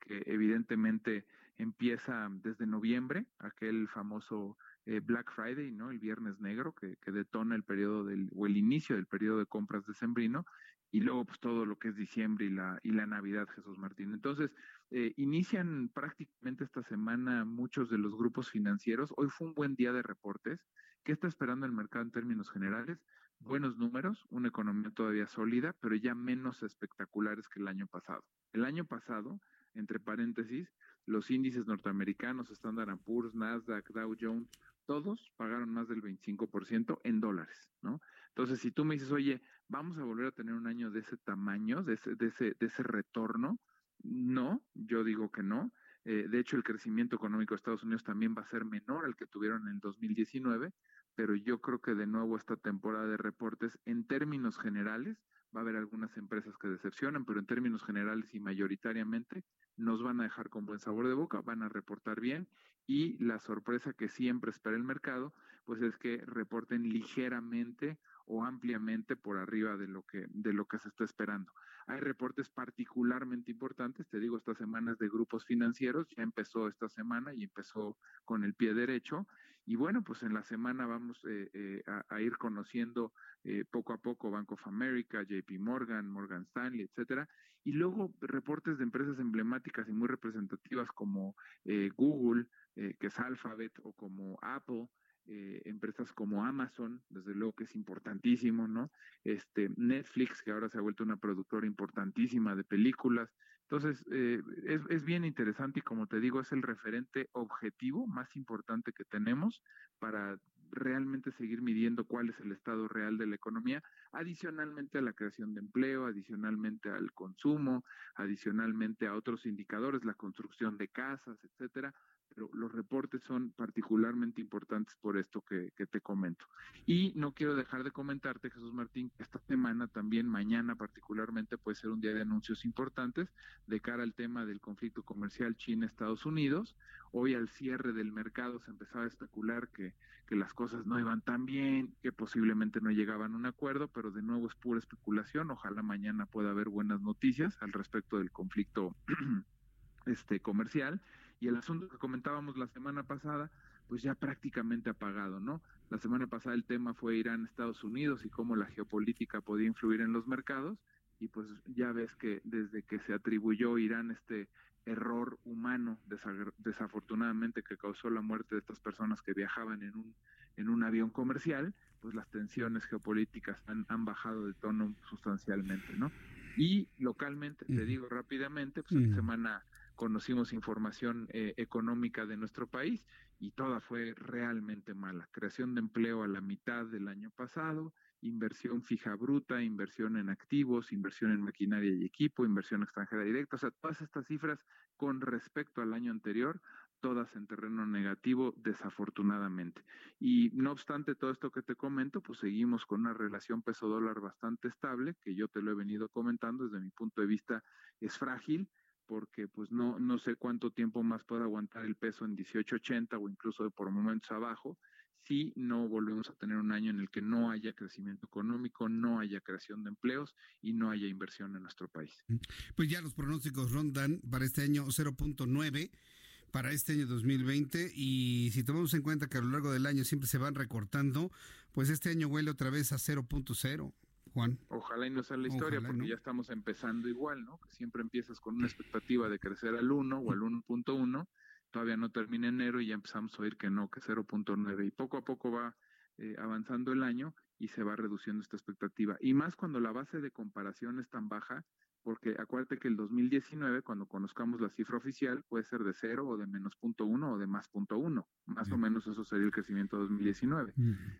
Speaker 39: que evidentemente empieza desde noviembre, aquel famoso eh, Black Friday, ¿no? El viernes negro que, detona el periodo del, o el inicio del periodo de compras decembrino, y luego pues todo lo que es diciembre y la, y la Navidad, Jesús Martín. Entonces, eh, inician prácticamente esta semana muchos de los grupos financieros. Hoy fue un buen día de reportes. ¿Qué está esperando el mercado en términos generales? Buenos números, una economía todavía sólida, pero ya menos espectaculares que el año pasado. El año pasado, entre paréntesis, los índices norteamericanos, Standard Poor's, Nasdaq, Dow Jones, todos pagaron más del 25% en dólares, ¿no? Entonces, si tú me dices, oye, vamos a volver a tener un año de ese tamaño, de ese, de ese, de ese retorno, no, yo digo que no. Eh, de hecho, el crecimiento económico de Estados Unidos también va a ser menor al que tuvieron en el 2019, pero yo creo que de nuevo esta temporada de reportes en términos generales va a haber algunas empresas que decepcionan, pero en términos generales y mayoritariamente nos van a dejar con buen sabor de boca, van a reportar bien y la sorpresa que siempre espera el mercado, pues es que reporten ligeramente o ampliamente por arriba de lo que de lo que se está esperando. Hay reportes particularmente importantes, te digo, estas semanas de grupos financieros, ya empezó esta semana y empezó con el pie derecho. Y bueno, pues en la semana vamos eh, eh, a, ir conociendo eh, poco a poco Bank of America, JP Morgan, Morgan Stanley, etcétera. Y luego reportes de empresas emblemáticas y muy representativas como Google, que es Alphabet, o como Apple, eh, empresas como Amazon, desde luego que es importantísimo, ¿no? Este, Netflix, que ahora se ha vuelto una productora importantísima de películas. Entonces, eh, es, es, bien interesante y como te digo, es el referente objetivo más importante que tenemos para realmente seguir midiendo cuál es el estado real de la economía, adicionalmente a la creación de empleo, adicionalmente al consumo, adicionalmente a otros indicadores, la construcción de casas, etcétera, pero los reportes son particularmente importantes por esto que, te comento. Y no quiero dejar de comentarte, Jesús Martín, que esta semana también, mañana particularmente, puede ser un día de anuncios importantes de cara al tema del conflicto comercial China-Estados Unidos. Hoy al cierre del mercado se empezaba a especular que, que las cosas no iban tan bien, que posiblemente no llegaban a un acuerdo, pero de nuevo es pura especulación. Ojalá mañana pueda haber buenas noticias al respecto del conflicto este comercial y el asunto que comentábamos la semana pasada, pues ya prácticamente apagado, ¿no? La semana pasada el tema fue Irán, Estados Unidos y cómo la geopolítica podía influir en los mercados y pues ya ves que desde que se atribuyó Irán este error humano desafortunadamente que causó la muerte de estas personas que viajaban en un en un avión comercial, pues las tensiones geopolíticas han, han bajado de tono sustancialmente, ¿no? Y localmente, te digo rápidamente, pues esta semana conocimos información eh, económica de nuestro país y toda fue realmente mala. Creación de empleo a la mitad del año pasado, inversión fija bruta, inversión en activos, inversión en maquinaria y equipo, inversión extranjera directa, o sea, todas estas cifras con respecto al año anterior, todas en terreno negativo, desafortunadamente. Y no obstante todo esto que te comento, pues seguimos con una relación peso dólar bastante estable, que yo te lo he venido comentando, desde mi punto de vista es frágil, porque pues no, no sé cuánto tiempo más puede aguantar el peso en 18.80 o incluso por momentos abajo, si no volvemos a tener un año en el que no haya crecimiento económico, no haya creación de empleos y no haya inversión en nuestro país.
Speaker 4: Pues ya los pronósticos rondan para este año 0.9 para este año 2020 y si tomamos en cuenta que a lo largo del año siempre se van recortando, pues este año huele otra vez a 0.0.
Speaker 39: Ojalá y no sea la historia, porque ya estamos empezando igual, ¿no? Que siempre empiezas con una expectativa de crecer al 1 o al 1.1, todavía no termina enero y ya empezamos a oír que no, que 0.9 y poco a poco va eh, avanzando el año y se va reduciendo esta expectativa. Y más cuando la base de comparación es tan baja porque acuérdate que el 2019, cuando conozcamos la cifra oficial, puede ser de cero o de menos punto uno o de más punto uno. Más o menos eso sería el crecimiento 2019.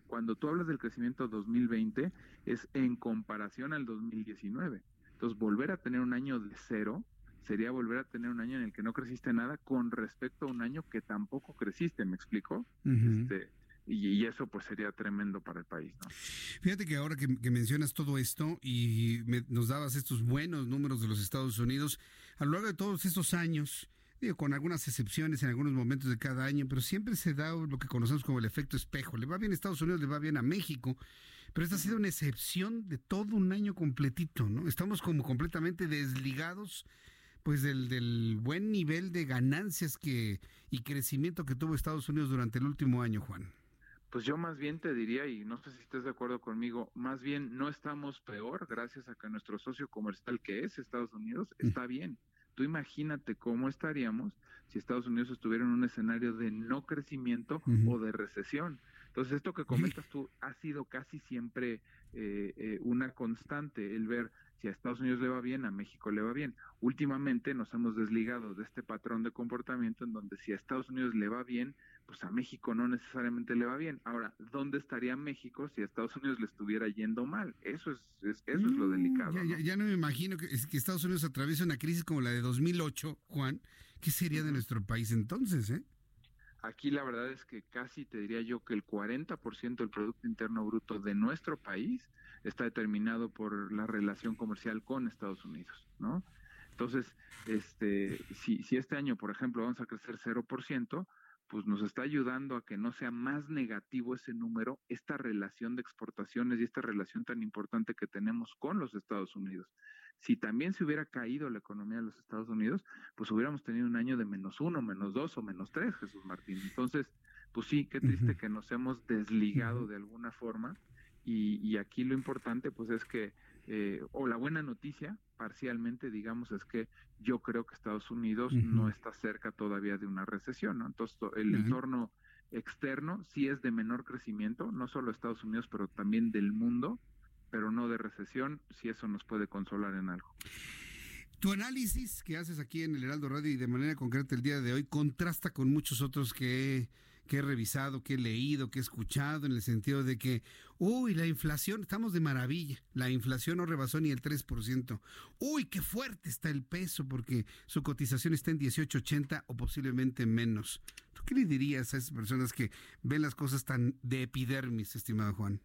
Speaker 39: Cuando tú hablas del crecimiento 2020, es en comparación al 2019. Entonces, volver a tener un año de cero sería volver a tener un año en el que no creciste nada con respecto a un año que tampoco creciste, ¿me explico? este, y, eso pues sería tremendo para el país. ¿no?
Speaker 4: Fíjate que ahora que, mencionas todo esto y nos dabas estos buenos números de los Estados Unidos, a lo largo de todos estos años, digo, con algunas excepciones en algunos momentos de cada año, pero siempre se da lo que conocemos como el efecto espejo. Le va bien a Estados Unidos, le va bien a México, pero esta ha sido una excepción de todo un año completito, ¿no? Estamos como completamente desligados pues del, del buen nivel de ganancias que y crecimiento que tuvo Estados Unidos durante el último año, Juan.
Speaker 39: Pues yo más bien te diría, y no sé si estés de acuerdo conmigo, más bien no estamos peor gracias a que nuestro socio comercial que es Estados Unidos mm. está bien. Tú imagínate cómo estaríamos si Estados Unidos estuviera en un escenario de no crecimiento o de recesión. Entonces, esto que comentas tú ha sido casi siempre eh, eh, una constante, el ver si a Estados Unidos le va bien, a México le va bien. Últimamente nos hemos desligado de este patrón de comportamiento en donde si a Estados Unidos le va bien, pues a México no necesariamente le va bien. Ahora, ¿dónde estaría México si a Estados Unidos le estuviera yendo mal? Eso es, eso es lo mm, delicado.
Speaker 4: Ya ¿no? me imagino que, que Estados Unidos atraviesa una crisis como la de 2008, Juan. ¿Qué sería de nuestro país entonces, eh?
Speaker 39: aquí la verdad es que casi te diría yo que el 40% del Producto Interno Bruto de nuestro país está determinado por la relación comercial con Estados Unidos, ¿no? Entonces, este, si, si este año, por ejemplo, vamos a crecer 0%, pues nos está ayudando a que no sea más negativo ese número, esta relación de exportaciones y esta relación tan importante que tenemos con los Estados Unidos. Si también se hubiera caído la economía de los Estados Unidos, pues hubiéramos tenido un año de menos uno, menos dos o menos tres, Jesús Martín. Entonces, pues sí, qué triste que nos hemos desligado de alguna forma. Y, y aquí lo importante, pues es que eh, o la buena noticia, parcialmente, digamos, es que yo creo que Estados Unidos no está cerca todavía de una recesión, ¿no? Entonces, el entorno externo sí es de menor crecimiento, no solo Estados Unidos, pero también del mundo, pero no de recesión, si eso nos puede consolar en algo.
Speaker 4: Tu análisis que haces aquí en el Heraldo Radio y de manera concreta el día de hoy contrasta con muchos otros que que he revisado, que he leído, que he escuchado, en el sentido de que, uy, la inflación, estamos de maravilla, la inflación no rebasó ni el 3%, uy, qué fuerte está el peso porque su cotización está en 18.80 o posiblemente menos. ¿Tú qué le dirías a esas personas que ven las cosas tan de epidermis, estimado Juan?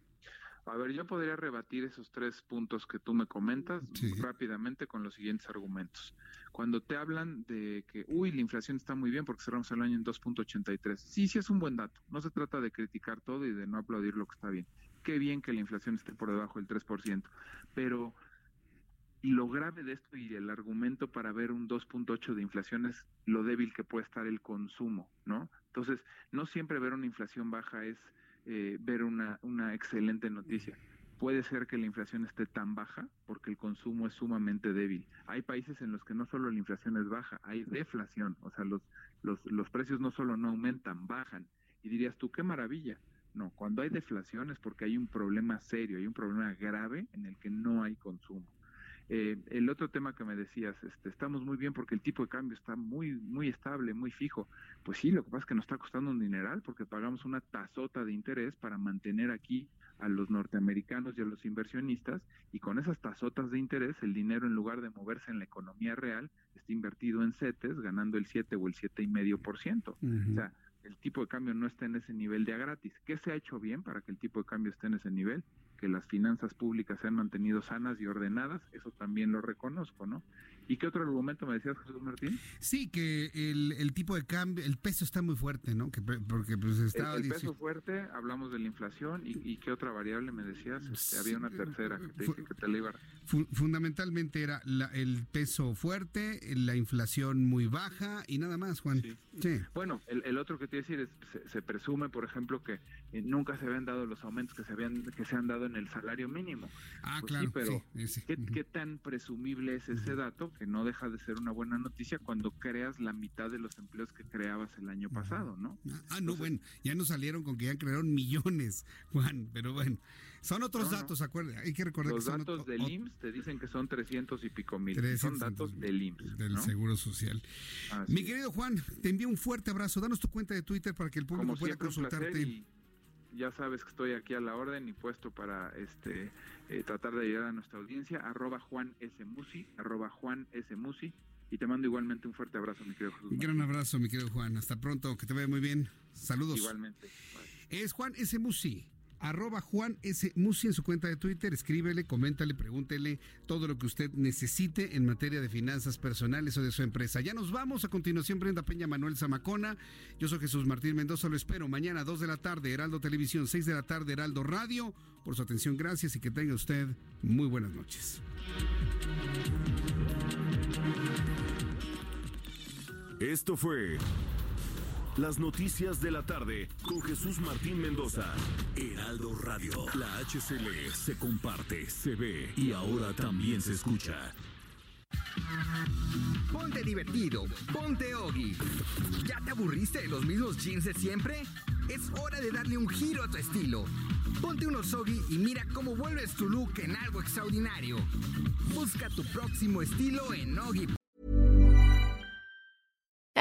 Speaker 39: A ver, yo podría rebatir esos tres puntos que tú me comentas rápidamente con los siguientes argumentos. Cuando te hablan de que, uy, la inflación está muy bien porque cerramos el año en 2.83. Sí, sí es un buen dato. No se trata de criticar todo y de no aplaudir lo que está bien. Qué bien que la inflación esté por debajo del 3%. Pero lo grave de esto y el argumento para ver un 2.8 de inflación es lo débil que puede estar el consumo, ¿no? Entonces, no siempre ver una inflación baja es eh, ver una, una excelente noticia. Puede ser que la inflación esté tan baja porque el consumo es sumamente débil. Hay países en los que no solo la inflación es baja, hay deflación, o sea, los, los, los precios no solo no aumentan, bajan. Y dirías tú, qué maravilla. No, cuando hay deflación es porque hay un problema serio, hay un problema grave en el que no hay consumo. Eh, el otro tema que me decías, este, estamos muy bien porque el tipo de cambio está muy, muy estable, muy fijo. Pues sí, lo que pasa es que nos está costando un dineral porque pagamos una tazota de interés para mantener aquí a los norteamericanos y a los inversionistas y con esas tazotas de interés el dinero en lugar de moverse en la economía real está invertido en CETES ganando el 7 o el siete y medio por ciento. O sea, el tipo de cambio no está en ese nivel de a gratis. ¿Qué se ha hecho bien para que el tipo de cambio esté en ese nivel? Que las finanzas públicas se han mantenido sanas y ordenadas, eso también lo reconozco, ¿no? ¿Y qué otro argumento me decías, Jesús Martín?
Speaker 4: Sí, que el, tipo de cambio, el peso está muy fuerte, ¿no? Que, porque pues está...
Speaker 39: El, peso fuerte, hablamos de la inflación, ¿y, qué otra variable me decías? Este, había una tercera que te dije que te la iba
Speaker 4: Fundamentalmente era el peso fuerte, la inflación muy baja y nada más, Juan. Sí.
Speaker 39: Bueno, el, otro que te iba a decir es, se, presume, por ejemplo, que eh, nunca se habían dado los aumentos que se, habían, que se han dado en el salario mínimo.
Speaker 4: Ah, pues claro.
Speaker 39: pero ¿qué, tan presumible es ese dato que no deja de ser una buena noticia cuando creas la mitad de los empleos que creabas el año pasado, ¿no?
Speaker 4: Ah, no, bueno, ya nos salieron con que ya crearon millones, Juan, pero bueno. Son otros datos, acuérdate, hay que recordar
Speaker 39: Los
Speaker 4: que
Speaker 39: son datos del IMSS te dicen que son 300 y pico mil. Son datos del IMSS.
Speaker 4: Del Seguro Social. Mi querido Juan, te envío un fuerte abrazo. Danos tu cuenta de Twitter para que el público pueda consultarte
Speaker 39: ya sabes que estoy aquí a la orden y puesto para este eh, tratar de ayudar a nuestra audiencia, arroba Juan S. Musi, arroba Juan S. Musi, y te mando igualmente un fuerte abrazo, mi querido Jesús.
Speaker 4: Un gran abrazo, mi querido Juan. Hasta pronto, que te vaya muy bien. Saludos.
Speaker 39: Igualmente.
Speaker 4: Es Juan S. Musi arroba Juan S. Musi en su cuenta de Twitter, escríbele, coméntale, pregúntele todo lo que usted necesite en materia de finanzas personales o de su empresa. Ya nos vamos, a continuación Brenda Peña, Manuel Zamacona, yo soy Jesús Martín Mendoza, lo espero mañana 2 de la tarde, Heraldo Televisión, 6 de la tarde, Heraldo Radio, por su atención, gracias y que tenga usted muy buenas noches.
Speaker 2: Esto fue las noticias de la tarde con Jesús Martín Mendoza. Heraldo Radio. La HCL se comparte, se ve y ahora también se escucha.
Speaker 35: Ponte divertido, ponte Ogi. ¿Ya te aburriste de los mismos jeans de siempre? Es hora de darle un giro a tu estilo. Ponte unos Ogi y mira cómo vuelves tu look en algo extraordinario. Busca tu próximo estilo en Ogi.